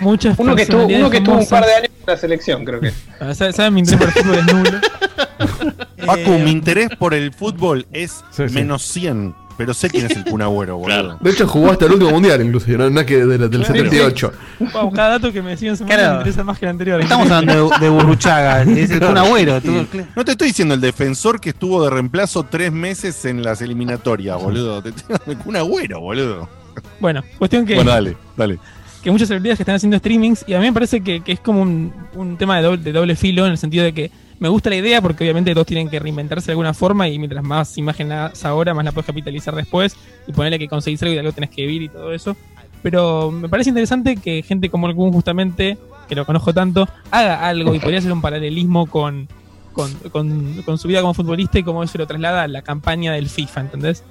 muchas Uno que, estuvo, uno que estuvo un par de años en la selección, creo que. Ah, ¿Saben saben? mi interés por el fútbol es nulo. Eh, mi interés por el fútbol es Sí, sí. menos 100, pero sé quién es el Kun Agüero, boludo. De hecho, jugó hasta el último mundial, inclusive, no, no es que de la- del Claro. 78. Wow, cada dato que me decían se me Claro. interesa más que el anterior. Estamos hablando de, de Burruchaga, es el Kun Agüero. tú- No te estoy diciendo el defensor que estuvo de reemplazo tres meses en las eliminatorias, boludo. Te estoy hablando de Kun Agüero, boludo. Bueno, cuestión que. Bueno, dale, dale. que muchas celebridades que están haciendo streamings y a mí me parece que, que es como un, un tema de doble, de doble filo en el sentido de que me gusta la idea porque obviamente todos tienen que reinventarse de alguna forma y mientras más imagen ahora, más la puedes capitalizar después y ponerle que conseguís algo y algo tenés que vivir y todo eso. Pero me parece interesante que gente como el Kun justamente, que lo conozco tanto, haga algo y podría hacer un paralelismo con, con, con- su vida como futbolista y cómo eso lo traslada a la campaña del FIFA, ¿entendés?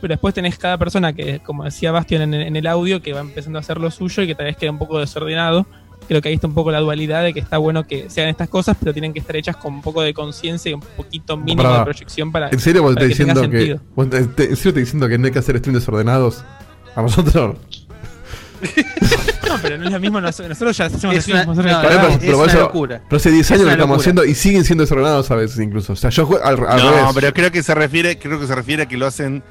Pero después tenés cada persona que, como decía Bastian en, en el audio, que va empezando a hacer lo suyo y que tal vez queda un poco desordenado. Creo que ahí está un poco la dualidad de que está bueno que se hagan estas cosas, pero tienen que estar hechas con un poco de conciencia y un poquito mínimo de proyección para, ¿En serio vos para estás que diciendo que, te- te- ¿En serio te diciendo que no hay que hacer streams desordenados? ¿A nosotros? No, pero no es lo mismo. nos- Nosotros ya hacemos Es streams, una- nosotros no, Pero- por una locura. Pero hace 10 Es años lo estamos locura. haciendo y siguen siendo desordenados a veces incluso. O sea, yo al, al no, revés. pero creo que se refiere, creo que se refiere a que lo hacen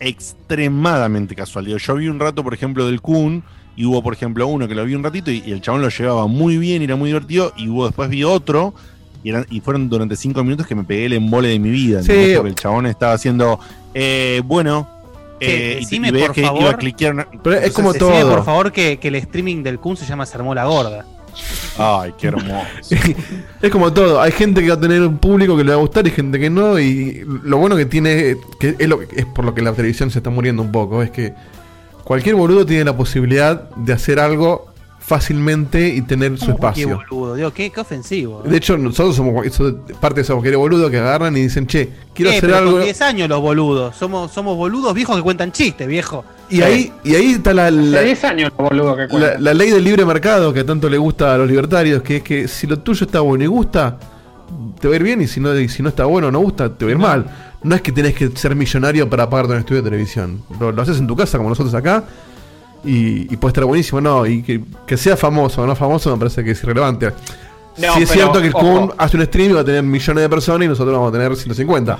extremadamente casual. Yo vi un rato, por ejemplo, del Kun, y hubo, por ejemplo, uno que lo vi un ratito y, y el chabón lo llevaba muy bien, y era muy divertido, y hubo después vi otro. Y, eran- y fueron durante cinco minutos que me pegué el embole de mi vida. Sí. Porque el chabón estaba haciendo, eh, bueno, eh, decime, y veías por que favor. iba a cliquear. una- Pero es como Decime, todo. por favor, que, que el streaming del Kun se llama Se armó la gorda. Ay, qué hermoso. Es como todo, hay gente que va a tener un público que le va a gustar y gente que no. Y lo bueno que tiene, que es, lo, que- es por lo que la televisión se está muriendo un poco, es que cualquier boludo tiene la posibilidad de hacer algo fácilmente y tener su Qué espacio. boludo, Dios, qué, qué ofensivo. De hecho, nosotros somos eso- parte de esos queridos boludos que agarran y dicen, che, quiero Eh, hacer pero algo. Con 10 años los boludos. Somos, somos boludos viejos que cuentan chistes, viejo. Y ahí, y ahí está la, la, Hace 10 años, boludo, que la- cuenta. la ley del libre mercado que tanto le gusta a los libertarios, que es que si lo tuyo está bueno y gusta, te va a ir bien, y si no, y si no está bueno o no gusta, te va a ir mal. No es que tenés que ser millonario para pagarte un estudio de televisión. Lo, lo haces en tu casa, como nosotros acá, y, y puede estar buenísimo, no, y que, que sea famoso o no famoso me parece que es irrelevante. No, sí es pero, cierto que el. Kun hace un stream y va a tener millones de personas y nosotros vamos a tener 150.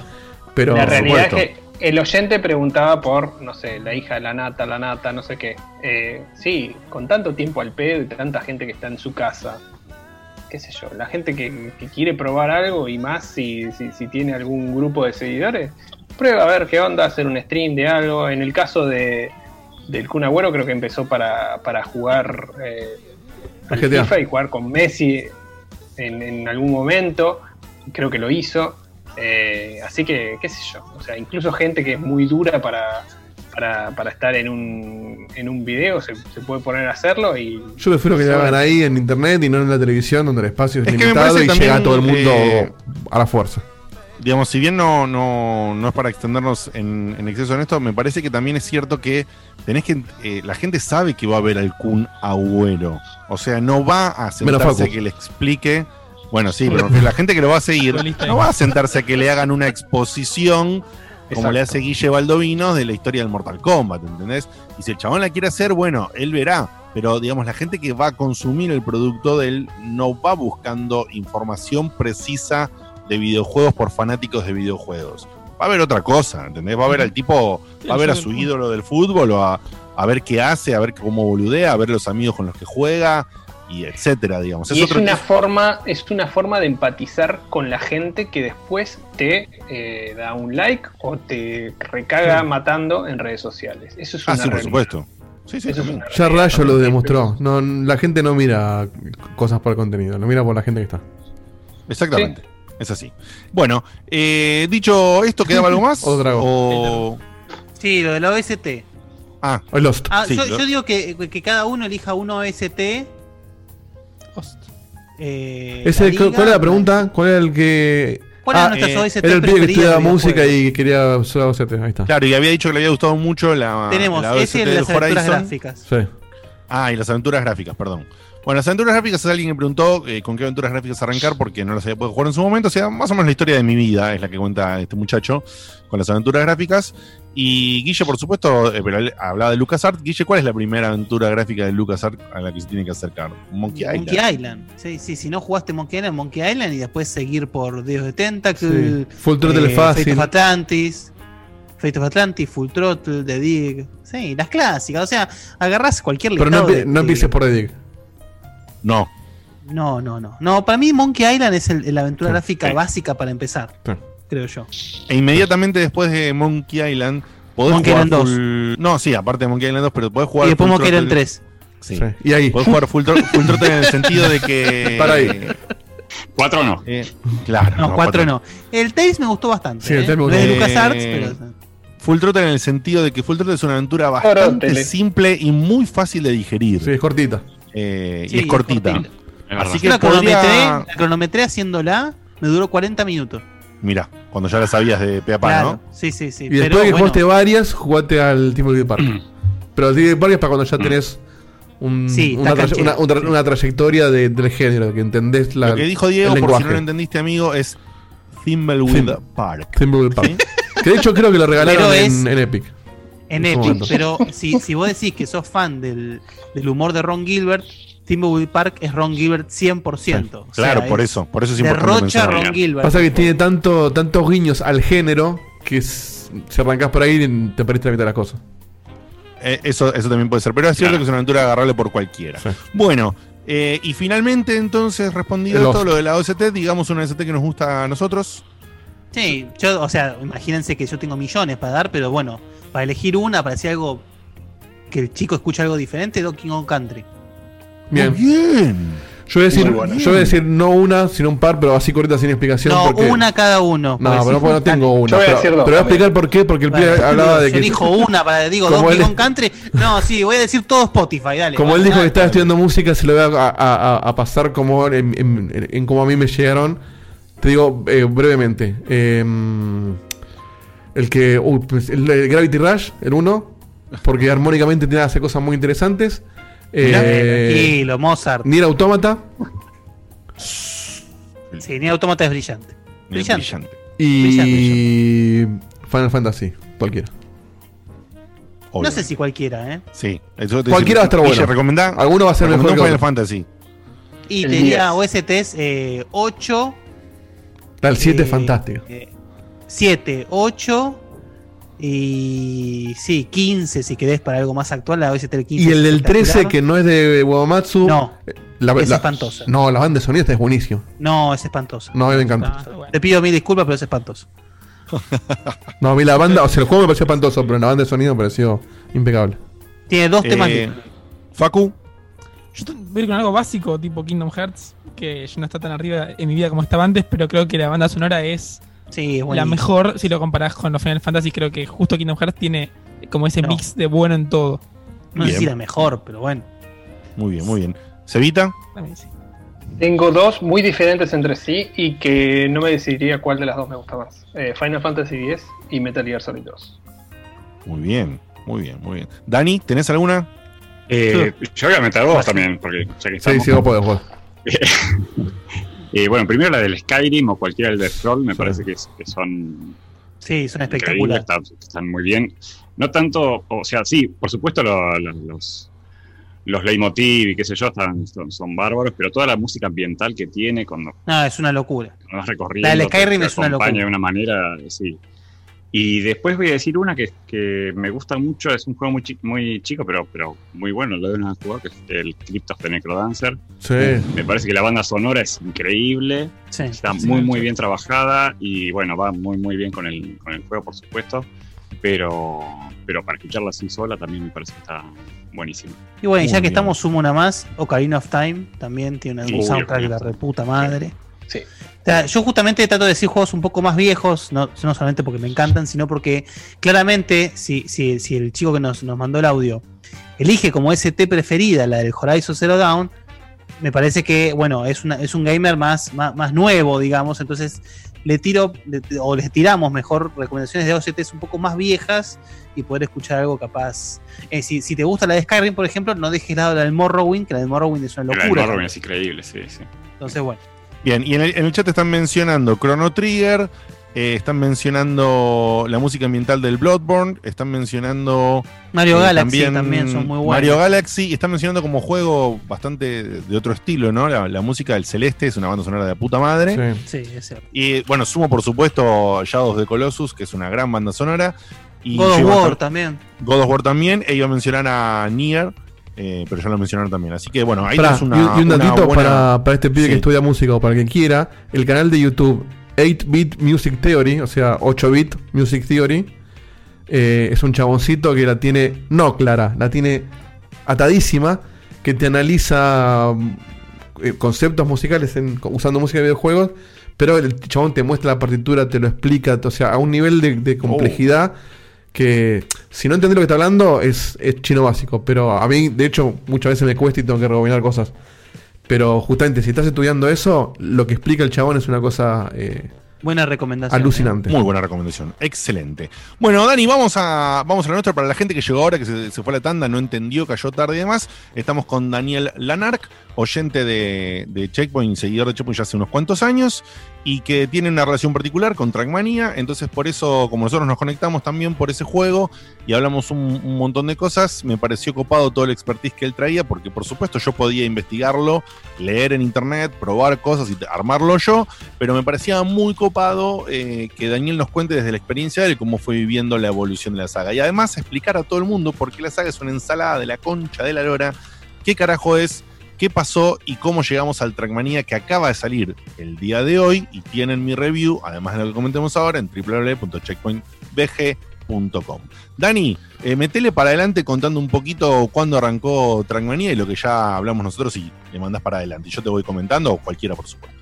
Pero, la realidad supuesto. es que el oyente preguntaba por, no sé, la hija de la nata, la nata, no sé qué. Eh, sí, con tanto tiempo al pedo y tanta gente que está en su casa, qué sé yo, la gente que, que quiere probar algo y más si, si, si tiene algún grupo de seguidores, prueba a ver qué onda, hacer un stream de algo. En el caso de del Kun Agüero creo que empezó para, para jugar eh. FIFA y jugar con Messi en, en algún momento, creo que lo hizo. Eh, así que, qué sé yo, o sea, incluso gente que es muy dura para, para, para estar en un, en un video se, se puede poner a hacerlo y... Yo prefiero que lo hagan ahí en internet y no en la televisión donde el espacio es, limitado y también, llega a todo el mundo eh, a la fuerza. digamos, si bien no, no, no es para extendernos en, en exceso en esto, me parece que también es cierto que tenés que. eh, la gente sabe que va a ver al Kun Agüero. O sea, no va a sentarse a que le explique. Bueno, sí, pero la gente que lo va a seguir no va a sentarse a que le hagan una exposición como le hace Guille Baldovino de la historia del Mortal Kombat, ¿entendés? Y si el chabón la quiere hacer, bueno, él verá. Pero, digamos, la gente que va a consumir el producto de él no va buscando información precisa de videojuegos por fanáticos de videojuegos. Va a haber otra cosa, ¿entendés? Va a ver al tipo, va a ver a su ídolo del fútbol o a, a ver qué hace, a ver cómo boludea, a ver los amigos con los que juega y etcétera, digamos. Y es otro- una forma, es una forma de empatizar con la gente que después te eh, da un like o te recaga matando en redes sociales. Eso es Ah, una sí, por supuesto. Sí, sí, es Ya Rayo lo demostró. No, la gente no mira cosas por el contenido, lo mira por la gente que está. Exactamente. Es así. Bueno, eh, dicho esto, ¿quedaba algo más? Trago. O... Sí, lo de la OST. Ah, o Lost. Ah, Sí, yo, lo- yo digo que, que cada uno elija uno OST. Eh, Ese, la liga. ¿Cuál era la pregunta? ¿Cuál era el que.? ¿Cuál era Ah, eh, OST Era el pibe que estudiaba de música y quería usar OST. Ahí está. Claro, y había dicho que le había gustado mucho la. Tenemos la ese y OST las aventuras Horizon. gráficas. Sí. Ah, y las aventuras gráficas, perdón. Bueno, las aventuras gráficas es alguien que preguntó eh, con qué aventuras gráficas arrancar porque no las había podido jugar en su momento. O sea, más o menos la historia de mi vida es la que cuenta este muchacho con las aventuras gráficas. Y Guille, por supuesto, eh, pero él hablaba de LucasArts. Guille, ¿cuál es la primera aventura gráfica de LucasArts a la que se tiene que acercar? Monkey Island. Monkey Island. Sí, sí, si no jugaste Monkey Island, Monkey Island y después seguir por Dios de Tentacle, Sí. Full Throttle fácil. Fate of Atlantis, Fate of Atlantis, Full Throttle, The Dig. Sí, las clásicas. O sea, agarrás cualquier Pero no, de- no empieces por The Dig. No. No, no, no. No, para mí Monkey Island es el- la aventura gráfica básica para empezar. Sí. Creo yo. E inmediatamente después de Monkey Island, podés Monkey jugar Island full- No, sí, aparte de Monkey Island 2, pero podés jugar. Y después Monkey Island Throttle- 3. Sí. Sí. Y ahí. Podés jugar Full, Throttle en el sentido de que. Para ahí. Cuatro no. Eh, claro. No, 4 no. El Tales me gustó bastante. Sí, el ¿eh? Tales me No gustó. es de Eh, LucasArts, pero. Full Throttle en el sentido de que Full Throttle es una aventura bastante simple y muy fácil de digerir. Sí, es cortita. Eh, Sí, y es es cortita. Es Así que la cronometré, podría. la cronometré haciéndola, me duró 40 minutos. Mira, cuando ya la sabías de pe a pa, Claro, ¿no? sí, sí, sí. Y después pero de que bueno, jugaste varias, jugate al Timber Park. Pero el Timber Park es para cuando ya tenés un- Sí, una, tra- trayectoria de- del género, que entendés la, Lo que dijo Diego, por si no lo entendiste, amigo, es Thimbleweed Thim- Park. Timberwolf Park. Que de hecho creo que lo regalaron en Epic. En Epic. Pero si, si vos decís que sos fan del, del humor de Ron Gilbert, Timberwolf Park es Ron Gilbert 100%. O sea, Claro, por es- eso. Por eso es importante. Ron Gilbert. Pasa que tiene tanto, tantos guiños al género que s- si arrancás por ahí te perdiste la mitad de las cosas. Eh, eso, eso también puede ser. Pero es cierto Claro. que es una aventura agarrable por cualquiera. Sí. Bueno, eh, y finalmente, entonces, respondido esto, Lost. lo de la OST, digamos una OST que nos gusta a nosotros. Sí, yo, o sea, imagínense que yo tengo millones para dar, pero bueno, para elegir una, para decir algo que el chico escuche algo diferente, Donkey Kong Country. Bien. Muy bien. Yo voy, a decir, bueno. yo voy a decir no una, sino un par, pero así corta sin explicación. No, porque... una cada uno. No, porque pero si- no, no tengo una. Yo voy a pero, pero voy a explicar por qué, porque el pibe Bueno, hablaba de que. dijo una para digo Como Donkey él- Kong Country. No, sí, voy a decir todo Spotify, dale. Como él dijo nada, que estaba estudiando música, se lo voy a, a- a- a pasar como en, en- en cómo a mí me llegaron. Te digo eh, brevemente. Eh, el que. uy, pues, el, el Gravity Rush, el 1. Porque armónicamente tiene hace cosas muy interesantes. Eh, tranquilo, Mozart. Nier Automata. Sí, ni Automata es brillante. Bien, Brillante. Y. Final Fantasy, cualquiera. No sé si cualquiera, ¿eh? Sí. eso te Cualquiera va a estar bueno. recomendá- Alguno va a ser mejor que Final otro. Fantasy. Y El te diría 10. OSTs eh, 8, El 7 es Eh, fantástico. 7, 8 y. Sí, 15 si querés para algo más actual. La OST del 15. Y el del es 13, espectacular. que no es de Wamatsu. No, la, es la- espantosa. No, la banda de sonido es buenísimo. No, es espantoso. No, a mí me encanta. Ah, bueno. Te pido mil disculpas, pero es espantoso. No, a mí la banda, o sea, el juego me pareció espantoso, pero la banda de sonido me pareció impecable. Tiene dos temas Eh, lindos. Facu. Yo voy a ir con algo básico, tipo Kingdom Hearts, que ya no está tan arriba en mi vida como estaba antes, pero creo que la banda sonora es Sí, es la mejor si lo comparás con los Final Fantasy. Creo que justo Kingdom Hearts tiene como ese No. mix de bueno en todo. No sé Bien. si la mejor, pero bueno. Muy bien, muy bien. ¿Cevita? También sí. Tengo dos muy diferentes entre sí y que no me decidiría cuál de las dos me gusta más. Eh, Final Fantasy X y Metal Gear Solid 2. Muy bien, muy bien, muy bien. Dani, ¿tenés alguna? Eh, yo voy a meter dos también, porque ya que Sí, estamos. sí, vos podés jugar. Eh, bueno, primero la del Skyrim o cualquiera del Scroll, me parece que, es- que son Sí, son espectaculares. están, están muy bien. No tanto, o sea, sí, por supuesto lo- lo- los, los leitmotiv y qué sé yo están, son, son bárbaros, pero toda la música ambiental que tiene cuando No, es una locura. cuando vas recorriendo, La del Skyrim te es una locura. de una manera, sí. Y después voy a decir una que, que me gusta mucho, es un juego muy, chi- muy chico, pero, pero muy bueno, lo deben jugar, que es el Crypt of the Necrodancer. Sí. Me parece que la banda sonora es increíble, Sí. está Sí, muy sí. muy bien trabajada y bueno, va muy muy bien con el, con el juego, por supuesto. Pero, pero para escucharla así sola también me parece que está buenísimo. Y bueno, y ya que estamos, sumo una más. Ocarina of Time también tiene un soundtrack de la reputa madre. Sí. Sea, yo justamente trato de decir juegos un poco más viejos, no, no solamente porque me encantan, sino porque claramente, si, si, si el chico que nos, nos mandó el audio elige como ST preferida la del Horizon Zero Dawn, me parece que, bueno, es, una, es un gamer más, más, más nuevo, digamos, entonces le tiro, le- o les tiramos mejor recomendaciones de OCTs un poco más viejas y poder escuchar algo capaz. Eh, si, si te gusta la de Skyrim, por ejemplo, no dejes de lado la del Morrowind, que la del Morrowind es una La de locura. Morrowind es increíble, sí, sí. Entonces, bueno. Bien, y en el, en el chat están mencionando Chrono Trigger, eh, están mencionando la música ambiental del Bloodborne, están mencionando Mario Galaxy también son muy buenos. Mario Galaxy, y están mencionando como juego bastante de otro estilo, ¿no? La, la música del Celeste es una banda sonora de puta madre. Sí, es cierto. Y bueno, sumo por supuesto Shadows de Colossus, que es una gran banda sonora. Y God of War estar- también. God of War también, e iba a mencionar a Nier, eh, pero ya lo mencionaron también. Así que bueno, ahí Pará, es una. y, y un una datito buena- para, para este pibe Sí. que estudia música o para quien quiera. El canal de YouTube 8-Bit Music Theory, o sea, 8-Bit Music Theory. eh, es un chaboncito que la tiene, no clara, la tiene atadísima, que te analiza mm, eh, conceptos musicales en- usando música de videojuegos, pero el chabón te muestra la partitura, te lo explica, o sea, a un nivel de, de complejidad que si no entendés lo que está hablando es, es chino básico, pero a mí de hecho muchas veces me cuesta y tengo que rebobinar cosas. Pero justamente si estás estudiando eso, lo que explica el chabón es una cosa eh, Buena recomendación. alucinante. Muy buena recomendación. Excelente. Bueno, Dani, vamos a, vamos a la nuestra. Para la gente que llegó ahora, que se, se fue a la tanda, no entendió, cayó tarde y demás. Estamos con Daniel Lanark, oyente de, de Checkpoint, seguidor de Checkpoint ya hace unos cuantos años, y que tiene una relación particular con Trackmania. Entonces, por eso, como nosotros nos conectamos también por ese juego y hablamos un, un montón de cosas, me pareció copado todo el expertise que él traía, porque por supuesto yo podía investigarlo, leer en internet, probar cosas y armarlo yo, pero me parecía muy copado eh, que Daniel nos cuente desde la experiencia de él cómo fue viviendo la evolución de la saga. Y además explicar a todo el mundo por qué la saga es una ensalada de la concha de la lora, qué carajo es, qué pasó y cómo llegamos al Trackmania que acaba de salir el día de hoy y tienen mi review, además de lo que comentemos ahora, en www.checkpointbg.com. Dani, eh, metele para adelante contando un poquito cuándo arrancó Trackmania y lo que ya hablamos nosotros y le mandás para adelante. Yo te voy comentando, o cualquiera por supuesto.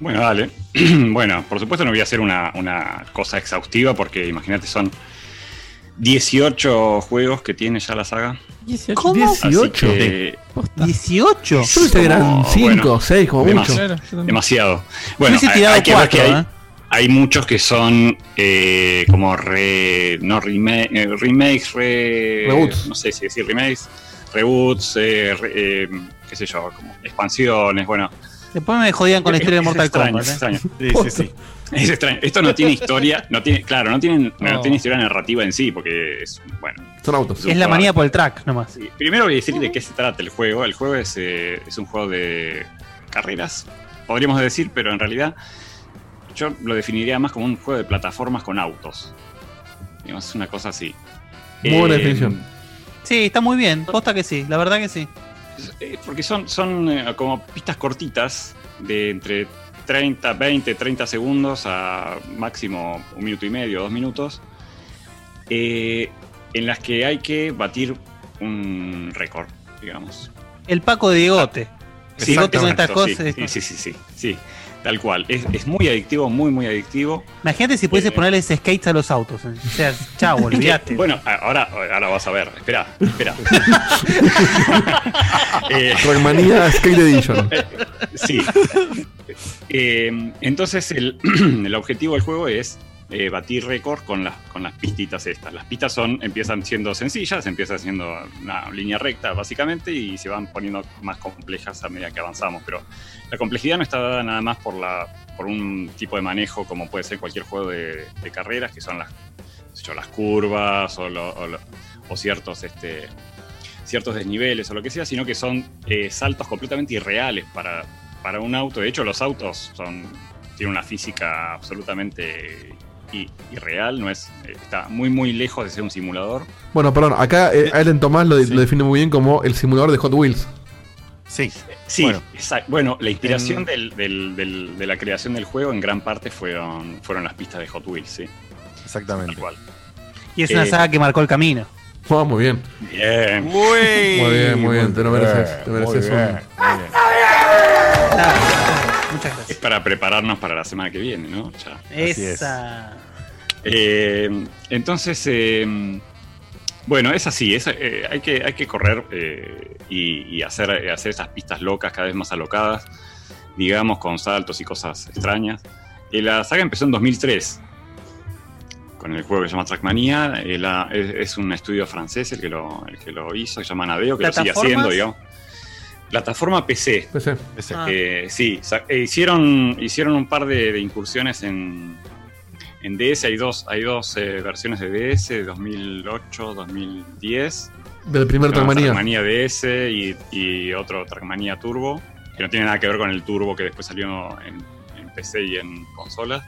Bueno, dale. bueno, por supuesto no voy a hacer una, una cosa exhaustiva porque imagínate son 18 juegos que tiene ya la saga. ¿Cómo? Así 18. que- 18. Yo pensé que eran Como, 5 bueno, o 6 como demas- mucho. Demasiado. Bueno, hay, hay que ver cuatro, que hay, ¿eh? hay muchos que son eh, como re, no rema- eh, remakes, re, Reboots. no sé si decir remakes, reboots, eh, re- eh, qué sé yo, como expansiones, bueno. Después me jodían con la historia de Mortal extraño, Kombat. ¿eh? extraño. Sí, sí, sí. Es extraño. Esto no tiene historia, no tiene, claro, no tiene, no No. tiene historia narrativa en sí, porque es, bueno. Son autos. Es la manía por el track nomás. Sí, Primero voy a decir de qué se trata el juego. El juego es, eh, es un juego de carreras, podríamos decir, pero en realidad yo lo definiría más como un juego de plataformas con autos. Digamos, es una cosa así. Muy buena Eh, definición. Sí, está muy bien. Posta que sí, la verdad que sí. eh, porque son, son como pistas cortitas de entre 30, 20, 30 segundos a máximo un minuto y medio, dos minutos, eh, en las que hay que batir un récord, digamos. El Paco de Diegote. El Diegote con estas Exacto, cosas. Sí, sí, sí, sí, sí, tal cual. Es, es muy adictivo, muy, muy adictivo. Imagínate si pudieses Eh. ponerles skates a los autos. O sea, chao, olvídate. Bueno, ahora, ahora vas a ver. Espera, espera. Eh, Trackmania Skate Edition. Sí. Eh, entonces el, el objetivo del juego es eh, batir récord con las, con las pistitas estas. Las pistas son, empiezan siendo sencillas, empiezan siendo una línea recta básicamente y se van poniendo más complejas a medida que avanzamos. Pero la complejidad no está dada nada más por, la, por un tipo de manejo como puede ser cualquier juego de, carreras, que son las, yo, las curvas o ciertos... Este, ciertos desniveles o lo que sea, sino que son eh, saltos completamente irreales para, para un auto. De hecho, los autos son tienen una física absolutamente i- irreal, no es eh, está muy muy lejos de ser un simulador. Bueno, perdón, acá eh, Alan Tomás lo, lo define muy bien como el simulador de Hot Wheels. Sí. Sí, Bueno. la inspiración En- del- del- del- de la creación del juego en gran parte fueron, fueron las pistas de Hot Wheels, sí. Exactamente. Tal cual. Y es una Eh, saga que marcó el camino. Oh, muy bien. Bien. Muy, Muy bien, muy bien. Te lo mereces. Te muy mereces bien, un. Muchas gracias. Es para prepararnos para la semana que viene, ¿no? Ya. es. Esa. Eh, entonces, eh, Bueno, es así, es, eh, hay, que, hay que correr eh, y, y hacer, hacer esas pistas locas, cada vez más alocadas, digamos, con saltos y cosas extrañas. Eh, la saga empezó en 2003 con el juego que se llama Trackmania. Eh, la- es, es un estudio francés el que lo, el que lo hizo, se llama Nadeo, que lo sigue haciendo, digamos. Plataforma PC. PC. Ah. Eh, sí, eh, hicieron, hicieron un par de, de incursiones en, en DS. Hay dos, hay dos eh, versiones de DS, de 2008, 2010. Del primer Trackmania. Trackmania DS y, y otro Trackmania Turbo, que no tiene nada que ver con el Turbo que después salió en, en PC y en consolas.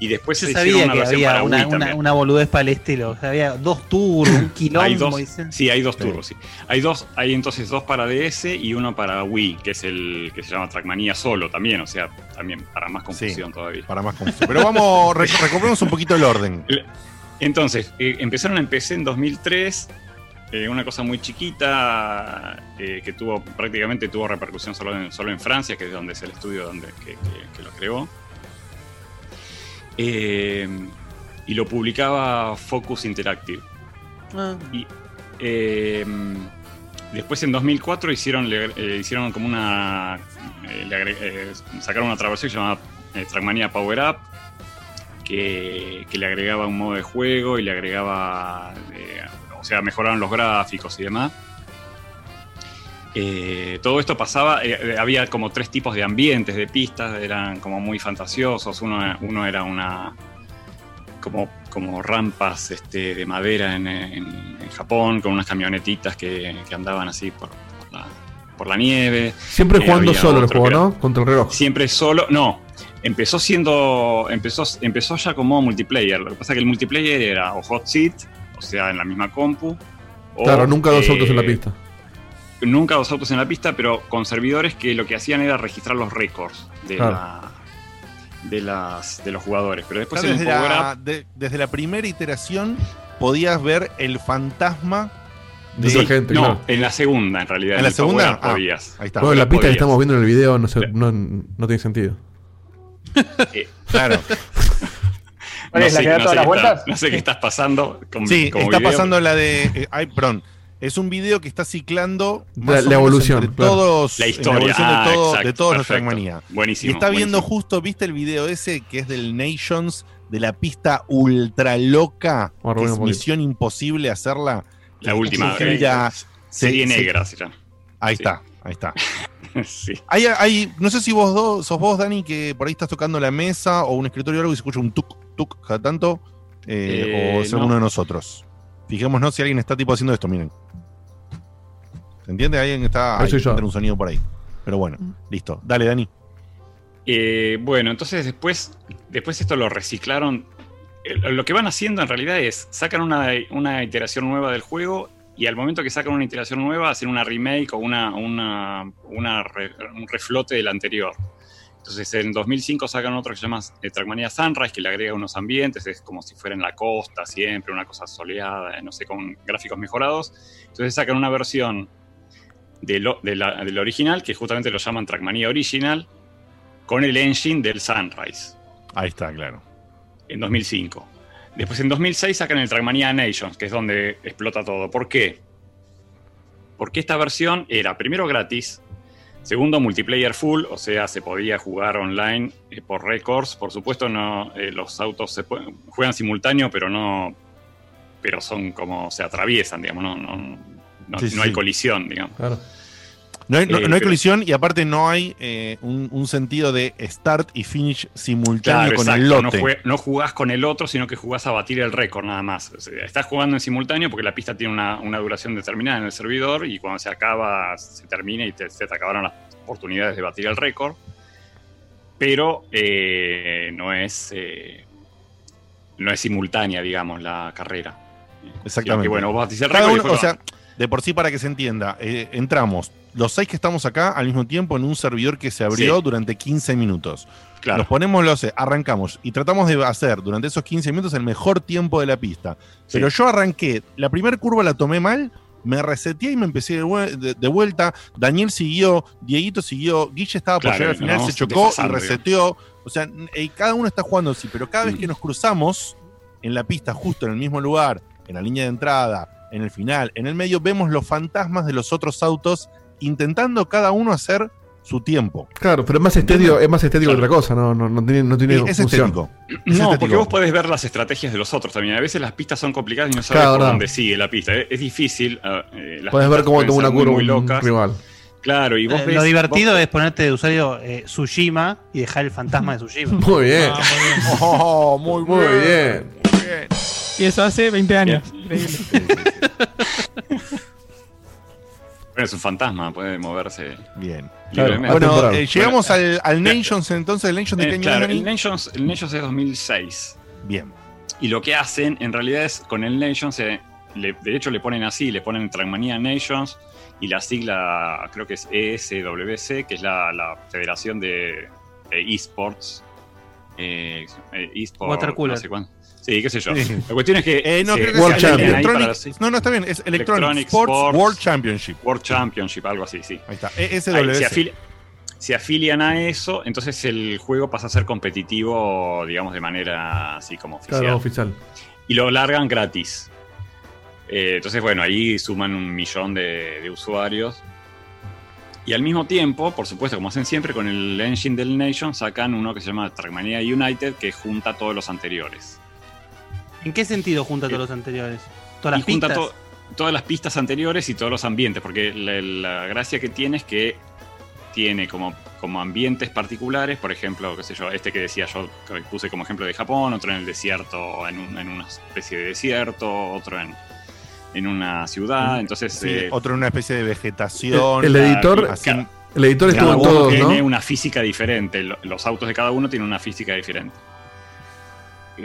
Y después se sabía una que había para una, Wii una, una boludez para el estilo. O sea, había dos turbos, un quilombo. Hay dos, dicen. sí, hay dos turbos, sí. Hay dos, hay entonces dos para DS y uno para Wii, que es el que se llama Trackmania solo también, o sea, también para más confusión todavía. Para más confusión. Pero vamos, rec- recuperemos un poquito el orden. Entonces, eh, empezaron en PC en 2003, eh, una cosa muy chiquita eh, que tuvo prácticamente tuvo repercusión solo en, solo en Francia, que es donde es el estudio donde, que, que- que lo creó. Eh, y lo publicaba Focus Interactive. Ah. Y eh, después en 2004 hicieron, le- eh, hicieron como una. le sacaron una llamaba eh, Trackmania Power Up, que, que le agregaba un modo de juego y le agregaba. eh, o sea, mejoraron los gráficos y demás. Eh, todo esto pasaba, eh, eh, había como tres tipos de ambientes, de pistas, eran como muy fantasiosos. Uno, uno era una, como, como rampas este, de madera en, en- en Japón, con unas camionetitas que, que andaban así por, por la, por la nieve. Siempre Eh, jugando solo el juego, ¿no? Contra el reloj. Siempre solo, no. Empezó siendo. Empezó, empezó ya como multiplayer. Lo que pasa es que el multiplayer era o hot seat, o sea, en la misma compu. o, Claro, nunca dos autos en la pista. Nunca dos autos en la pista, pero con servidores que lo que hacían era registrar los récords de, Claro. la- de, las, de los jugadores. Pero después Ya en desde, la, Up de- desde la primera iteración podías ver el fantasma De esa gente, no, claro. en la segunda, en realidad. ¿En la segunda? Ah, podías. ahí está. Bueno, la pista que estamos viendo en el video no, se- no, no tiene sentido. Eh, Claro. ¿Cuál es, la que da no todas está- no sé qué estás pasando. Con, Sí, como está video. pasando la de. eh, ay, perdón. Es un video que está ciclando más La- evolución, entre claro. todos, La historia, evolución ah, de, todo- exacto, de todos perfecto. Trackmania. Buenísimo, Y está viendo buenísimo. justo, ¿viste el video ese que es del Nations de la pista ultra loca? Que es misión imposible hacerla. La última, gira- eh, Serie sí, sí. negra se llama. Ahí Sí. está, ahí está. sí. Hay, hay, no sé si vos dos, sos vos, Dani, que por ahí estás tocando la mesa o un escritorio o algo y se escucha un tuk tuk cada tanto. eh, Eh, o es no. alguno de nosotros. Fijémonos si alguien está tipo haciendo esto, miren. ¿Se entiende? Alguien está Ahí yo. un sonido por ahí. Pero bueno, listo. Dale, Dani. Eh, bueno, entonces después, después esto lo reciclaron. Lo que van haciendo en realidad es sacan una, una iteración nueva del juego y al momento que sacan una iteración nueva hacen una remake o una, una, una re- un reflote del anterior. Entonces en 2005 sacan otro que se llama eh, Trackmania Sunrise que le agrega unos ambientes, es como si fuera en la costa siempre, una cosa soleada, no sé, con gráficos mejorados. Entonces sacan una versión de lo- de del original que justamente lo llaman Trackmania Original con el engine del Sunrise. Ahí está, claro. En 2005. Después en 2006 sacan el Trackmania Nations, que es donde explota todo. ¿Por qué? Porque esta versión era primero gratis, segundo multiplayer full, o sea, se podía jugar online eh, por récords. Por supuesto, no, eh, los autos se pueden- juegan simultáneo, pero no, pero son como se atraviesan, digamos, no, no, no- Sí, sí, no hay sí. colisión, digamos. Claro. No hay, no- Eh, no hay colisión y aparte no hay eh, un, un sentido de start y finish simultáneo Claro, con exacto. el No, lote. jue- no jugás con el otro, sino que jugás a batir el récord nada más. O sea, estás jugando en simultáneo porque la pista tiene una, una duración determinada en el servidor y cuando se acaba, se termina y te, se te acabaron las oportunidades de batir el récord. Pero eh, no es eh, no es simultánea, digamos, la carrera. Exactamente. Que, bueno, vos batís el récord y o sea, de por sí, para que se entienda, entramos los seis que estamos acá al mismo tiempo en un servidor que se abrió Sí. durante 15 minutos. Claro. Nos ponemos los, eh, arrancamos y tratamos de hacer durante esos 15 minutos el mejor tiempo de la pista. Pero yo arranqué, la primera curva la tomé mal, me reseteé y me empecé de, vue- de- de vuelta. Daniel siguió, Dieguito siguió, Guille estaba por Claro, llegar al final, se chocó y reseteó. O sea, n- eh, cada uno está jugando así, pero cada vez que nos cruzamos en la pista, justo en el mismo lugar, en la línea de entrada, en el final, en el medio, vemos los fantasmas de los otros autos intentando cada uno hacer su tiempo. Claro, pero es más estético, es más estético que otra cosa, no, no, no tiene, no tiene es. No, porque vos podés ver las estrategias de los otros también. A veces las pistas son complicadas y no sabes Claro, por dónde sigue la pista. Es, es difícil. ah, eh, las Puedes ver pistas cómo toma una muy, curva muy un locas. rival. Claro, y vos Eh, ves, lo divertido vos- es ponerte de usuario eh, Tsushima y dejar el fantasma de Tsushima. Muy bien. Oh, muy, Muy bien. Y eso hace 20 años. Increíble. Bueno, es un fantasma, puede moverse. Bien. Bueno, eh, llegamos al, al Nations entonces. ¿El Nations de Eh, claro, el Nations, el Nations es 2006. Bien. Y lo que hacen en realidad es con el Nations, eh, le- de hecho le ponen así, le ponen Trackmania Nations y la sigla creo que es ESWC, que es la, la Federación de, Esports. Eh, eh, eSport, Water Cooler. no sé cuánto. Sí, qué sé yo. Sí. La cuestión es que. Eh, no, creo que para los- no, no, está bien, es Electronic Sports World Championship. World Championship, algo así, sí. Ahí está, E- se, afili- se afilian a eso, entonces el juego pasa a ser competitivo, digamos, de manera así como oficial. Claro, oficial. Y lo largan gratis. Eh, entonces, bueno, ahí suman un millón de, de usuarios. Y al mismo tiempo, por supuesto, como hacen siempre, con el engine del Nation sacan uno que se llama Trackmania United, que junta todos los anteriores. ¿En qué sentido junta todos los anteriores? ¿Todas las y junta pistas? to- todas las pistas anteriores y todos los ambientes, porque la, la gracia que tiene es que tiene como, como ambientes particulares, por ejemplo, qué sé yo, este que decía yo, que puse como ejemplo de Japón, otro en el desierto, en, un- en una especie de desierto, otro en, en una ciudad, entonces... Sí, eh, otro en una especie de vegetación. El- el editor- Así- El editor cada estuvo en uno todos, tiene ¿no? una física diferente, lo- los autos de cada uno tienen una física diferente.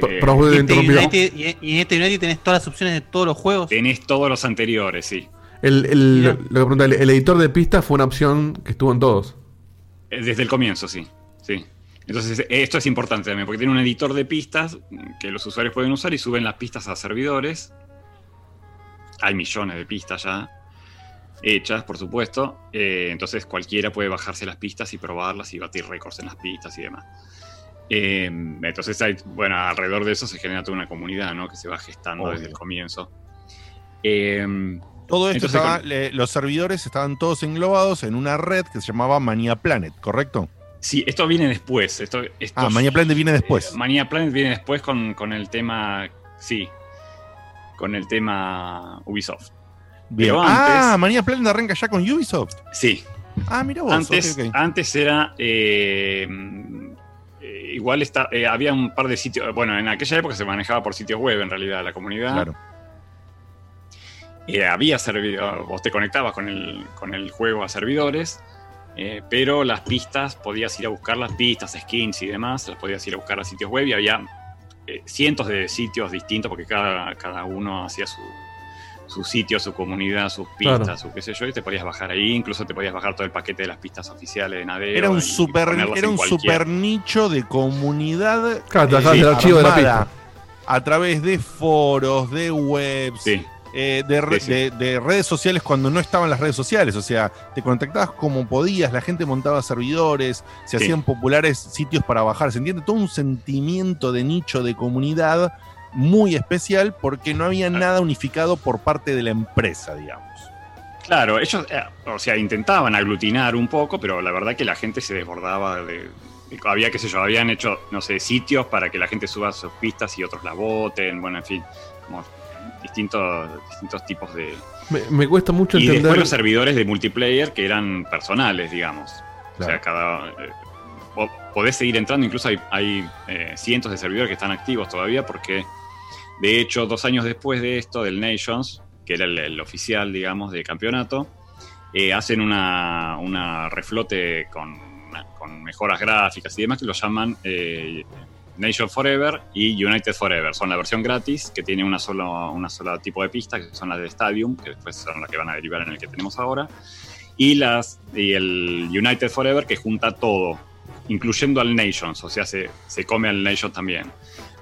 Eh, Y este. United- y, y en este United tenés todas las opciones de todos los juegos. Tenés todos los anteriores, sí. El, el- lo que pregunta, el, el editor de pistas fue una opción que estuvo en todos. Eh, Desde el comienzo, sí. sí. Entonces, esto es importante también, porque tiene un editor de pistas que los usuarios pueden usar y suben las pistas a servidores. Hay millones de pistas ya hechas, por supuesto. Eh, entonces, cualquiera puede bajarse las pistas y probarlas y batir récords en las pistas y demás. Eh, entonces, hay, bueno, alrededor de eso se genera toda una comunidad, ¿no? Que se va gestando desde el comienzo. Eh, Todo esto entonces, estaba, le- los servidores estaban todos englobados en una red que se llamaba Mania Planet, ¿correcto? Sí, esto viene después. Esto, Ah, Mania Planet viene después. Eh, Mania Planet viene después con, con el tema. Sí. Con el tema Ubisoft. Bien. Pero ah, antes. Mania Planet arranca ya con Ubisoft. Sí. Ah, mira vos. Antes, antes era. eh, eh, igual está, eh, había un par de sitios. Bueno, en aquella época se manejaba por sitios web en realidad la comunidad. Claro. Eh, había servidores, vos te conectabas con el, con el juego a servidores, eh, pero las pistas, podías ir a buscar las pistas, skins y demás, las podías ir a buscar a sitios web y había cientos de sitios distintos porque cada, cada uno hacía su, su sitio, su comunidad, sus pistas, Claro. su qué sé yo, y te podías bajar ahí, incluso te podías bajar todo el paquete de las pistas oficiales de Nadeo. Era un y super, era un cualquier- super nicho de comunidad. Claro, te bajabas el archivo de la pista. A través de foros, de webs, eh, de, re- Sí, sí. de- de redes sociales cuando no estaban las redes sociales. O sea, te contactabas como podías, la gente montaba servidores, se Sí. hacían populares sitios para bajar. ¿Se entiende? Todo un sentimiento de nicho, de comunidad muy especial porque no había nada unificado por parte de la empresa, digamos. Claro, ellos, eh, o sea, intentaban aglutinar un poco, pero la verdad que la gente se desbordaba de, de- había, qué sé yo, habían hecho, no sé, sitios para que la gente suba sus pistas y otros la voten, bueno, en fin, como distintos, distintos tipos de... Me, me cuesta mucho Y después entender. los servidores de multiplayer que eran personales, digamos. O sea, cada... eh, po- podés seguir entrando, incluso hay, hay, eh, cientos de servidores que están activos todavía porque, de hecho, dos años después de esto, del Nations, que era el, oficial, digamos, de campeonato, eh, hacen una, una reflote con, con mejoras gráficas y demás que lo llaman eh, Nation Forever y United Forever. Son la versión gratis que tiene una sola, una sola tipo de pista, que son las de Stadium, que después son las que van a derivar en el que tenemos ahora. Y, las, y el United Forever que junta todo, incluyendo al Nations, o sea, se, se come al Nations también.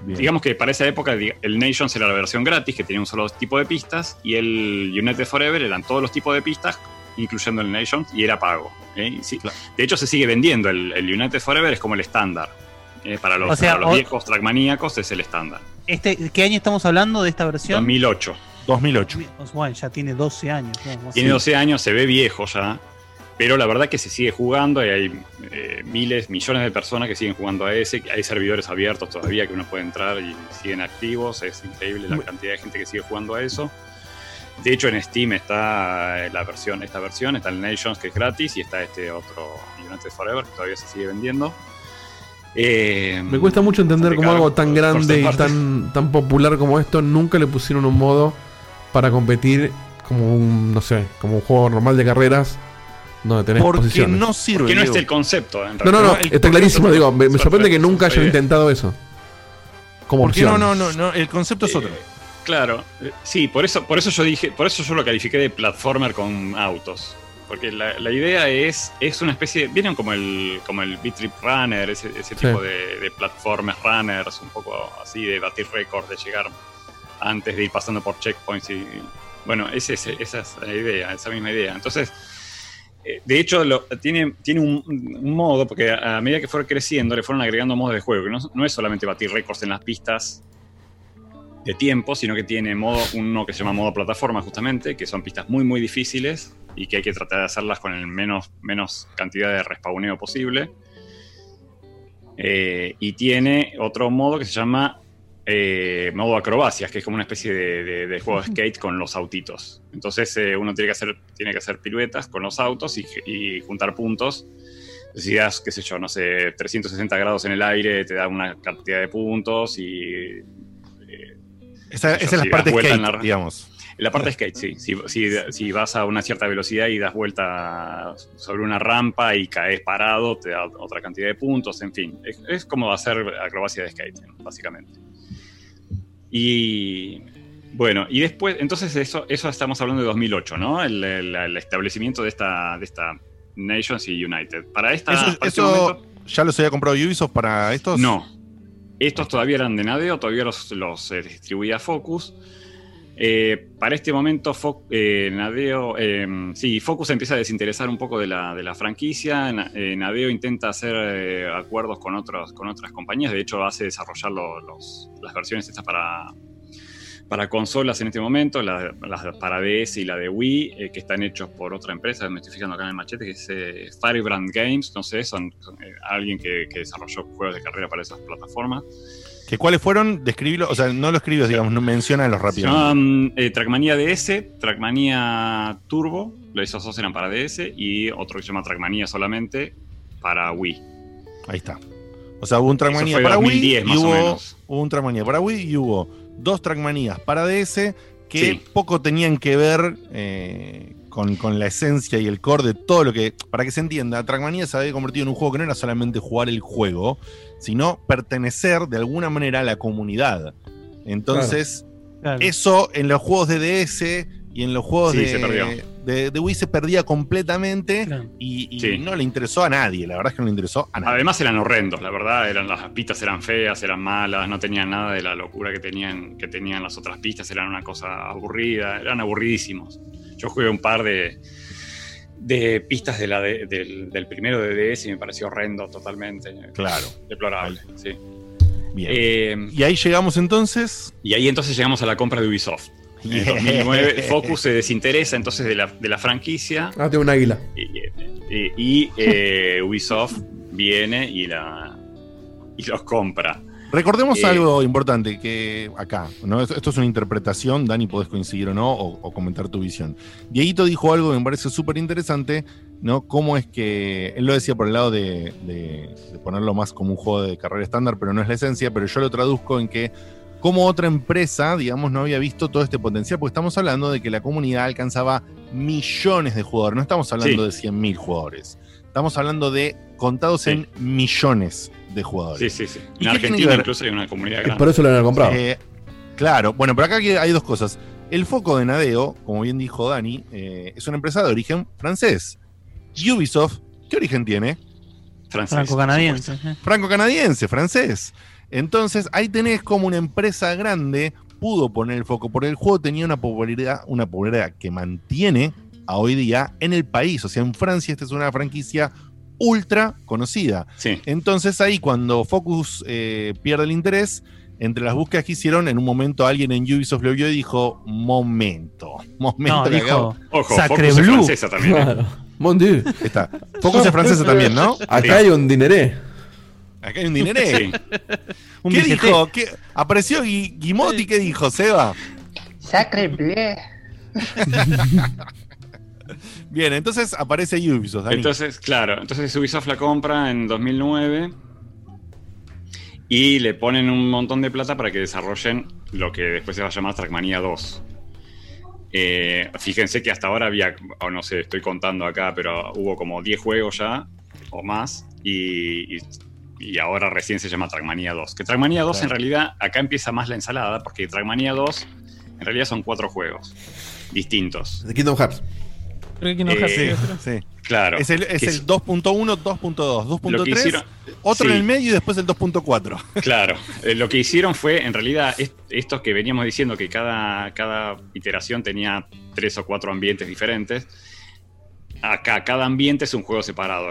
Bien. Digamos que para esa época el Nations era la versión gratis, que tenía un solo tipo de pistas, y el United Forever eran todos los tipos de pistas, incluyendo el Nations, y era pago. ¿eh? De hecho, se sigue vendiendo. El, el United Forever es como el estándar. ¿eh? Para los, O sea, para los o- viejos trackmaníacos es el estándar. Este, ¿Qué año estamos hablando de esta versión? 2008. 2008. Bueno, ya tiene 12 años. ¿no? Tiene 12 años, se ve viejo ya, pero la verdad que se sigue jugando y hay eh, miles, millones de personas que siguen jugando a ese. Hay servidores abiertos todavía que uno puede entrar y siguen activos. Es increíble la cantidad de gente que sigue jugando a eso. De hecho, en Steam está eh, la versión, esta versión, está el Nations que es gratis y está este otro United Forever que todavía se sigue vendiendo. Eh, Me cuesta mucho entender cómo algo tan grande y tan, tan popular como esto nunca le pusieron un modo para competir como un, no sé, como un juego normal de carreras donde tenés Porque posiciones. no sirve, Porque no es el concepto, en No, no, no, está clarísimo, digo, me, sorprende que nunca hayan intentado eso. Como Porque opción. no, no, no, no, el concepto es otro. Claro, eh, sí, por eso, por eso yo dije, por eso yo lo califiqué de platformer con autos. Porque la, la idea es, es una especie, de- vienen como el, como el Beat Trip Runner, ese, ese Sí. tipo de, de platformer runners, un poco así de batir récord, de llegar antes de ir pasando por checkpoints y bueno, ese, ese- esa es la idea, esa misma idea. Entonces, eh, de hecho, lo- tiene, tiene un, modo, porque a, medida que fue creciendo, le fueron agregando modos de juego, no, no es solamente batir récords en las pistas de tiempo, sino que tiene modo, uno que se llama modo plataforma, justamente, que son pistas muy, muy difíciles y que hay que tratar de hacerlas con el menos, menos cantidad de respawneo posible. Eh, y tiene otro modo que se llama eh, modo acrobacias, que es como una especie de, de- de juego de skate con los autitos. Entonces eh, uno tiene que, hacer, tiene que hacer piruetas con los autos y, y juntar puntos. Si das, qué sé yo, no sé, 360 grados en el aire, te da una cantidad de puntos y... Esa, qué esa es la parte skate, en la- digamos. en la parte skate, sí. Si, si- si vas a una cierta velocidad y das vuelta sobre una rampa y caes parado, te da otra cantidad de puntos, en fin. Es, es como hacer acrobacia de skate, básicamente. Y bueno, y después, entonces eso, eso estamos hablando de 2008, ¿no? El, el- el establecimiento de esta, de esta Nations y United. Para esta... Eso, para este momento- ya los había comprado Ubisoft para estos. no. Estos todavía eran de Nadeo, todavía los, los, eh, distribuía Focus. Eh, para este momento, Fo- eh, eh, Focus empieza a desinteresar un poco de la, de la franquicia. Na- Nadeo intenta hacer acuerdos con, otros, con otras compañías. De hecho, hace desarrollar lo- los- las versiones estas para, consolas en este momento, la- las para DS y la de Wii, que están hechos por otra empresa, me estoy fijando acá en el machete, que es Firebrand Games, no sé, son, alguien que, que desarrolló juegos de carrera para esas plataformas. ¿Que ¿Cuáles fueron? Describilo, o sea, no lo escribas, digamos, no mencionalos rápido. Son eh, Trackmania DS, Trackmania Turbo, esos dos eran para DS, y otro que se llama Trackmania solamente para Wii. Ahí está. O sea, hubo un Trackmania para 2010 Wii y hubo un Trackmania para Wii y hubo dos Trackmanías para DS que Sí. poco tenían que ver eh, con, con la esencia y el core de todo lo que. Para que se entienda, Trackmania se había convertido en un juego que no era solamente jugar el juego, sino pertenecer de alguna manera a la comunidad. Entonces, eso en los juegos de DS y en los juegos Sí, de, de, de Wii se perdía completamente y, y Sí. no le interesó a nadie. La verdad es que no le interesó a nadie. Además eran horrendos, la verdad, eran, las pistas eran feas, eran malas, no tenían nada de la locura que tenían, que tenían las otras pistas, eran una cosa aburrida, eran aburridísimos. Yo jugué un par de, de pistas de la de- del, del primero de DS y me pareció horrendo totalmente. Claro. Deplorable, sí. Bien. Eh, y ahí llegamos entonces. Y ahí entonces llegamos a la compra de Ubisoft. En Yeah. 2009 Focus se desinteresa entonces de la, de la franquicia Ah, tengo un águila. y, y- y, eh, Ubisoft viene y, la, y los compra. Recordemos Eh, algo importante que acá, ¿no? Esto, esto es una interpretación, Dani, podés coincidir o no, o, o comentar tu visión. Dieguito dijo algo que me parece súper interesante, ¿no? Cómo es que, él lo decía por el lado de, de- de ponerlo más como un juego de carrera estándar, pero no es la esencia, pero yo lo traduzco en que como otra empresa, digamos, no había visto todo este potencial, porque estamos hablando de que la comunidad alcanzaba millones de jugadores, no estamos hablando Sí. de 100.000 jugadores, estamos hablando de contados en millones de jugadores. Sí, sí, sí. ¿Y En Argentina incluso hay una comunidad Es grande. por eso lo han comprado. Eh, claro, bueno, pero acá hay- dos cosas. El foco de Nadeo, como bien dijo Dani, eh, es una empresa de origen francés. Ubisoft, ¿qué origen tiene? Franco-canadiense. eh. Franco-canadiense, francés. Entonces, ahí tenés como una empresa grande pudo poner el foco, porque el juego tenía una popularidad, una popularidad que mantiene a hoy día en el país. O sea, en Francia esta es una franquicia ultra conocida. Sí. Entonces ahí cuando Focus eh, pierde el interés, entre las búsquedas que hicieron, en un momento alguien en Ubisoft lo vio y dijo: Momento, momento. No, que dijo, Ojo, Sacre Focus es francesa también. ¿eh? Claro. Mon Dieu. Está. Focus es francesa también, ¿no? Acá hay un dineré. Acá hay un dineré. Sí. Un ¿Qué billete. dijo? ¿Qué- Apareció Gui- Guimotti, ¿qué dijo, Seba? Sacre bleu. Bien, entonces aparece Ubisoft. Dani. Entonces, claro, entonces Ubisoft la compra en 2009 y le ponen un montón de plata para que desarrollen lo que después se va a llamar Trackmania 2. Eh, fíjense que hasta ahora había, o no sé, estoy contando acá, pero hubo como 10 juegos ya o más y, y- y ahora recién se llama Trackmania 2. Que Trackmania 2 en realidad acá empieza más la ensalada porque Trackmania 2 en realidad son cuatro juegos distintos. De Kingdom Hearts. Creo que no Hearts, Eh, creo. Sí. Claro. Es el, es el 2.1, 2.2, Lo que 2.3, hicieron- otro sí. en el medio y después el 2.4. Claro, eh, lo que hicieron fue, en realidad, est- esto que veníamos diciendo, que cada, cada iteración tenía tres o cuatro ambientes diferentes. Acá, cada ambiente es un juego separado,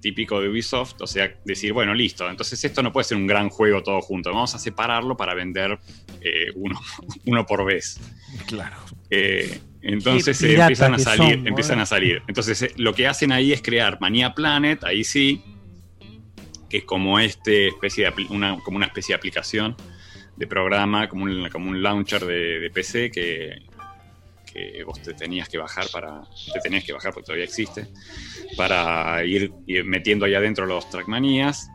típico de Ubisoft. O sea, decir, bueno, listo, entonces esto no puede ser un gran juego todo junto. Vamos a separarlo para vender eh, uno, uno por vez. Claro. Eh, entonces eh, empiezan a salir, son, empiezan a salir. Entonces eh, lo que hacen ahí es crear Mania Planet, ahí sí, que es como este especie de una, como una especie de aplicación de programa, como un, como un launcher de, de PC que, que vos te tenías que bajar para. Te tenías que bajar porque todavía existe. Para ir, metiendo ahí adentro los Trackmanías.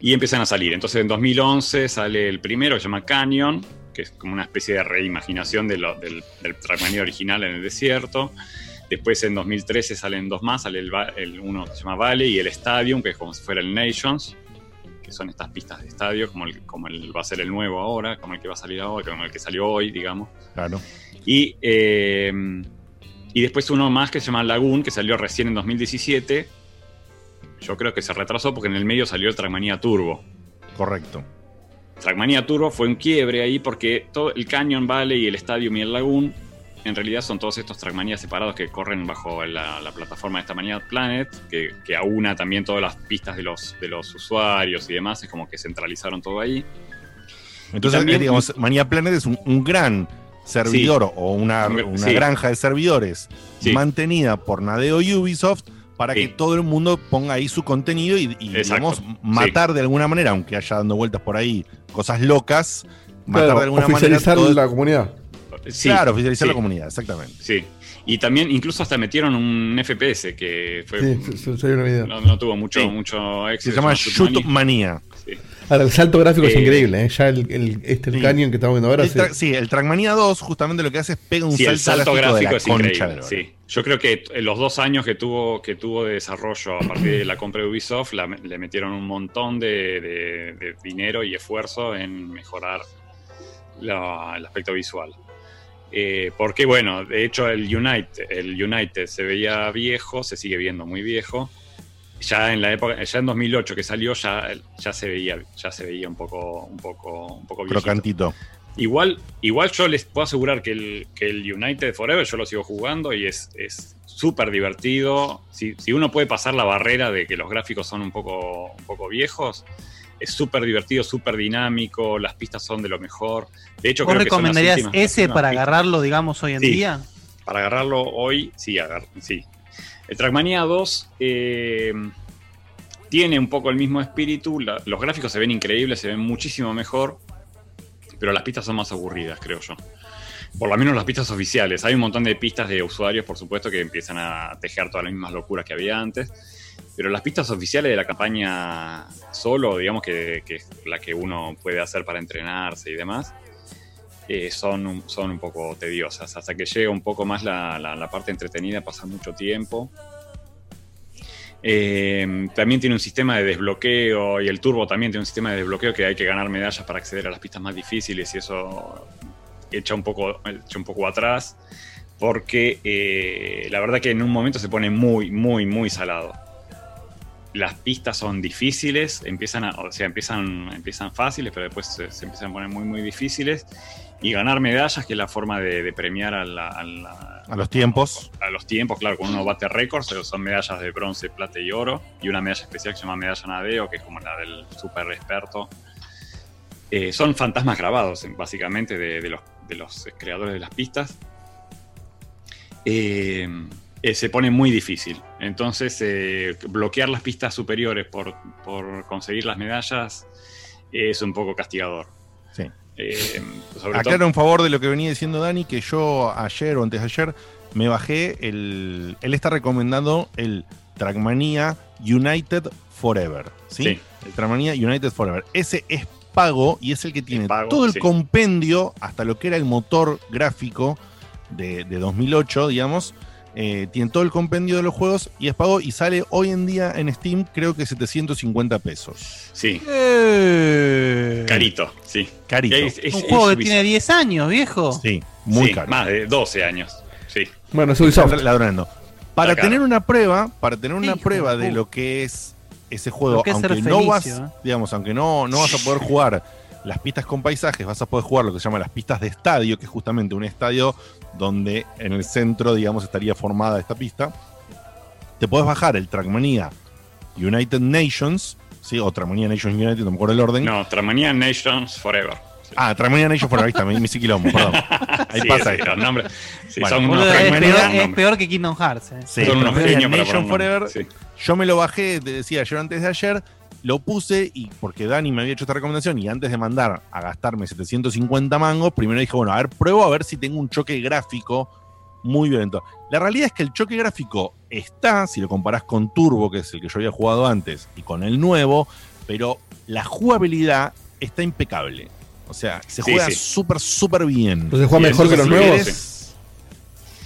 Y empiezan a salir. Entonces en 2011 sale el primero, se llama Canyon, que es como una especie de reimaginación de del, del original en el desierto. Después en 2013 salen dos más, sale el, el uno que se llama Valley y el Stadium, que es como si fuera el Nations, que son estas pistas de estadio, como el, como el va a ser el nuevo ahora, como el que va a salir ahora, como el que salió hoy, digamos. Claro. Y, eh, y después uno más que se llama Lagoon, que salió recién en 2017. Yo creo que se retrasó porque en el medio salió el Trackmania Turbo. Correcto. Trackmania Turbo fue un quiebre ahí porque todo el Canyon Valley y el Stadium y el Lagoon en realidad son todos estos Trackmania separados que corren bajo la, la plataforma de esta Mania Planet, que, que aúna también todas las pistas de los, de los usuarios y demás, es como que centralizaron todo ahí. Entonces, también- eh, digamos, Mania Planet es un, un gran servidor Sí. o una, Un- una sí. granja de servidores Sí. mantenida por Nadeo y Ubisoft para Sí. que todo el mundo ponga ahí su contenido y, y, digamos, matar de alguna manera, aunque haya dando vueltas por ahí cosas locas, matar Claro, de alguna oficializar manera. todo- la comunidad. Sí, claro, oficializar sí. la comunidad, exactamente. Sí. Y también incluso hasta metieron un FPS que fue Sí, se- se- salió una video. no, no tuvo mucho, Sí. mucho éxito. Se llama Shoot Shoot Manía. Sí. Ahora, el salto gráfico es Eh, increíble, ¿eh? Ya el, el- este el sí. Canyon que estamos viendo ahora. El se- tra- sí, el Trackmania 2 justamente lo que hace es pega un Sí, el salto, salto gráfico, gráfico de es la increíble. Sí. Yo creo que en los dos años que tuvo, que tuvo de desarrollo a partir de la compra de Ubisoft, la- le metieron un montón de, de- de dinero y esfuerzo en mejorar la- el aspecto visual. Eh, porque, bueno, de hecho, el United, el United se veía viejo, se sigue viendo muy viejo. Ya en la época, ya en 2008 que salió, ya, ya se veía, ya se veía un poco, un poco, un poco viejito. Crocantito. Igual, igual yo les puedo asegurar que el, que el United Forever yo lo sigo jugando y es es súper divertido. Si, si uno puede pasar la barrera de que los gráficos son un poco, un poco viejos, es súper divertido, súper dinámico, las pistas son de lo mejor. De hecho, ¿Vos creo que son las recomendarías últimas- ese para pistas. agarrarlo, digamos, hoy en Sí. día? Para agarrarlo hoy, sí, agar- sí. El Trackmania 2 eh, tiene un poco el mismo espíritu. los gráficos se ven increíbles, se ven muchísimo mejor. Pero las pistas son más aburridas, creo yo. Por lo menos las pistas oficiales. Hay un montón de pistas de usuarios, por supuesto, que empiezan a tejer todas las mismas locuras que había antes. Pero las pistas oficiales de la campaña solo, digamos que, que es la que uno puede hacer para entrenarse y demás, eh, son, un, son un poco tediosas. Hasta que llega un poco más la, la- parte entretenida, pasa mucho tiempo. Eh, también tiene un sistema de desbloqueo y el turbo también tiene un sistema de desbloqueo que hay que ganar medallas para acceder a las pistas más difíciles y eso echa un poco, echa un poco atrás porque eh, la verdad que en un momento se pone muy, muy, muy salado. Las pistas son difíciles, empiezan o sea, empiezan, empiezan fáciles, pero después se, se empiezan a poner muy, muy difíciles. Y ganar medallas, que es la forma de, de premiar a, la- a la- A los tiempos. a los tiempos, claro, con uno bate récords, pero son medallas de bronce, plata y oro, y una medalla especial que se llama medalla Nadeo, que es como la del super experto. Eh, son fantasmas grabados, básicamente, de, de los, de los creadores de las pistas. Eh, eh, se pone muy difícil. Entonces, bloquear las pistas superiores por, por conseguir las medallas es un poco castigador. Sí. Eh, sobre Aclaro en favor de lo que venía diciendo Dani, que yo ayer o antes de ayer me bajé el. Él está recomendando el Trackmania United Forever. ¿sí? Sí. El Trackmania United Forever. Ese es pago y es el que tiene pago, todo el sí. compendio hasta lo que era el motor gráfico de, de 2008, digamos. Eh, tiene todo el compendio de los juegos y es pago y sale hoy en día en Steam, creo que 750 pesos. Sí. Eh. Carito, sí. Carito. Es- es- Un es juego que tiene 10 años, viejo. Sí, muy Sí, caro. Más de 12 años. Sí. Bueno, es Ubisoft. Están ladrando. Para tener una prueba, para tener una Hijo prueba de lo que es ese juego, aunque no vas, ¿eh? digamos, aunque no, no vas a poder jugar las pistas con paisajes, vas a poder jugar lo que se llama las pistas de estadio, que es justamente un estadio donde en el centro, digamos, estaría formada esta pista. Te puedes bajar el Trackmania United Nations, ¿sí? O Trackmania Nations United, no me acuerdo el orden. No, Trackmania Nations Forever. Ah, Trackmania Nations Forever, ahí está, me, hice quilombo, perdón. Ahí Sí, pasa sí, esto. los nombres. Sí, Bueno, son unos es, peor, es peor que Kingdom Hearts. eh. Sí, Son unos genios Nation Forever. Yo me lo bajé, te decía ayer antes de ayer, lo puse y porque Dani me había hecho esta recomendación y antes de mandar a gastarme 750 mangos, primero dije, bueno, a ver, pruebo a ver si tengo un choque gráfico muy violento. La realidad es que el choque gráfico está, si lo comparás con Turbo, que es el que yo había jugado antes, y con el nuevo, pero la jugabilidad está impecable. O sea, se Sí, juega sí. súper, súper bien. Entonces juega mejor que los si nuevos.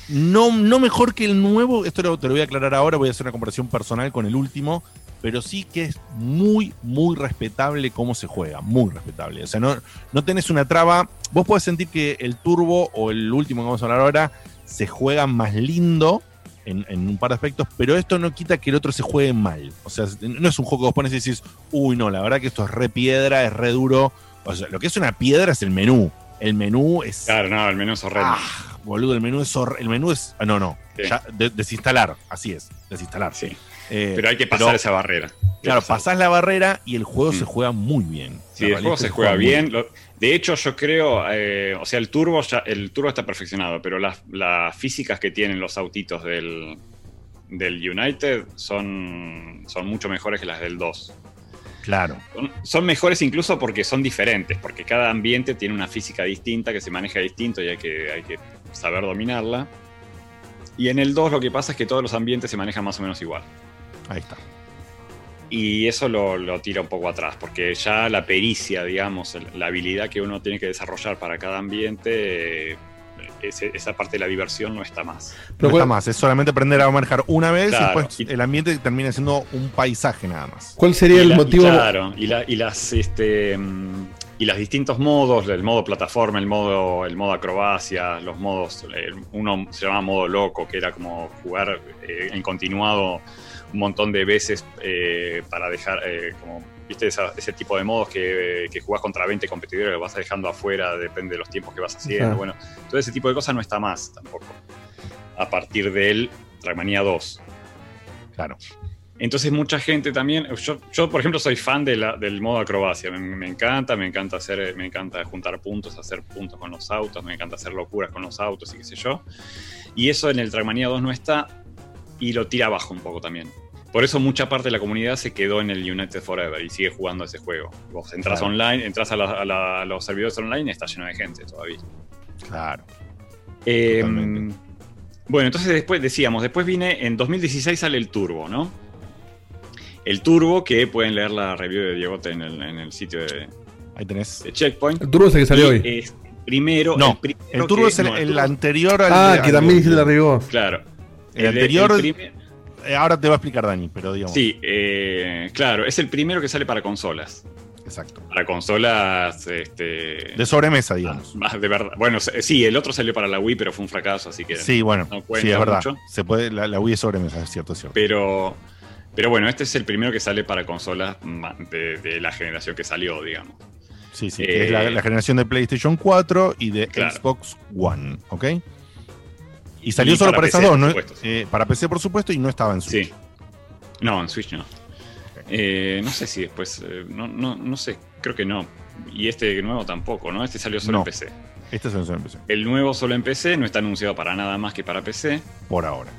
No, no mejor que el nuevo, esto lo- te lo voy a aclarar ahora, voy a hacer una comparación personal con el último, pero sí que es muy, muy respetable cómo se juega, muy respetable. O sea, no, no tenés una traba, vos podés sentir que el turbo o el último que vamos a hablar ahora se juega más lindo en, en un par de aspectos, pero esto no quita que el otro se juegue mal. O sea, no es un juego que vos pones y decís, uy, no, la verdad que esto es re piedra, es re duro. O sea, lo que es una piedra es el menú. El menú es Claro, no, el menú es horrendo. Ah, boludo, el menú es el menú es ah, no, no, Sí. ya, de- desinstalar, así es, desinstalar. Sí. Eh, Pero hay que pasar pero, esa barrera. Claro, Pasar. pasás la barrera y el juego Mm. se juega muy bien. Sí, el juego se juega bien. Lo- de hecho, yo creo, eh, o sea, el turbo ya, el turbo está perfeccionado, pero las, las físicas que tienen los autitos del, del United son, son mucho mejores que las del 2. Claro. Son, son mejores incluso porque son diferentes, porque cada ambiente tiene una física distinta que se maneja distinto y hay que, hay que saber dominarla. Y en el 2 lo que pasa es que todos los ambientes se manejan más o menos igual. Ahí está. Y eso lo, lo tira un poco atrás, porque ya la pericia, digamos, la habilidad que uno tiene que desarrollar para cada ambiente, eh, ese- esa parte de la diversión no está más. No está más, es solamente aprender a manejar una vez Claro, y después el ambiente termina siendo un paisaje nada más. ¿Cuál sería Y el la- y motivo? claro, y, la- y las este mm, y los distintos modos, el modo plataforma, el modo, el modo acrobacia, los modos, uno se llama modo loco, que era como jugar eh, en continuado un montón de veces eh, para dejar, eh, como, viste, Esa- ese tipo de modos que, que jugás contra 20 competidores, lo vas dejando afuera, depende de los tiempos que vas haciendo. Bueno, todo ese tipo de cosas no está más tampoco. A partir del Trackmania 2. Claro. Entonces mucha gente también, yo, yo, por ejemplo soy fan de la- del modo acrobacia, me, me encanta, me encanta hacer, me encanta juntar puntos, hacer puntos con los autos, me encanta hacer locuras con los autos y qué sé yo. Y eso en el Trackmania 2 no está y lo tira abajo un poco también. Por eso mucha parte de la comunidad se quedó en el United Forever y sigue jugando a ese juego. Vos entras Claro. online, entras a, la- a la- a los servidores online y está lleno de gente todavía. Claro. Eh, Totalmente. bueno, entonces después decíamos, después viene en 2016 sale el Turbo, ¿no? El Turbo, que pueden leer la review de Diegote en el, en el sitio de, Ahí tenés. de Checkpoint. El turbo es el que salió Y hoy. es primero. No, primero el turbo que- es el, no, el Turbo- anterior al Ah, de- que también dice la rigor. Claro. El El de- anterior, el primer- ahora te va a explicar Dani, pero digamos. Sí, eh, claro, es el primero que sale para consolas. Exacto. Para consolas, este. De sobremesa, digamos. Más de verdad. Bueno, sí, el otro salió para la Wii, pero fue un fracaso, así que. Sí, bueno, no sí, es verdad. mucho. Se puede, la, la Wii es sobremesa, es cierto, es cierto. Pero, pero bueno, este es el primero que sale para consolas de, de la generación que salió, digamos. Sí, sí, Eh, es la, la generación de PlayStation 4 y de Claro. Xbox One, ¿ok? Y salió Y solo para para, esas PC, dos, ¿no? Eh, para PC, por supuesto, y no estaba en Switch. Sí. No, en Switch no. Eh, no sé si después. eh, no, no, no sé, creo que no. y este nuevo tampoco, ¿no? Este salió solo No. en PC. Este es el solo en PC. El nuevo solo en PC, no está anunciado para nada más que para PC. Por ahora.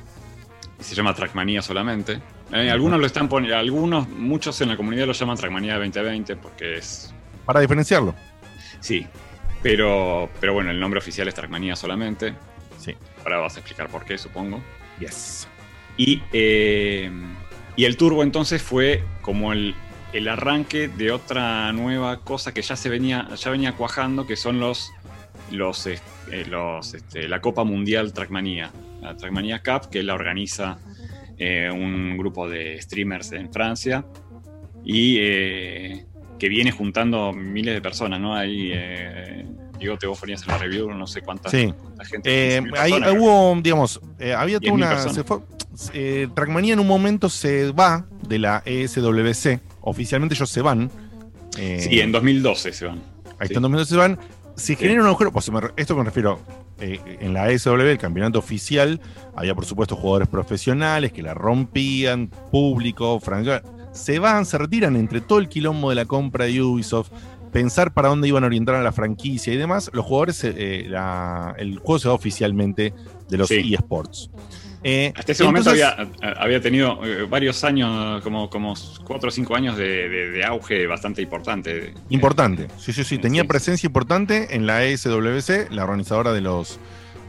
Se llama Trackmania solamente. Eh, algunos lo están poniendo, algunos, muchos en la comunidad lo llaman Trackmania 2020 porque es. Para diferenciarlo. Sí. Pero, pero bueno, el nombre oficial es Trackmania solamente. Sí. Ahora vas a explicar por qué, supongo. Yes. Y, eh, y el turbo entonces fue como el, el arranque de otra nueva cosa que ya se venía, ya venía cuajando, que son los, los, eh, eh, los este, la Copa Mundial Trackmania, la Trackmania Cup, que la organiza eh, un grupo de streamers en Francia y que viene juntando miles de personas, ¿no? Ahí, digo, te vos ponías en la review, no sé cuánta, Sí. cuánta gente. Eh, 15.000 ahí personas, hubo, digamos, eh, había toda 10.000 una. se fue- eh, Trackmania en un momento se va de la ESWC. Oficialmente ellos se van. Eh, Sí, en 2012 se van. Ahí está, en 2012 se van. Se genera un agujero. Pues, esto me refiero. en la ESW, el campeonato oficial, había por supuesto jugadores profesionales que la rompían, público, franquicia. Se van, se retiran entre todo el quilombo de la compra de Ubisoft, pensar para dónde iban a orientar a la franquicia y demás. Los jugadores, eh, la- el juego se va oficialmente de los Sí. eSports. Eh, Hasta ese momento había, había tenido eh, varios años, como, como cuatro o cinco años de, de- de auge bastante importante. Importante, sí, sí, sí. Tenía presencia importante en la ESWC, la organizadora de los,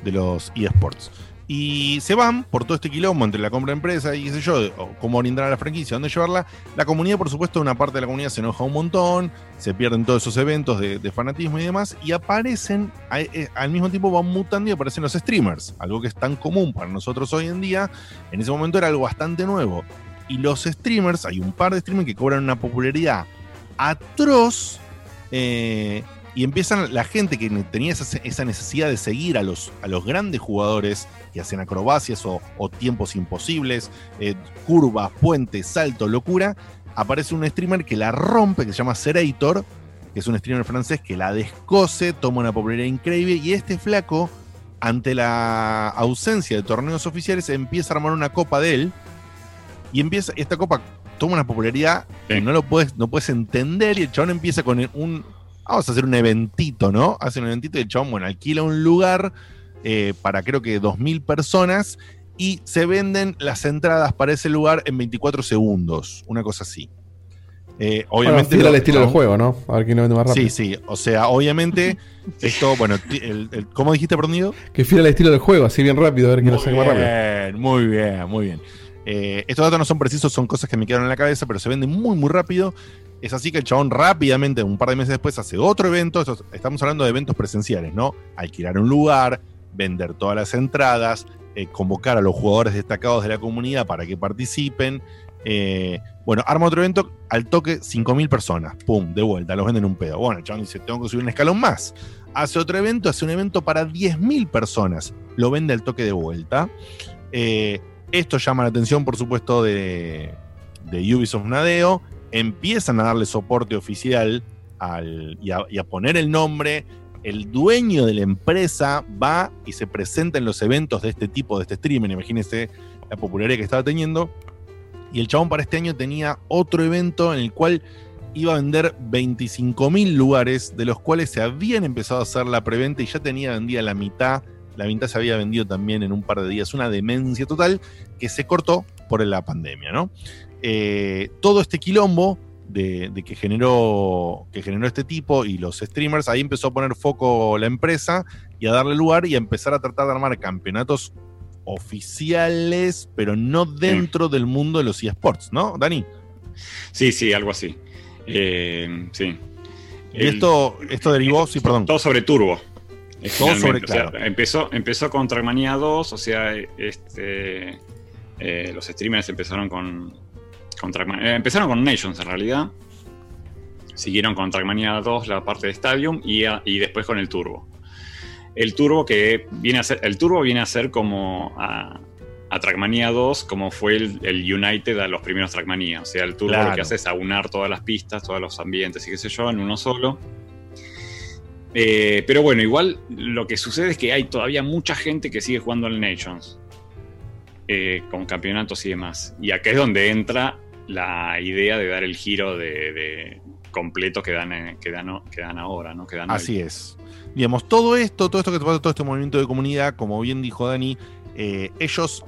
de los eSports. Y se van por todo este quilombo entre la compra de empresa y qué sé yo, cómo orientar a la franquicia, dónde llevarla. La comunidad, por supuesto, una parte de la comunidad se enoja un montón, se pierden todos esos eventos de, fanatismo y demás, y aparecen, eh, al mismo tiempo van mutando y aparecen los streamers, algo que es tan común para nosotros hoy en día. En ese momento era algo bastante nuevo. Y los streamers, hay un par de streamers que cobran una popularidad atroz. eh, y empiezan la gente que tenía esa, esa necesidad de seguir a los, a los grandes jugadores que hacen acrobacias o, o tiempos imposibles, eh, curvas, puentes, saltos, locura. Aparece un streamer que la rompe, que se llama Serator, que es un streamer francés que la descose, toma una popularidad increíble. Y este flaco, ante la ausencia de torneos oficiales, empieza a armar una copa de él. Y empieza, esta copa toma una popularidad que no lo puedes, no puedes entender. Y el chabón empieza con un. Vamos a hacer un eventito, ¿no? Hace un eventito y el chabón, bueno, alquila un lugar eh, para creo que 2.000 personas y se venden las entradas para ese lugar en 24 segundos. Una cosa así. Eh, obviamente. Bueno, lo- estilo del juego, ¿no? A ver quién lo vende más rápido. Sí, sí. O sea, obviamente, esto, bueno, el- el- ¿cómo dijiste, Perdonido? Que fiel al estilo del juego, así bien rápido, a ver quién lo saca más rápido. Bien, muy bien, muy bien. Eh, estos datos no son precisos, son cosas que me quedaron en la cabeza, pero se venden muy, muy rápido. Es así que el chabón rápidamente, un par de meses después, hace otro evento. Estamos hablando de eventos presenciales, ¿no? Alquilar un lugar, vender todas las entradas, eh, convocar a los jugadores destacados de la comunidad para que participen. Eh, bueno, arma otro evento, al toque 5.000 personas. Pum, de vuelta, los venden un pedo. Bueno, el chabón dice, tengo que subir un escalón más. Hace otro evento, hace un evento para 10.000 personas. Lo vende al toque de vuelta. Eh, esto llama la atención, por supuesto, de, de Ubisoft Nadeo. Empiezan a darle soporte oficial al, y, a, poner el nombre. El dueño de la empresa va y se presenta en los eventos de este tipo, de este streaming. Imagínense la popularidad que estaba teniendo. Y el chabón para este año tenía otro evento en el cual iba a vender 25.000 lugares, de los cuales se habían empezado a hacer la preventa y ya tenía vendida la mitad. La mitad se había vendido también en un par de días. Una demencia total que se cortó por la pandemia, ¿no? Eh, todo este quilombo de, de que, generó, que generó este tipo y los streamers, ahí empezó a poner foco la empresa y a darle lugar y a empezar a tratar de armar campeonatos oficiales, pero no dentro del mundo de los eSports, ¿no, Dani? Sí, sí, algo así. Eh, sí. Y esto, esto derivó, sí, perdón. Todo sobre Turbo. eh, Todo sobre, O sea, claro. empezó, empezó con Trackmania 2, o sea, este, eh, los streamers empezaron con, con eh, empezaron con Nations en realidad. Siguieron con Trackmania 2 la parte de Stadium y, a- y después con el Turbo. El Turbo que viene a ser, el Turbo viene a ser como a, a Trackmania 2 como fue el, el United a los primeros Trackmania. O sea, el Turbo Claro. lo que hace es aunar todas las pistas, todos los ambientes y qué sé yo en uno solo. Eh, pero bueno, igual lo que sucede es que hay todavía mucha gente que sigue jugando al Nations. eh, con campeonatos y demás. Y acá es donde entra la idea de dar el giro de, de completos que dan, eh, que dan, que dan ahora, ¿no? Que dan Así hoy. es. Digamos, todo esto, todo esto que te pasa, todo este movimiento de comunidad, como bien dijo Dani, eh, ellos,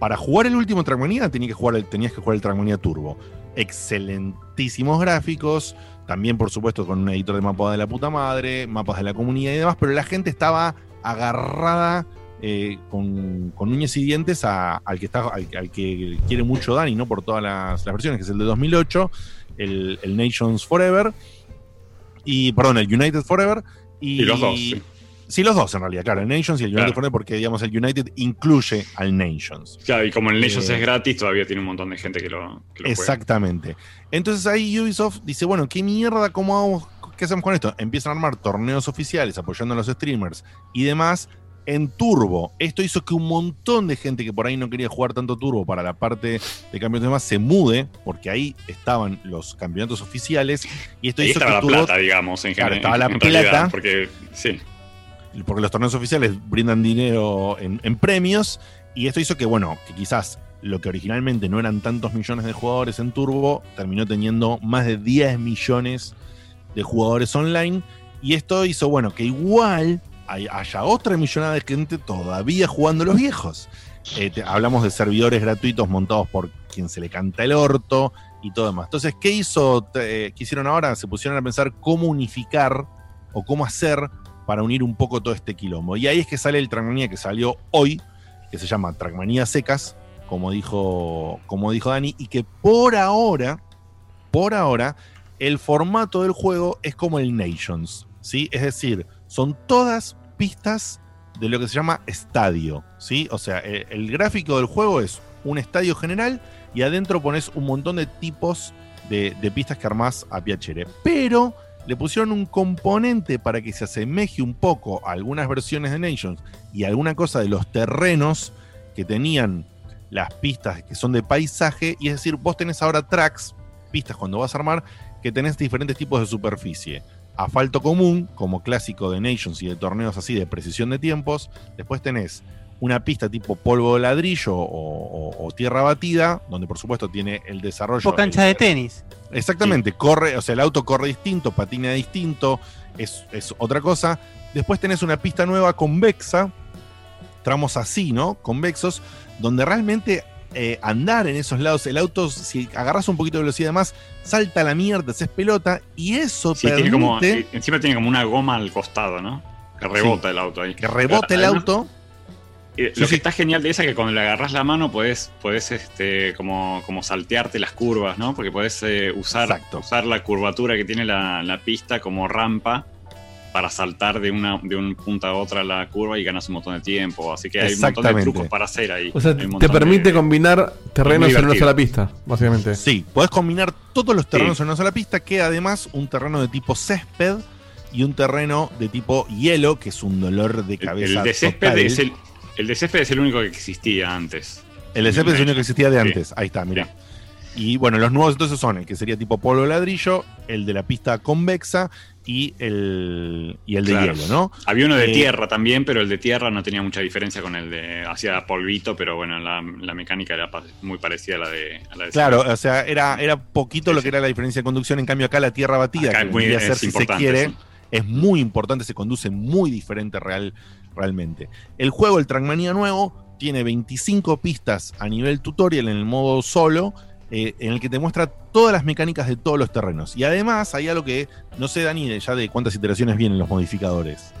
para jugar el último Trackmania, tenías que jugar el, tenías que jugar el Trackmania Turbo. Excelentísimos gráficos, también por supuesto con un editor de mapas de la puta madre, mapas de la comunidad y demás, pero la gente estaba agarrada eh, con, con uñas y dientes a- al, que está, al, al que quiere mucho Dani, ¿no? Por todas las, las versiones, que es el de 2008, el, el Nations Forever, y perdón, el United Forever. Y, Y los dos, sí. Sí, los dos en realidad, claro, el Nations y el United Claro. Forever, porque digamos el United incluye al Nations. Claro, y como el Nations Eh, es gratis, todavía tiene un montón de gente que lo, que lo juega. Exactamente. Entonces ahí Ubisoft dice, bueno, ¿qué mierda? ¿Cómo hago- ¿Qué hacemos con esto? Empiezan a armar torneos oficiales apoyando a los streamers y demás en Turbo. Esto hizo que un montón de gente que por ahí no quería jugar tanto Turbo para la parte de campeonatos demás se mude, porque ahí estaban los campeonatos oficiales y esto Ahí hizo estaba la que Turbo- plata, digamos, en Claro, general. estaba la en plata. realidad, porque, sí. porque los torneos oficiales brindan dinero en, en premios y esto hizo que, bueno, que quizás lo que originalmente no eran tantos millones de jugadores en Turbo, terminó teniendo más de 10 millones de jugadores online y esto hizo, bueno, que igual hay- haya otra millonada de gente todavía jugando los viejos. Eh, hablamos de servidores gratuitos montados por quien se le canta el orto y todo demás. Entonces, ¿qué hizo? eh, ¿Qué hicieron ahora? Se pusieron a pensar cómo unificar o cómo hacer para unir un poco todo este quilombo. Y ahí es que sale el Trackmania que salió hoy, que se llama Trackmania Secas, como dijo, como dijo Dani, y que por ahora, por ahora, el formato del juego es como el Nations, ¿sí? Es decir, son todas pistas de lo que se llama estadio, ¿sí? O sea, el, gráfico del juego es un estadio general y adentro pones un montón de tipos de, de pistas que armás a Piacere. Pero le pusieron un componente para que se asemeje un poco a algunas versiones de Nations y alguna cosa de los terrenos que tenían las pistas que son de paisaje. Y es decir, vos tenés ahora tracks, pistas cuando vas a armar, que tenés diferentes tipos de superficie. Asfalto común, como clásico de Nations y de torneos así de precisión de tiempos. Después tenés una pista tipo polvo de ladrillo o, o- o tierra batida, donde por supuesto tiene el desarrollo. Tipo cancha de tenis. Exactamente, corre, o sea, el auto corre distinto, patina distinto, es, es otra cosa. Después tenés una pista nueva convexa, tramos así, ¿no? Convexos, donde realmente eh, andar en esos lados, el auto, si agarras un poquito de velocidad más, salta a la mierda, se es pelota, y eso Sí, permite tiene como, eh, encima tiene como una goma al costado, ¿no? Que rebota el auto ahí. que rebote el auto. eh, Sí, lo que está genial de esa es que cuando le agarras la mano podés, podés este, como, como saltearte las curvas, ¿no? Porque podés eh, usar, usar la curvatura que tiene la, la pista como rampa para saltar de una de un punta a otra la curva y ganas un montón de tiempo. Así que hay un montón de Exactamente. trucos para hacer ahí. O sea, te permite de- combinar terrenos en una sola pista, básicamente. Sí, podés combinar todos los terrenos Sí. en una sola pista, que además un terreno de tipo césped y un terreno de tipo hielo, que es un dolor de cabeza. El de césped total. es el, el de césped es el único que existía antes. El de césped es el único que existía de Sí. antes. Ahí está, mira. Y bueno, los nuevos entonces son el que sería tipo polvo de ladrillo, el de la pista convexa y el, y el de Claro. hielo, ¿no? Había uno de Eh, tierra también, pero el de tierra no tenía mucha diferencia con el de. Hacía polvito, pero bueno, la, la mecánica era muy parecida a la de. a la de Claro, o sea, era, era poquito lo que era la diferencia de conducción. En cambio, acá la tierra batida, Acá que es muy- es si se quiere, sí. es muy importante, se conduce muy diferente real, realmente. El juego, el Trackmania nuevo, tiene 25 pistas a nivel tutorial en el modo solo, eh, en el que te muestra todas las mecánicas de todos los terrenos. Y además hay algo que no sé, Dani, ya de cuántas iteraciones vienen los modificadores.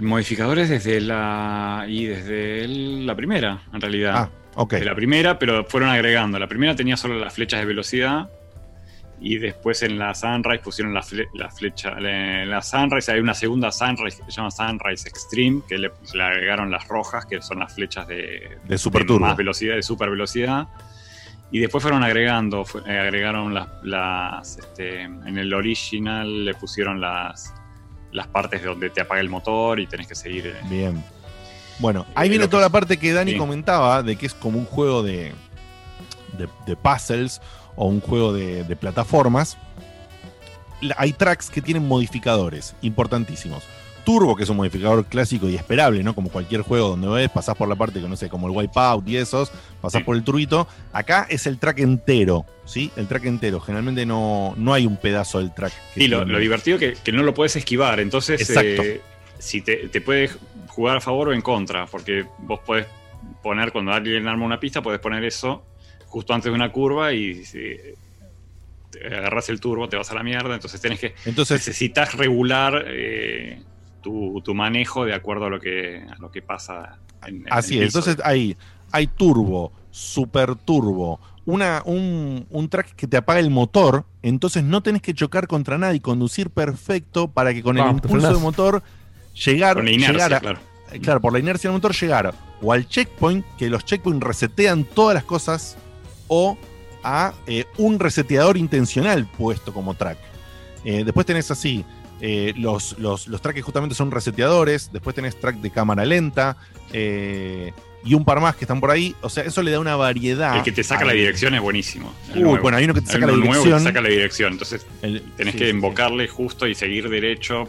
Modificadores desde la. y desde el- la primera, en realidad. Ah, ok. De la primera, pero fueron agregando. La primera tenía solo las flechas de velocidad. Y después en la Sunrise pusieron la, fle- la flecha. En la Sunrise hay una segunda Sunrise que se llama Sunrise Extreme, que le, le agregaron las rojas, que son las flechas de, De super turbo. más velocidad, de super velocidad. Y después fueron agregando, fue- eh, agregaron las, las, este, en el original le pusieron las, las partes donde te apaga el motor y tenés que seguir. eh, Bien. Bueno, ahí Eh, viene toda la parte que Dani sí. comentaba de que es como un juego de, de, de puzzles o un juego de, de plataformas. La- Hay tracks que tienen modificadores importantísimos. Turbo, que es un modificador clásico y esperable, ¿no? Como cualquier juego donde ves, pasás por la parte que no sé, como el Wipeout y esos, pasás por el turbito. Acá es el track entero, ¿sí? El track entero. Generalmente no, no hay un pedazo del track. que Y lo, divertido que, que no lo puedes esquivar. Entonces, Exacto. eh, si te, te puede jugar a favor o en contra, porque vos podés poner, cuando alguien arma una pista, podés poner eso justo antes de una curva y si agarras el turbo, te vas a la mierda. Entonces tenés que. Entonces- necesitas regular eh, tu, tu manejo de acuerdo a lo que, a lo que pasa en, en Así el es. Entonces ahí hay turbo, super turbo, una, un, un track que te apaga el motor, entonces no tenés que chocar contra nada y conducir perfecto para que con el impulso del motor llegar, Con la inercia, llegar a- claro. eh, claro, por la inercia del motor llegar o al checkpoint, que los checkpoints resetean todas las cosas, o a eh, un reseteador intencional puesto como track. Eh, después tenés así, eh, los, los, los tracks que justamente son reseteadores, después tenés track de cámara lenta, eh, y un par más que están por ahí. O sea, eso le da una variedad. El que te saca la dirección es buenísimo. Uy, nuevo. bueno, hay uno que te saca la nuevo que dirección. te saca la dirección. Entonces tenés sí, que sí, invocarle justo y seguir derecho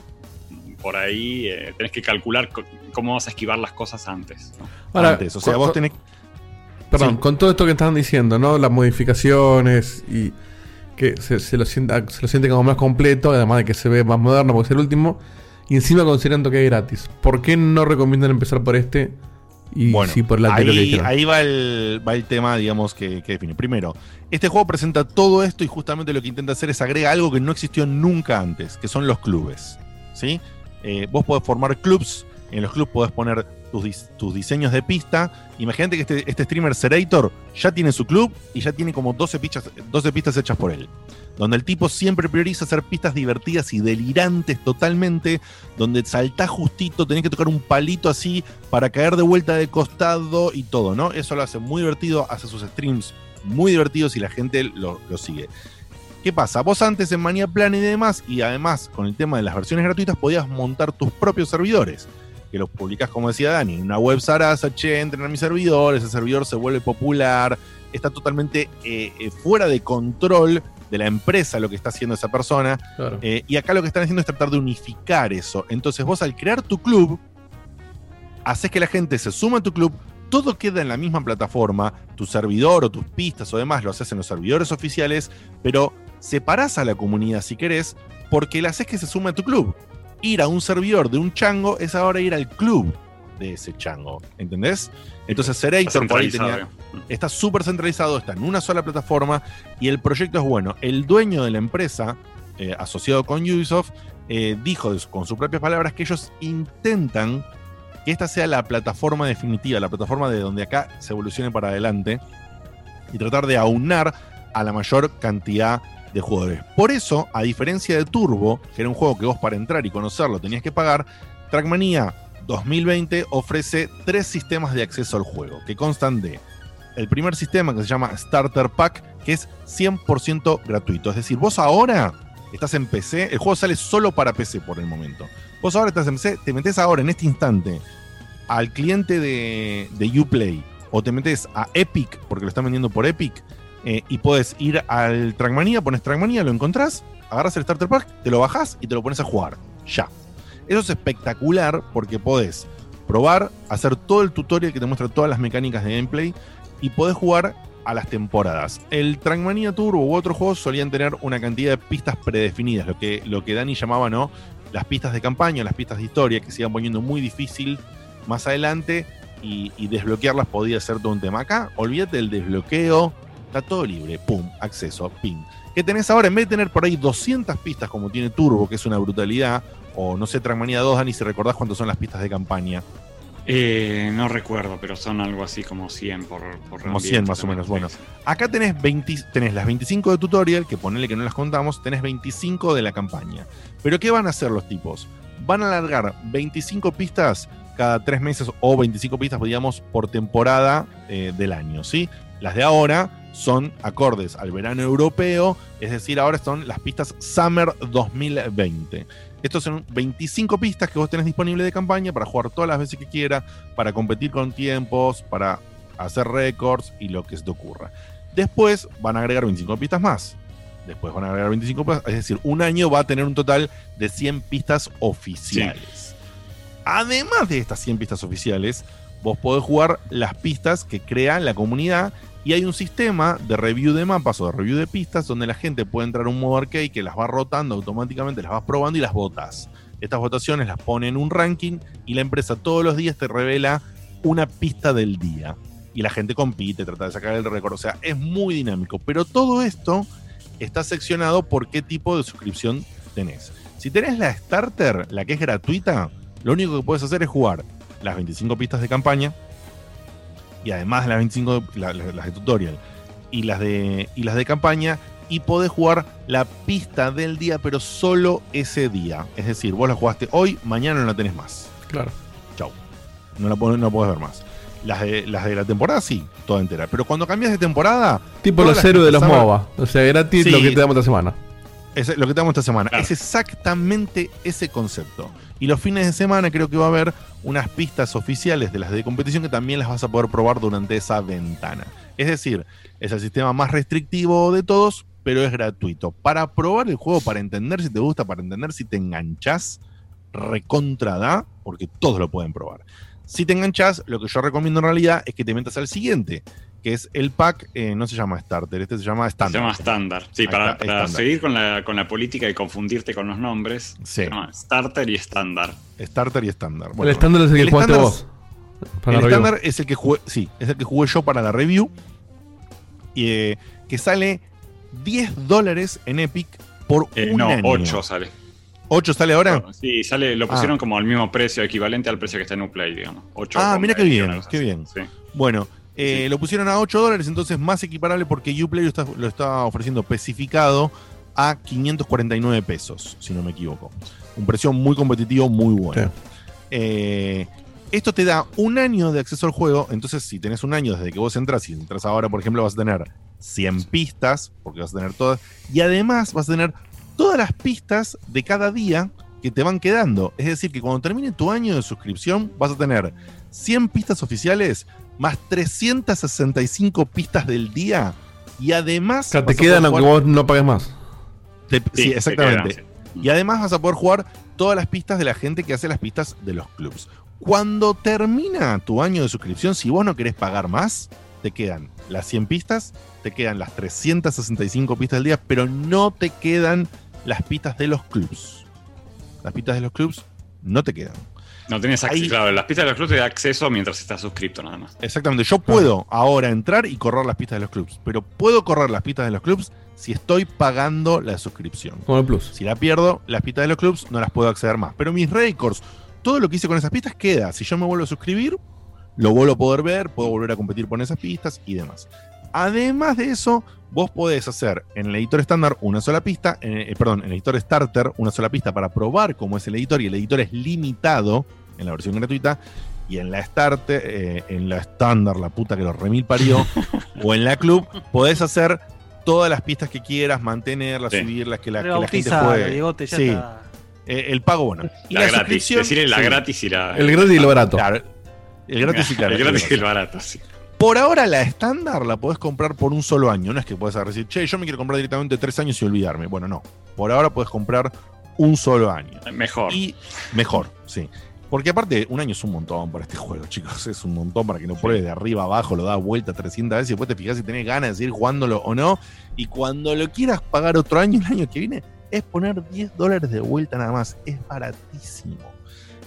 por ahí. eh, tenés que calcular cómo vas a esquivar las cosas antes. ¿no? Ahora, Antes, o sea, con- vos tenés. Perdón, Sí. con todo esto que están diciendo, ¿no? Las modificaciones y que se, se lo sienta, se lo siente como más completo, además de que se ve más moderno porque es el último, y encima considerando que es gratis. ¿Por qué no recomiendan empezar por este y Bueno, sí por que ahí, dijeron? ahí va, el, va el tema, digamos, que, que define. Primero, este juego presenta todo esto y justamente lo que intenta hacer es agrega algo que no existió nunca antes, que son los clubes. ¿sí? Eh, vos podés formar clubs, en los clubs podés poner tus, dis- tus diseños de pista. Imagínate que este, este streamer Serator ya tiene su club y ya tiene como 12 pistas, 12 pistas hechas por él. Donde el tipo siempre prioriza hacer pistas divertidas y delirantes totalmente, donde saltás justito, tenés que tocar un palito así para caer de vuelta de costado y todo, ¿no? Eso lo hace muy divertido, hace sus streams muy divertidos y la gente lo, lo sigue. ¿Qué pasa? Vos antes en Manía Plan y demás, y además con el tema de las versiones gratuitas, podías montar tus propios servidores. Que los publicás, como decía Dani, en una web Sarasa, che, entren a mi servidor, ese servidor se vuelve popular, está totalmente eh, eh, fuera de control de la empresa lo que está haciendo esa persona. Claro. Eh, y acá lo que están haciendo es tratar de unificar eso. Entonces vos al crear tu club, haces que la gente se suma a tu club, todo queda en la misma plataforma, tu servidor o tus pistas o demás lo haces en los servidores oficiales, pero separás a la comunidad si querés, porque le haces que se sume a tu club. Ir a un servidor de un chango es ahora ir al club de ese chango, ¿entendés? Entonces Serator por ahí tenía, centralizado, está súper centralizado, está en una sola plataforma y el proyecto es bueno. El dueño de la empresa, eh, asociado con Ubisoft, eh, dijo con sus propias palabras que ellos intentan que esta sea la plataforma definitiva, la plataforma de donde acá se evolucione para adelante y tratar de aunar a la mayor cantidad de jugadores. Por eso, a diferencia de Turbo, que era un juego que vos para entrar y conocerlo tenías que pagar, Trackmania 2020 ofrece tres sistemas de acceso al juego, que constan de el primer sistema que se llama Starter Pack, que es 100% gratuito. Es decir, vos ahora estás en PC, el juego sale solo para PC por el momento. Vos ahora estás en PC, te metes ahora en este instante al cliente de, de Uplay o te metes a Epic, porque lo están vendiendo por Epic, eh, y puedes ir al Trackmania, pones Trackmania, lo encontrás, agarras el Starter Pack, te lo bajás y te lo pones a jugar. Ya. Eso es espectacular porque podés probar, hacer todo el tutorial que te muestra todas las mecánicas de gameplay y podés jugar a las temporadas. El Trackmania Turbo u otros juegos solían tener una cantidad de pistas predefinidas, lo que, lo que Dani llamaba, ¿no? Las pistas de campaña, las pistas de historia, que se iban poniendo muy difícil más adelante y, y desbloquearlas podía ser todo un tema. Acá, olvídate del desbloqueo, está todo libre, pum, acceso, ping. ¿Qué tenés ahora? En vez de tener por ahí 200 pistas como tiene Turbo, que es una brutalidad, o no sé, Trackmania 2, Dani, si recordás cuántas son las pistas de campaña. Eh, no recuerdo, pero son algo así como 100 por, por Como ambiente 100 más o menos. Bueno, acá tenés, 20, tenés las 25 de tutorial, que ponele que no las contamos, tenés 25 de la campaña. Pero ¿qué van a hacer los tipos? Van a alargar 25 pistas cada 3 meses o 25 pistas, digamos, por temporada eh, del año, ¿sí? Las de ahora son acordes al verano europeo, es decir, ahora son las pistas Summer 2020. Estos son 25 pistas que vos tenés disponibles de campaña para jugar todas las veces que quieras, para competir con tiempos, para hacer récords y lo que se te ocurra. Después van a agregar 25 pistas más. Después van a agregar 25 pistas, es decir, un año va a tener un total de 100 pistas oficiales. Además de estas 100 pistas oficiales, vos podés jugar las pistas que crea la comunidad y hay un sistema de review de mapas o de review de pistas donde la gente puede entrar a un modo arcade que las va rotando automáticamente, las vas probando y las votas. Estas votaciones las pone en un ranking y la empresa todos los días te revela una pista del día. Y la gente compite, trata de sacar el récord. O sea, es muy dinámico. Pero todo esto está seccionado por qué tipo de suscripción tenés. Si tenés la starter, la que es gratuita, lo único que puedes hacer es jugar las 25 pistas de campaña y además las 25 la- la- las de tutorial y las de y las de campaña y podés jugar la pista del día pero solo ese día. Es decir, vos la jugaste hoy, mañana no la tenés más. Claro. Chau. No la podés, no la podés ver más. Las de, las de la temporada sí, toda entera. Pero cuando cambias de temporada. Tipo los héroes de los MOBA. O sea, gratis Sí. lo que te damos esta semana. es lo que tenemos esta semana. Es exactamente ese concepto. Y los fines de semana creo que va a haber unas pistas oficiales de las de competición que también las vas a poder probar durante esa ventana. Es decir, es el sistema más restrictivo de todos, pero es gratuito. Para probar el juego, para entender si te gusta, para entender si te enganchás, recontra da, porque todos lo pueden probar. Si te enganchás, lo que yo recomiendo en realidad es que te metas al siguiente, que es el pack, eh, no se llama Starter, este se llama Se Standard. llama estándar. Sí, para, está, para estándar. seguir con la, con la política y confundirte con los nombres. Se llama starter y estándar. Starter y estándar. El estándar es el que jugaste estándar- vos. Para el estándar es el que jugué, sí, es el que jugué yo para la review. Y, eh, que sale 10 dólares en Epic por Eh, un no, año. 8 sale. 8 sale ahora. Sí, sale, lo pusieron Ah. como al mismo precio, equivalente al precio que está en Uplay, digamos. 8 Ah, mira qué bien, qué bien. Sí. Bueno, eh, lo pusieron a 8 dólares, entonces más equiparable porque Uplay lo está, lo está ofreciendo especificado a 549 pesos, si no me equivoco. Un precio muy competitivo, muy bueno. Eh, esto te da un año de acceso al juego, entonces si tenés un año desde que vos entras, si entras ahora, por ejemplo, vas a tener 100 pistas, porque vas a tener todas, y además vas a tener todas las pistas de cada día que te van quedando. Es decir, que cuando termine tu año de suscripción, vas a tener 100 pistas oficiales más 365 pistas del día, y además... O sea, te quedan aunque jugar- vos no pagues más. te- Sí, sí, te exactamente. quedan, Y además vas a poder jugar todas las pistas de la gente que hace las pistas de los clubs. Cuando termina tu año de suscripción, si vos no querés pagar más, te quedan las 100 pistas, te quedan las 365 pistas del día, pero no te quedan las pistas de los clubs. Las pistas de los clubs no te quedan. No tenés acceso. Ahí- Claro, las pistas de los clubes te da acceso mientras estás suscripto nada más. Exactamente, yo puedo ahora entrar y correr las pistas de los clubs, pero puedo correr las pistas de los clubs si estoy pagando la suscripción. Como el Plus. Si la pierdo, las pistas de los clubs no las puedo acceder más. Pero mis récords, todo lo que hice con esas pistas queda. Si yo me vuelvo a suscribir, lo vuelvo a poder ver, puedo volver a competir con esas pistas y demás. Además de eso, vos podés hacer en el editor estándar una sola pista, en el- eh, perdón, en el editor starter una sola pista para probar cómo es el editor y el editor es limitado en la versión gratuita y en la starter, eh, en la estándar, la puta que los remil parió, o en la club, podés hacer todas las pistas que quieras, mantenerlas, Sí. subirlas, que la, que la gente juegue. Diegote, ya sí. está. Eh, el pago, bueno. Y La la, gratis, decirle la sí. gratis y la- El gratis y lo barato. Claro, el gratis y claro. El gratis y el barato, sí. Por ahora la estándar la podés comprar por un solo año. No es que puedes decir, che, yo me quiero comprar directamente tres años y olvidarme. Bueno, no. Por ahora puedes comprar un solo año. Mejor. Y mejor, sí. Porque aparte, un año es un montón para este juego, chicos. Es un montón para que no pruebes de arriba a abajo, lo das vuelta 300 veces y después te fijas si tenés ganas de seguir jugándolo o no. Y cuando lo quieras pagar otro año, el año que viene, es poner 10 dólares de vuelta nada más. Es baratísimo.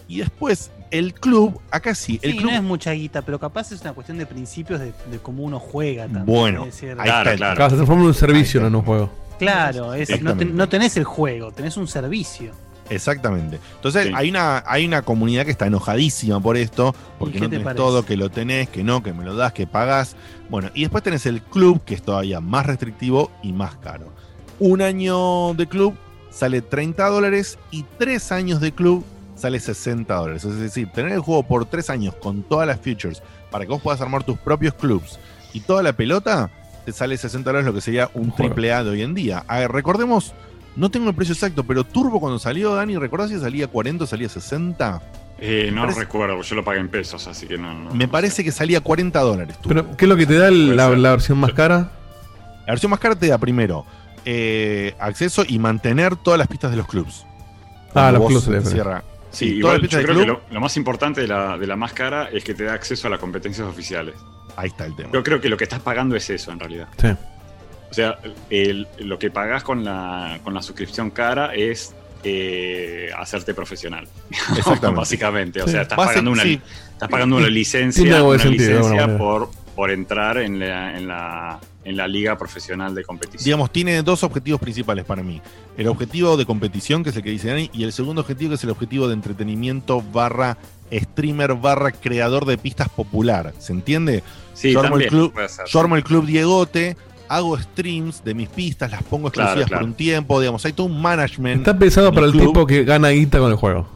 Y después, el club, acá sí, el Sí, club no es mucha guita, pero capaz es una cuestión de principios de, de cómo uno juega también. Bueno, Es decir, ahí está Claro, se transforma en un servicio, no en un juego. Claro, es- no, ten- no tenés el juego, tenés un servicio. Exactamente. Entonces Sí. hay, una, hay una comunidad que está enojadísima por esto, porque no te tenés todo, que lo tenés, que no, que me lo das, que pagás. Bueno, y después tenés el club, que es todavía más restrictivo y más caro. Un año de club sale 30 dólares y tres años de club sale 60 dólares. Es decir, tener el juego por tres años con todas las features para que vos puedas armar tus propios clubs y toda la pelota, te sale 60 dólares, lo que sería un triple A de hoy en día. A ver, recordemos, no tengo el precio exacto, pero Turbo cuando salió, Dani, ¿recordás si salía 40 o salía 60? Eh, no parece- recuerdo, yo lo pagué en pesos, así que no. no. Me parece que salía 40 dólares. Turbo. Pero, ¿qué es lo que te da el- la, la versión más cara? La versión más cara te da primero eh, acceso y mantener todas las pistas de los clubs. Ah, los clubs cierra- Sí, igual yo creo que club. lo, lo más importante de la, de la máscara es que te da acceso a las competencias oficiales. Ahí está el tema. Yo creo que lo que estás pagando es eso en realidad. Sí. O sea, el- lo que pagás con la, con la suscripción cara es eh, hacerte profesional. Exactamente. Básicamente. O Sí. sea, estás Basi- pagando una, sí. estás pagando una licencia, de una sentido, licencia por, por entrar en la, en, la, en la liga profesional de competición. Digamos, tiene dos objetivos principales para mí. El objetivo de competición, que es el que dice Dani, y el segundo objetivo, que es el objetivo de entretenimiento barra streamer barra creador de pistas popular. ¿Se entiende? Sí, yo, armo el club, yo armo el club Diegote, hago streams de mis pistas, las pongo exclusivas claro. por un tiempo, digamos, hay todo un management. Está pensado en para el club. tipo que gana guita con el juego.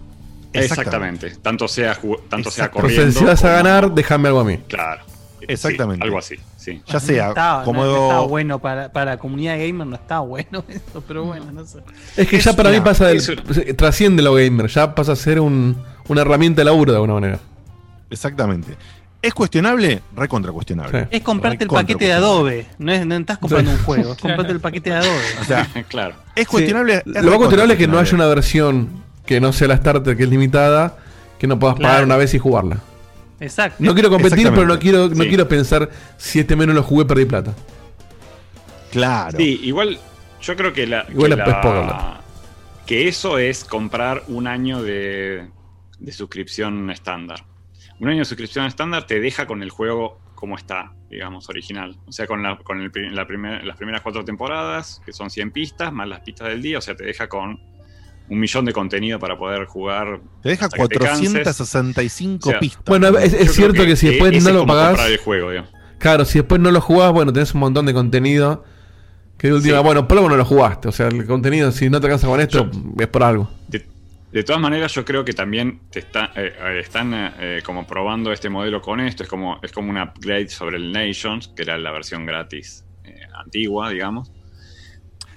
Exactamente. Tanto sea, tanto sea Pero si- corriendo. si vas a como- ganar, déjame algo a mí. Claro. Exactamente. Sí, algo así, sí. Ya sea, Estaba- como no, no estaba bueno para, para la comunidad gamer, no estaba bueno eso, pero Mm. bueno, no sé. Es que Es ya para mí pasa del, trasciende lo gamer, ya pasa a ser un, una herramienta de laburo de alguna manera. Exactamente. ¿Es cuestionable? Recontra cuestionable. Es comprarte el paquete de Adobe, no, es, no estás comprando un juego, es comprarte el paquete de Adobe. O sea, claro. Es cuestionable. Sí. es Lo más cuestionable es que no haya una versión que no sea la starter, que es limitada, que no puedas pagar una vez y jugarla. Exacto. No quiero competir, pero no quiero, no Sí. quiero pensar si este menos lo jugué perdí plata. Claro. Sí, igual yo creo que la. Igual que, la- plata. que eso es comprar un año de, de suscripción estándar. Un año de suscripción estándar te deja con el juego como está, digamos, original. O sea, con, la, con el la primer- las primeras cuatro temporadas, que son 100 pistas, más las pistas del día, o sea, te deja con un millón de contenido para poder jugar. Te deja hasta que te canses. 465 O sea, pistas. Bueno, es, cierto que, si después no lo pagás. el juego. Claro, si después no lo jugás, bueno, tenés un montón de contenido. Que de última, Sí. bueno, por algo no lo jugaste. O sea, el contenido, si no te alcanza con esto, es por algo. De, de todas maneras, yo creo que también te está, eh, eh, están eh, como probando este modelo con esto. Es como, es como un upgrade sobre el Nations, que era la versión gratis eh, antigua, digamos.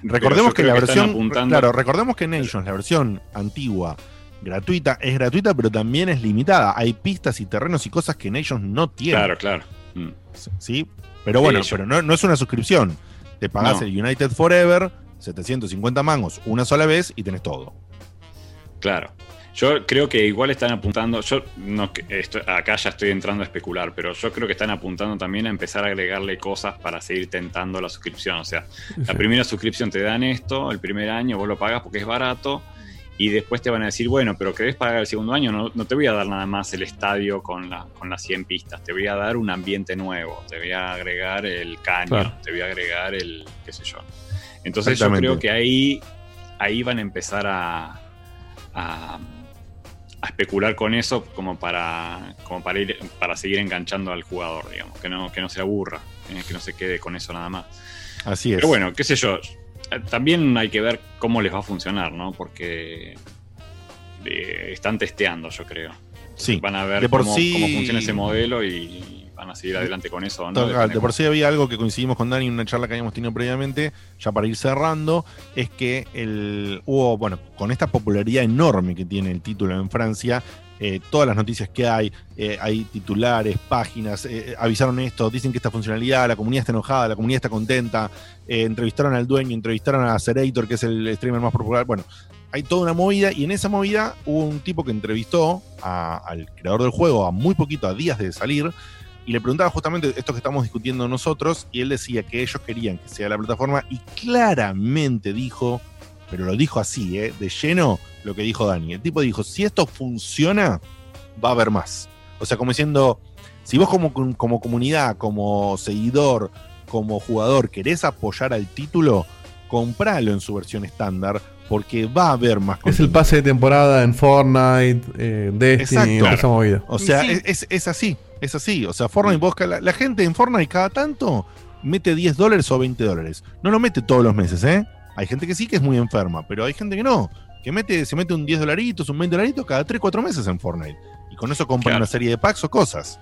Recordemos que la versión. apuntando- Claro, recordemos que Nations, la versión antigua, gratuita, es gratuita, pero también es limitada. Hay pistas y terrenos y cosas que Nations no tiene. Claro, claro. Mm. ¿Sí? Pero bueno, Sí, yo- pero no, no es una suscripción. Te pagás No. el United Forever, 750 mangos una sola vez y tenés todo. Claro. Yo creo que igual están apuntando, yo no que- esto- acá ya estoy entrando a especular, pero yo creo que están apuntando también a empezar a agregarle cosas para seguir tentando la suscripción. O sea, la primera suscripción te dan esto, el primer año vos lo pagas porque es barato, y después te van a decir, bueno, pero querés pagar el segundo año, no, no te voy a dar nada más el estadio con, la, con las 100 pistas, te voy a dar un ambiente nuevo, te voy a agregar el caño, Claro. te voy a agregar el, qué sé yo. Entonces yo creo que ahí, ahí van a empezar a, a, a especular con eso como para, como para ir, para seguir enganchando al jugador, digamos, que no, que no se aburra, eh, que no se quede con eso nada más. Así es. Pero bueno, qué sé yo. También hay que ver cómo les va a funcionar, ¿no? Porque eh, están testeando, yo creo. Sí. Van a ver De por cómo, sí- cómo funciona ese modelo y van a seguir adelante con eso. ¿no? Total, de por sí había algo que coincidimos con Dani en una charla que habíamos tenido previamente, ya para ir cerrando, es que el, hubo, bueno, con esta popularidad enorme que tiene el título en Francia, eh, todas las noticias que hay, eh, hay titulares, páginas, eh, avisaron esto, dicen que esta funcionalidad, la comunidad está enojada, la comunidad está contenta, entrevistaron al dueño, entrevistaron a Zerator, que es el streamer más popular, bueno, hay toda una movida y en esa movida hubo un tipo que entrevistó a- al creador del juego a muy poquito, a días de salir, y le preguntaba justamente esto que estamos discutiendo nosotros, y él decía que ellos querían que sea la plataforma, y claramente dijo, pero lo dijo así, ¿eh? de lleno, lo que dijo Dani. El tipo dijo, si esto funciona, va a haber más. O sea, como diciendo, si vos como, como comunidad, como seguidor, como jugador, querés apoyar al título, compralo en su versión estándar, porque va a haber más Es el pase de temporada en Fortnite, eh, Destiny, Exacto. esa movida. O sea, Sí. es, es- es así, es así. O sea, Fortnite, vos, la, la gente en Fortnite cada tanto mete 10 dólares o 20 dólares. No lo mete todos los meses, ¿eh? Hay gente que sí que es muy enferma, pero hay gente que no. Que mete, se mete un 10 dolaritos, un 20 dolaritos cada 3, 4 meses en Fortnite. Y con eso compran Claro. una serie de packs o cosas.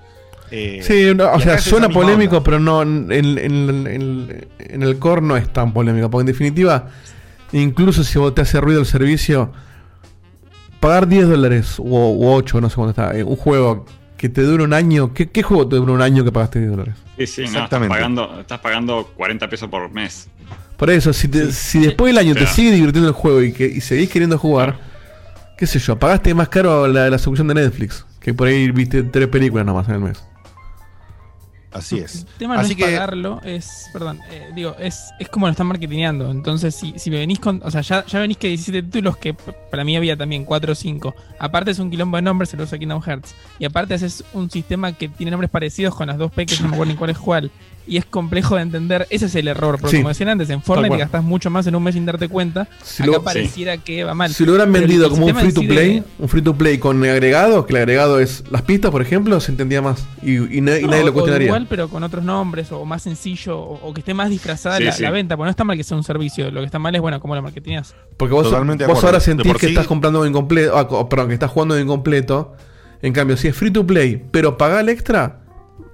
Eh, Sí, no, o sea, suena polémico, onda. pero no en, en- en- en- en el core no es tan polémico. Porque en definitiva, incluso si vos te hace ruido el servicio, pagar 10 dólares o u 8, no sé cuánto está, eh, un juego que te dure un año, ¿qué, qué juego te dura un año que pagaste 10 dólares? Sí, sí, no, estás Exactamente. pagando, estás pagando 40 pesos por mes. Por eso, si, te- si después del año O sea- te sigue divirtiendo el juego y, que, y seguís queriendo jugar, qué sé yo, pagaste más caro la, la suscripción de Netflix, que por ahí viste tres películas nomás en el mes. Así es. El tema no Así es que pagarlo, es, perdón, eh, digo, es, es como lo están marketineando. Entonces, si, si me venís con, o sea, ya, ya venís que 17 títulos que para mí había también 4 o 5. Aparte es un quilombo de nombres, se lo usa Kingdom Hearts. Y aparte haces un sistema que tiene nombres parecidos con las dos P, que no me acuerdo ni cuál es cuál. Y es complejo de entender. Ese es el error, porque Sí. como decían antes, en Fortnite cual. gastás mucho más en un mes sin darte cuenta. Si Acá lo- pareciera que va mal. Si lo hubieran vendido el como un free to play, de- un free to play con agregado, que el agregado es las pistas, por ejemplo, se entendía más. Y, y na- y No, nadie lo cuestionaría. igual, pero con otros nombres, o más sencillo, o, o que esté más disfrazada Sí, la, sí. la venta. Porque no está mal que sea un servicio. Lo que está mal es, bueno, cómo lo marketineas. Porque vos, Totalmente ahora sentís por que sí- estás comprando incompleto, ah, co- perdón, que estás jugando incompleto. En cambio, si es free to play, pero paga el extra,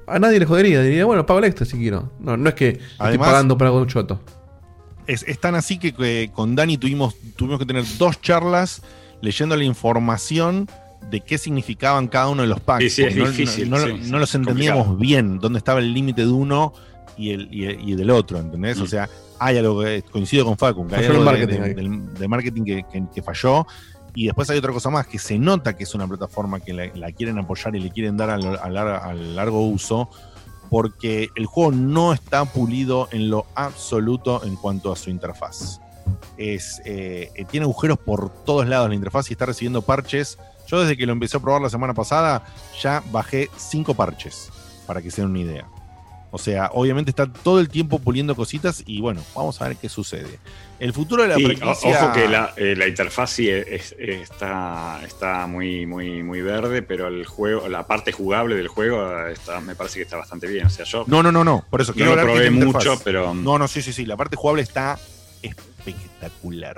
a nadie le jodería. Diría, bueno, pago el extra si quiero. No, no es que estoy Además- pagando para algo choto. es, es tan así que, que con Dani tuvimos, tuvimos que tener dos charlas leyendo la información de qué significaban cada uno de los packs. Sí, sí, es no, difícil, no- no- sí, no sí, los entendíamos complicado. bien, dónde estaba el límite de uno y, el, y, el- y del otro, ¿entendés? Mm. O sea, hay algo que coincido con Facu, que hay algo de- marketing de, ahí. del- de marketing que, que- que falló. Y después hay otra cosa más, que se nota que es una plataforma que la, quieren apoyar y le quieren dar al largo uso, porque el juego no está pulido en lo absoluto en cuanto a su interfaz. Es, eh, eh, tiene agujeros por todos lados la interfaz y está recibiendo parches. Yo desde que lo empecé a probar la semana pasada ya bajé cinco parches, para que se den una idea. O sea, obviamente está todo el tiempo puliendo cositas y bueno, vamos a ver qué sucede. El futuro de la Sí, franquicia- ojo que la, eh, la interfaz sí es- es- está, está muy, muy, muy verde, pero el juego, la parte jugable del juego está, me parece que está bastante bien. O sea, yo No, no, no, no. Por eso no quiero lo hablar que probé mucho, pero No, no, sí, sí, sí. La parte jugable está espectacular.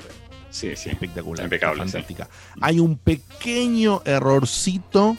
Sí, sí. Espectacular. Impecable, sí. Fantástica. Hay un pequeño errorcito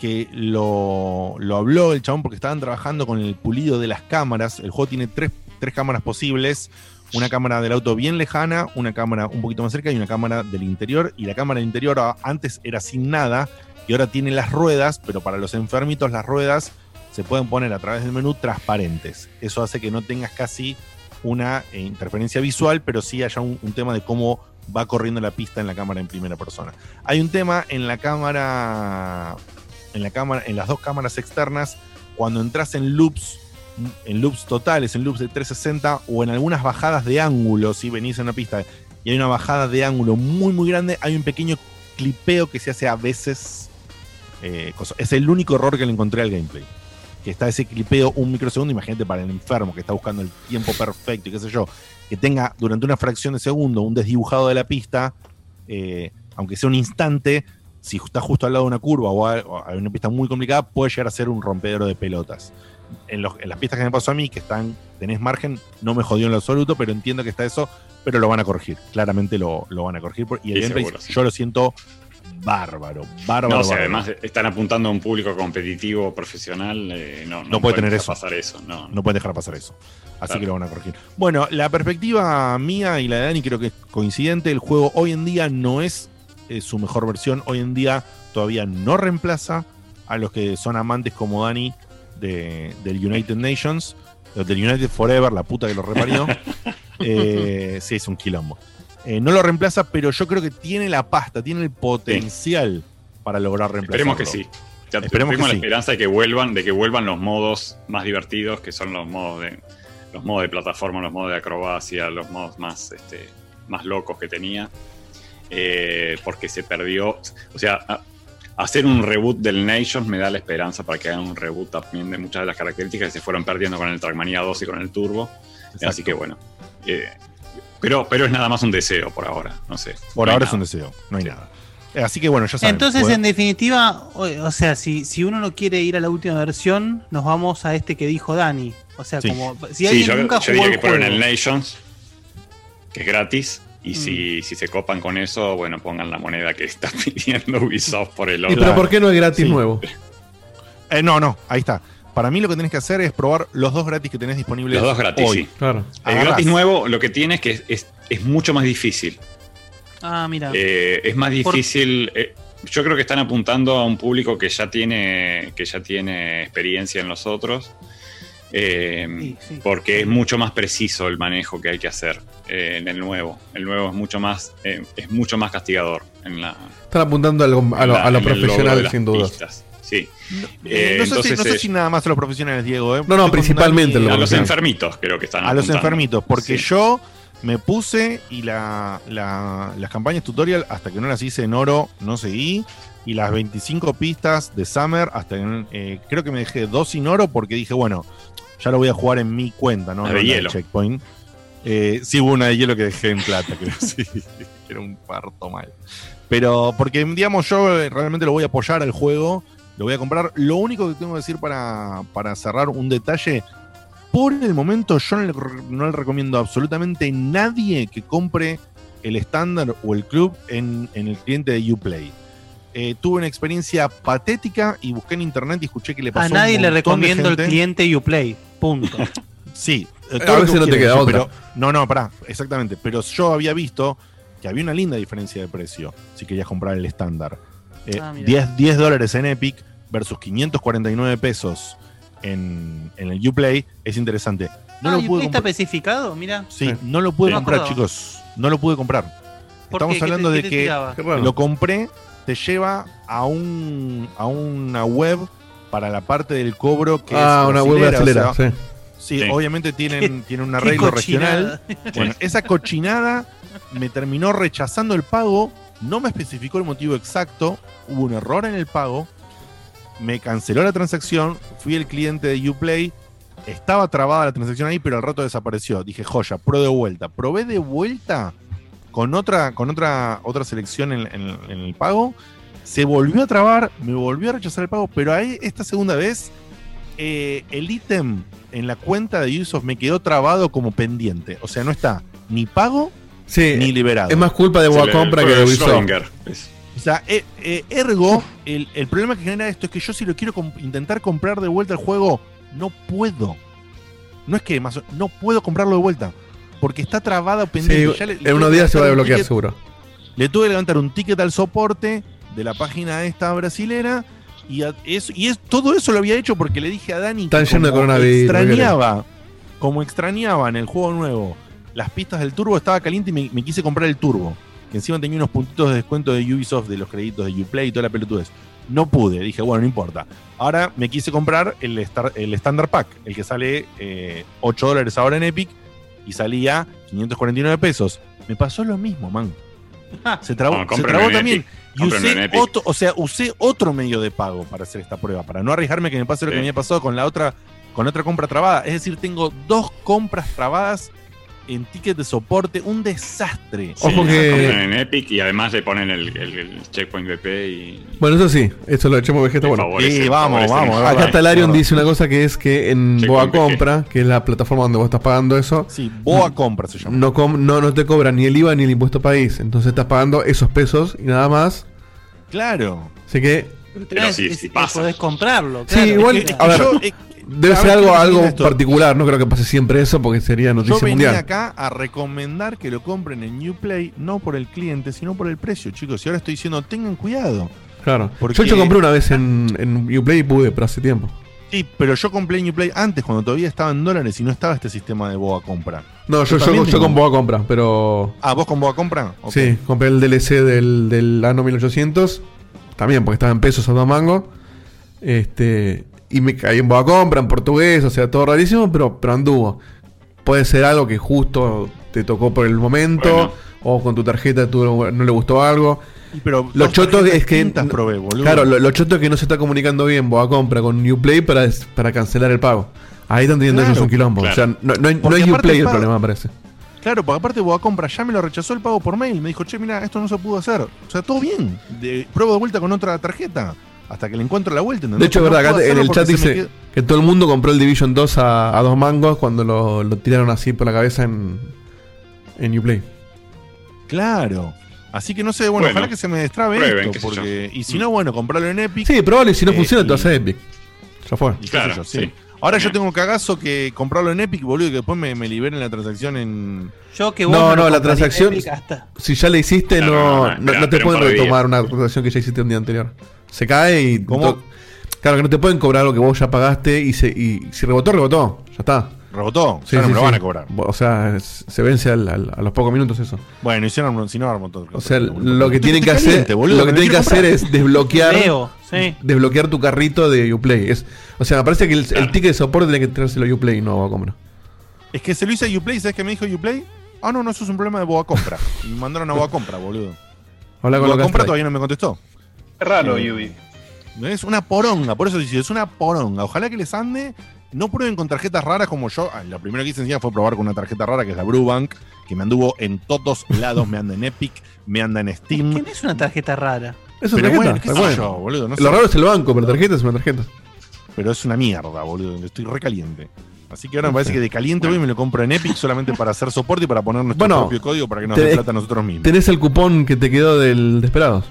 que lo, lo habló el chabón porque estaban trabajando con el pulido de las cámaras. El juego tiene tres, tres cámaras posibles. Una cámara del auto bien lejana, una cámara un poquito más cerca y una cámara del interior. Y la cámara del interior antes era sin nada y ahora tiene las ruedas, pero para los enfermitos las ruedas se pueden poner a través del menú transparentes. Eso hace que no tengas casi una eh, interferencia visual, pero sí haya un, un tema de cómo va corriendo la pista en la cámara en primera persona. Hay un tema en la cámara, en la cámara, en las dos cámaras externas, cuando entras en loops, en loops totales, en loops de 360 o en algunas bajadas de ángulo, si venís en una pista y hay una bajada de ángulo muy muy grande, hay un pequeño clipeo que se hace a veces. eh, Es el único error que le encontré al gameplay que está ese clipeo un microsegundo, imagínate para el enfermo que está buscando el tiempo perfecto y qué sé yo, que tenga durante una fracción de segundo un desdibujado de la pista, eh, aunque sea un instante, si está justo al lado de una curva o hay una pista muy complicada, puede llegar a ser un rompedero de pelotas. En, los- en las pistas que me pasó a mí, que están, tenés margen, no me jodió en lo absoluto, pero entiendo que está eso, pero lo van a corregir. Claramente lo, lo van a corregir. por- Y el Sí, gameplay, seguro, sí. yo lo siento bárbaro, bárbaro. No, o sea, bárbaro. además están apuntando a un público competitivo, profesional, eh, no, no, puede tener dejar eso. pasar eso. No, No pueden dejar pasar eso. Así Claro. que lo van a corregir. Bueno, la perspectiva mía y la de Dani creo que es coincidente. El juego hoy en día no es eh, su mejor versión. Hoy en día todavía no reemplaza a los que son amantes como Dani de, del United Nations, eh, del United Forever, la puta que lo reparió. Eh, sí, es un quilombo. Eh, no lo reemplaza, pero yo creo que tiene la pasta, tiene el potencial para lograr reemplazarlo. Esperemos que sí. Ya Esperemos que tuvimos la sí. esperanza de que vuelvan, de que vuelvan los modos más divertidos, que son los modos de los modos de plataforma, los modos de acrobacia, los modos más, este, más locos que tenía. Eh, porque se perdió. O sea, hacer un reboot del Nations me da la esperanza para que hagan un reboot también de muchas de las características que se fueron perdiendo con el Trackmania 2 y con el Turbo. Así que bueno. eh, pero, pero es nada más un deseo por ahora. No sé. Por No ahora es un deseo, no hay nada. Eh, Así que bueno, ya saben. Entonces, en definitiva, o, o sea, si, si uno no quiere ir a la última versión, nos vamos a este que dijo Dani. O sea, Sí. como si Sí, alguien yo, nunca yo jugó diría el que juego, el Nations, que es gratis. Y Mm. si, si se copan con eso, bueno, pongan la moneda que está pidiendo Ubisoft por el ¿Y otro. pero por qué no es gratis nuevo? Eh, no, no, ahí está. Para mí lo que tenés que hacer es probar los dos gratis que tenés disponibles Los dos gratis, hoy. sí. Claro. El Agarrás. gratis nuevo lo que tiene es que es, es- es mucho más difícil. Ah, mira. Eh, es más Por- difícil. eh, yo creo que están apuntando a un público que ya tiene, que ya tiene experiencia en los otros. Eh, Porque es mucho más preciso el manejo que hay que hacer eh, en el nuevo. El nuevo es mucho más, eh, es mucho más castigador en la. Están apuntando a lo, a lo- lo profesional, sin dudas. pistas. Sí. No, sé si, entonces, no sé si nada más a los profesionales, Diego. ¿eh? No, no, principalmente contando a los enfermitos creo que están A los enfermitos, porque Sí. yo me puse y la, la- las campañas tutorial, hasta que no las hice en oro, no seguí. Y las 25 pistas de Summer, hasta en- eh, creo que me dejé dos sin oro porque dije, bueno, ya lo voy a jugar en mi cuenta, ¿no? La No de la hielo. Checkpoint. Eh, sí, hubo una de hielo que dejé en plata, creo, sí. Era un parto mal. Pero porque, digamos, yo eh, realmente lo voy a apoyar al juego, lo voy a comprar. Lo único que tengo que decir para, para cerrar un detalle, por el momento yo no le, no le recomiendo a absolutamente nadie que compre el estándar o el club en, en el cliente de Uplay. Eh, tuve una experiencia patética y busqué en internet y escuché que le pasó A un nadie le recomiendo el cliente Uplay. Punto. Sí, eh, A todo lo veces que no te queda otra. pero- no, no, pará, exactamente. Pero yo había visto que había una linda diferencia de precio si querías comprar el estándar. Eh, Ah, mira. 10, 10 dólares en Epic versus 549 pesos en, en el Uplay es interesante. No Ah, lo ¿y pude está especificado? Mira. Sí, no lo pude No comprar, chicos. No lo pude comprar. ¿Por Estamos qué? ¿Qué hablando te- de qué que lo compré, te lleva a un a una web para la parte del cobro que Ah, es una web brasilera, o sea, sí. Sí, Sí. obviamente tienen, tienen un arreglo regional. Bueno, esa cochinada me terminó rechazando el pago, no me especificó el motivo exacto, hubo un error en el pago, me canceló la transacción, fui el cliente de Uplay, estaba trabada la transacción ahí, pero al rato desapareció. Dije, joya, pro de vuelta. Probé de vuelta con otra, con otra, otra selección en, en- en el pago. Se volvió a trabar, me volvió a rechazar el pago, pero ahí esta segunda vez eh, el ítem en la cuenta de Ubisoft me quedó trabado como pendiente. O sea, no está ni pago Sí, ni liberado. Es más culpa de Boa Compra que de Ubisoft. O sea, eh, eh, ergo, el, el problema que genera esto es que yo si lo quiero comp- intentar comprar de vuelta el juego, no puedo. No es que más, o- no puedo comprarlo de vuelta. Porque está trabado pendiente. Sí, Ya le- le en unos días se va a desbloquear ticket- seguro. Le tuve que levantar un ticket al soporte de la página esta brasilera. Y, a- y es, todo eso lo había hecho porque le dije a Dani Están que como coronavirus, extrañaba, como extrañaba en el juego nuevo las pistas del turbo, estaba caliente y me, me quise comprar el turbo. Que encima tenía unos puntitos de descuento de Ubisoft de los créditos de Uplay y toda la pelotudez. No pude, dije, bueno, no importa. Ahora me quise comprar el, Star- el Standard Pack, el que sale eh, 8 dólares ahora en Epic y salía 549 pesos. Me pasó lo mismo, man. Se trabó, No, se trabó también. Y usé otro, o sea, usé otro medio de pago para hacer esta prueba, para no arriesgarme que me pase lo que me había pasado con la otra, con otra compra trabada. Es decir, tengo dos compras trabadas en ticket de soporte, un desastre. Sí, compran en Epic y además le ponen el, el- el checkpoint BP y. Bueno, eso sí, eso lo echamos que está bueno. favorece- Sí, vamos, vamos, Acá. Talarion Verdad. dice una cosa que es que en Checkpoint Boa BG. Compra, que es la plataforma donde vos estás pagando eso. Sí, Boa Compra se llama. No, com- no, no te cobran ni el IVA ni el impuesto país. Entonces estás pagando esos pesos y nada más. Claro. Así que. Pero si, podés comprarlo. Sí, claro. igual, Es que- a ver, yo, eh, debe ser algo, ¿qué algo esto? particular. No creo que pase siempre eso porque sería Yo noticia venía mundial. acá a recomendar que lo compren en Uplay, no por el cliente, sino por el precio, chicos. Y ahora estoy diciendo, tengan cuidado. Claro. Porque- Yo, yo compré una vez en, en Uplay y pude, pero hace tiempo. Sí, pero yo compré en Uplay antes, cuando todavía estaba en dólares y no estaba este sistema de Boa Compra. No, yo, yo, yo con Boa Compra, pero. Ah, ¿vos con Boa Compra? Sí, compré el DLC del, del Ano 1800. También, porque estaba en pesos a dos mangos. Este. Y me caí en Boa Compra, en portugués, o sea, todo rarísimo, pero, pero anduvo. Puede ser algo que justo te tocó por el momento, Bueno. o con tu tarjeta tú no le gustó algo. Pero Lo choto es que. probé. Claro, lo, lo choto es que no se está comunicando bien Boa Compra con Uplay para, para cancelar el pago. Ahí están teniendo Claro, ellos un quilombo. claro. O sea, no, no hay, no hay Uplay el pago- problema, parece. Claro, porque aparte Boa Compra ya me lo rechazó el pago por mail. Me dijo, che, mira, esto no se pudo hacer. O sea, todo bien. De, pruebo de vuelta con otra tarjeta. Hasta que le encuentro la vuelta. ¿entendés? De hecho, no verdad, acá en el chat dice que todo el mundo compró el Division 2 a, a dos mangos cuando lo, lo tiraron así por la cabeza en, en Uplay. Claro. Así que no sé, bueno, Bueno, ojalá que se me destrabe prueben, esto. Porque, y si no, bueno, comprarlo en Epic. Sí, probable, si no Eh, funciona, te y- vas a Epic. Ya fue. y yo, sí. Ahora yo tengo un cagazo que comprarlo en Epic, boludo, y que después me, me liberen la transacción en. Yo que No, no, la transacción. Si ya la hiciste, no, no, no, no, espera, no te pueden retomar una transacción que ya hiciste un día anterior. Se cae y. Claro, que no te pueden cobrar algo que vos ya pagaste y, se, y si rebotó, rebotó. Ya está. ¿Rebotó? Ya no me lo van a cobrar. O sea, se vence al- al- a los pocos minutos eso. Bueno, hicieron, si no armó todo. O sea, lo que tienen que hacer, lo que tienen que hacer es desbloquear, Leo, sí. desbloquear tu carrito de Uplay. Es, o sea, me parece que el, el ticket de soporte tiene que traérselo a Uplay, no a compra. Es que se lo hice a Uplay, ¿sabes qué me dijo Uplay? Ah, no, no, eso es un problema de Boa Compra. Y me mandaron a Boa Compra, boludo. Con Boa Compra todavía no me contestó. Es raro, Eh, Yubi. Es una poronga, por eso dice, es una poronga. Ojalá que les ande. No prueben con tarjetas raras como yo. Ah, Lo primero que hice encima fue probar con una tarjeta rara que es la Brubank, que me anduvo en todos lados. me anda en Epic, me anda en Steam. ¿Quién es una tarjeta rara? Es una Pero tarjeta. bueno, qué está sé bueno. yo, boludo, no lo sé. raro es el banco, pero tarjeta es una tarjeta. Pero es una mierda, boludo. Estoy recaliente. Así que ahora me parece que de caliente voy y me lo compro en Epic solamente para hacer soporte y para poner nuestro Bueno, propio código para que nos dé plata a nosotros mismos. Tenés el cupón que te quedó del Desperados.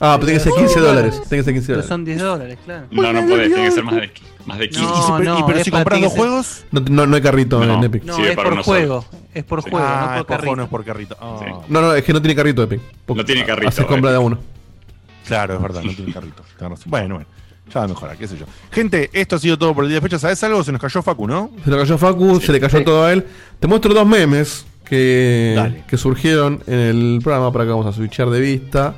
Ah, pero tiene que ser 15 dólares. Tiene que ser 15 Pero dólares. son 10 dólares, claro. No, no podés, tiene que ser más de, más de 15. No, Y no, y pero si compras dos juegos. No, no, no hay carrito No. en Epic. No, Sí, es por juego. Es por Ah, juego, no es por por juego, carrito. no es por carrito. Ah. No, no, es que no tiene carrito Epic. No tiene carrito, Haces compra de a uno. Claro, es verdad, no tiene carrito. Bueno, bueno. Ya va a mejorar, qué sé yo. Gente, esto ha sido todo por el día de fecha. ¿Sabes algo? Se nos cayó Facu, ¿no? Se le cayó Facu, se le cayó todo a él. Te muestro dos memes que, Dale. que surgieron en el programa para que vamos a switchar de vista.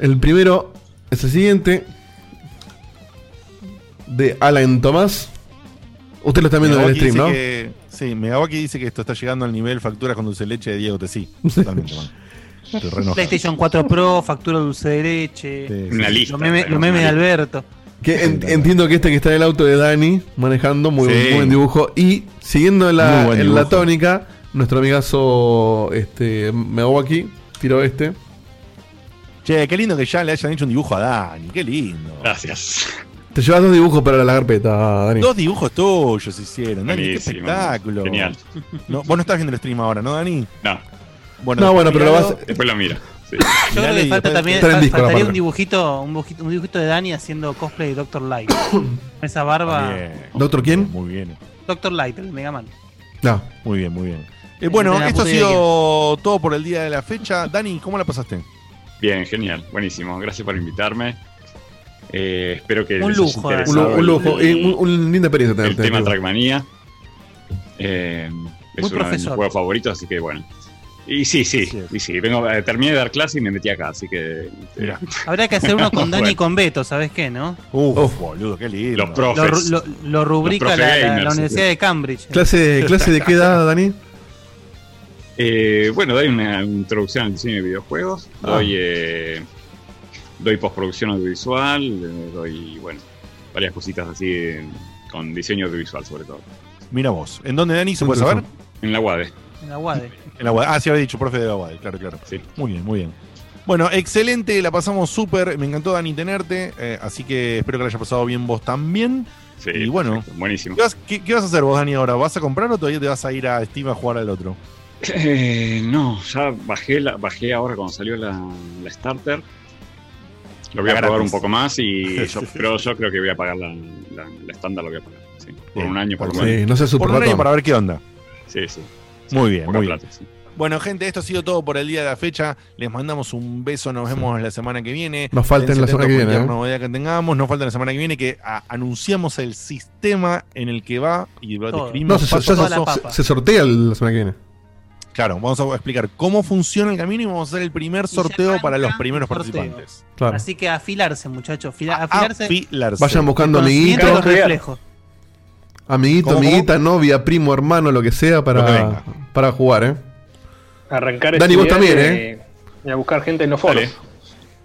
El primero es el siguiente. De Alan Tomás. Usted lo está viendo en el stream, ¿no? que- sí, Megawaki dice que esto está llegando al nivel facturas con dulce de leche de Diego Tesí. Totalmente, man. PlayStation 4 Pro, factura dulce de leche. Sí, Una lista, Los memes memes de. Alberto. Que en- entiendo que este que está en el auto de Dani manejando, muy, Sí. muy buen dibujo. Y siguiendo la, en la tónica, nuestro amigazo este, Megawaki tiró este. Che, qué lindo que ya le hayan hecho un dibujo a Dani. Qué lindo. Gracias. Te llevas dos dibujos para la carpeta, Dani. Dos dibujos tuyos hicieron. Dani, qué espectáculo. Genial. No, vos no estás viendo el stream ahora, ¿no, Dani? No, Bueno, No, después bueno, pero lo vas- después lo miro. Sí. Yo creo que falta también faltaría un dibujito, un dibujito, un dibujito de Dani haciendo cosplay de Doctor Light. Esa barba. ¿Doctor quién? Muy bien. Doctor Light, el Mega Man. No. Muy bien, muy bien. Eh, bueno, de la esto ha sido todo por el día de la fecha. Dani, ¿cómo la pasaste? Bien, genial, buenísimo. Gracias por invitarme. Eh, espero que Un les lujo, haya. Un, un lujo. el- y un, linda experiencia el tema. Trackmania. Eh, es uno de mis juegos favoritos, así que bueno. Y sí, sí, y sí. Vengo, eh, terminé de dar clase y me metí acá, así que. Habría que hacer uno con Dani y con Beto, ¿sabes qué, no? Uf, Uf. boludo, qué lindo. Los Lo, profes. lo- lo rubrica Los profe la, la-. Universidad de Cambridge. ¿Clase, ¿Clase de qué edad, Dani? Eh, bueno, doy una introducción al diseño de videojuegos, Ah. doy, eh, doy postproducción audiovisual, doy, bueno, varias cositas así con diseño audiovisual sobre todo. Mira vos. ¿En dónde, Dani? ¿Se puede saber? En la UADE. En la UADE. En la UAD. Ah, sí, había dicho, profe de la UAD, claro, claro. Sí. Muy bien, muy bien. Bueno, excelente, la pasamos súper. Me encantó, Dani, tenerte. eh, así que espero que la haya pasado bien vos también. Sí, Y bueno. perfecto, buenísimo. ¿Qué vas, qué- qué vas a hacer vos, Dani, ahora? ¿Vas a comprar o todavía te vas a ir a Steam a jugar al otro? Eh, no, ya bajé, la, bajé ahora cuando salió la, la starter. Lo voy a probar un poco más y yo, pero yo creo que voy a pagar la, la, la estándar, lo voy a pagar. sí. Por Bien, un año por lo Sí, menos. no seas Por un año para ver qué onda. Sí, sí. Muy bien, muy bien. plata, sí. Bueno, gente, esto ha sido todo por el día de la fecha. Les mandamos un beso, nos vemos la semana que viene. Nos falta en la semana que viene, ¿eh? novedad que tengamos. Nos falta la semana que viene que a- anunciamos el sistema en el que va y lo describimos No, se, se- la paso. papa. se- se sortea la semana que viene. Claro, vamos a explicar cómo funciona el camino y vamos a hacer el primer sorteo para los primeros sorteo. participantes. Claro. Así que afilarse, muchachos. fila- Afilarse. Afilarse. Vayan buscando amiguitos, reflejos. amiguito, ¿Cómo, cómo? amiguita, novia, primo, hermano, lo que sea que para, venga. para jugar, ¿eh? Arrancar Dani, vos también, eh, Y a buscar gente en los foros.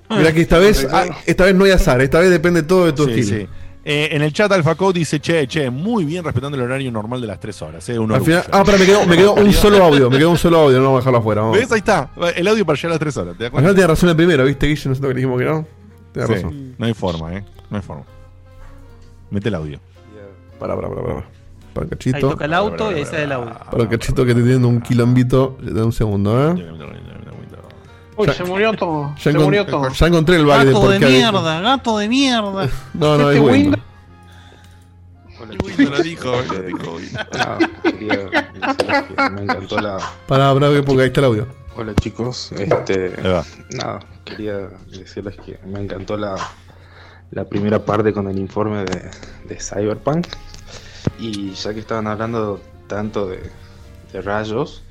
Mirá que esta vez, ah, esta vez no hay azar, esta vez depende todo de tu Sí, estilo. sí. Eh, en el chat AlphaCode dice, che, che, muy bien respetando el horario normal de las 3 horas. Eh, Al final, ah, pero me quedó, me quedó un solo audio, me quedó un solo audio, no vamos a dejarlo afuera. Vamos. ¿Ves? Ahí está. El audio para llegar a las 3 horas. ¿Te das Al final tiene razón el primero, ¿viste, Guille? Nosotros que le dijimos que no. Tiene Sí, razón. No hay forma, ¿eh? No hay forma. Mete el audio. Para, para, para, para. Para el Ahí cachito. toca el auto y ahí sale el audio. Para el cachito que te tiene un quilombito. De un segundo, ¿eh? Uy, Ya- se murió todo. Ya, se murió todo. ya encontré el de Gato de qué. mierda, gato de mierda. No, no, es Este bueno. Windows- lo dijo, lo dijo. Ah, me encantó la. Para, para, porque ahí está el audio. Hola chicos, este. Nada, quería decirles que me encantó la, la primera parte con el informe de, de Cyberpunk. Y ya que estaban hablando tanto de, de rayos,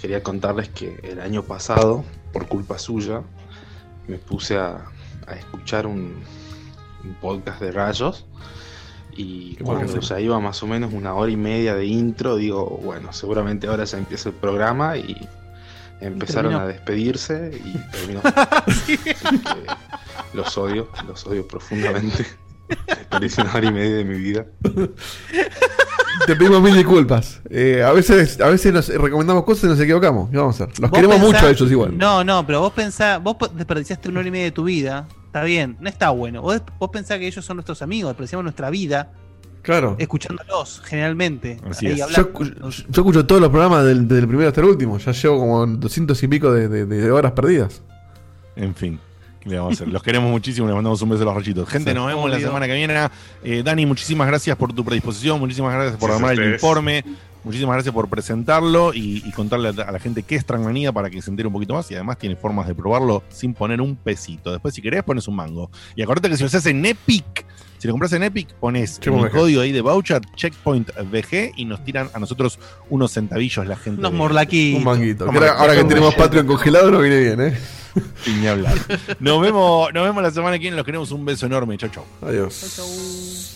quería contarles que el año pasado, por culpa suya, me puse a, a escuchar un, un podcast de rayos. Y bueno cuando ya iba más o menos una hora y media de intro, digo, bueno, seguramente ahora ya empieza el programa y empezaron a despedirse y terminó. Así que los odio, los odio profundamente. Desperdició una hora y media de mi vida. Te pedimos mil disculpas. Eh, a veces, a veces nos recomendamos cosas y nos equivocamos. ¿Qué vamos a hacer? Los queremos pensá- mucho a ellos igual. No, no, pero vos pensás, vos desperdiciaste una hora y media de tu vida. Está bien, no está bueno. Vos, vos pensás que ellos son nuestros amigos, desperdiciamos nuestra vida Claro. escuchándolos, generalmente. Así es. Yo, yo escucho todos los programas del, del primero hasta el último. Ya llevo como 200 y pico de, de- de horas perdidas. En fin. ¿Qué le vamos a hacer? Los queremos muchísimo, les mandamos un beso a los rayitos. Gente, Sí. nos vemos la semana que viene. Eh, Dani, muchísimas gracias por tu predisposición, muchísimas gracias por Gracias armar el informe, muchísimas gracias por presentarlo y, y contarle a, a la gente qué es Trackmania para que se entere un poquito más y además tiene formas de probarlo sin poner un pesito. Después, si querés, pones un mango. Y acuérdate que si lo haces en Epic, si lo compras en Epic, pones el código ahí de voucher, checkpoint VG, y nos tiran a nosotros unos centavillos la gente. Unos morlaquitos. Un manguito. Que ahora, manguito. ahora que tenemos Patreon congelado, no viene bien, ¿eh? Sin ni hablar. Nos vemos, nos vemos la semana que viene. Los queremos un beso enorme. Chau, chau. Adiós. Se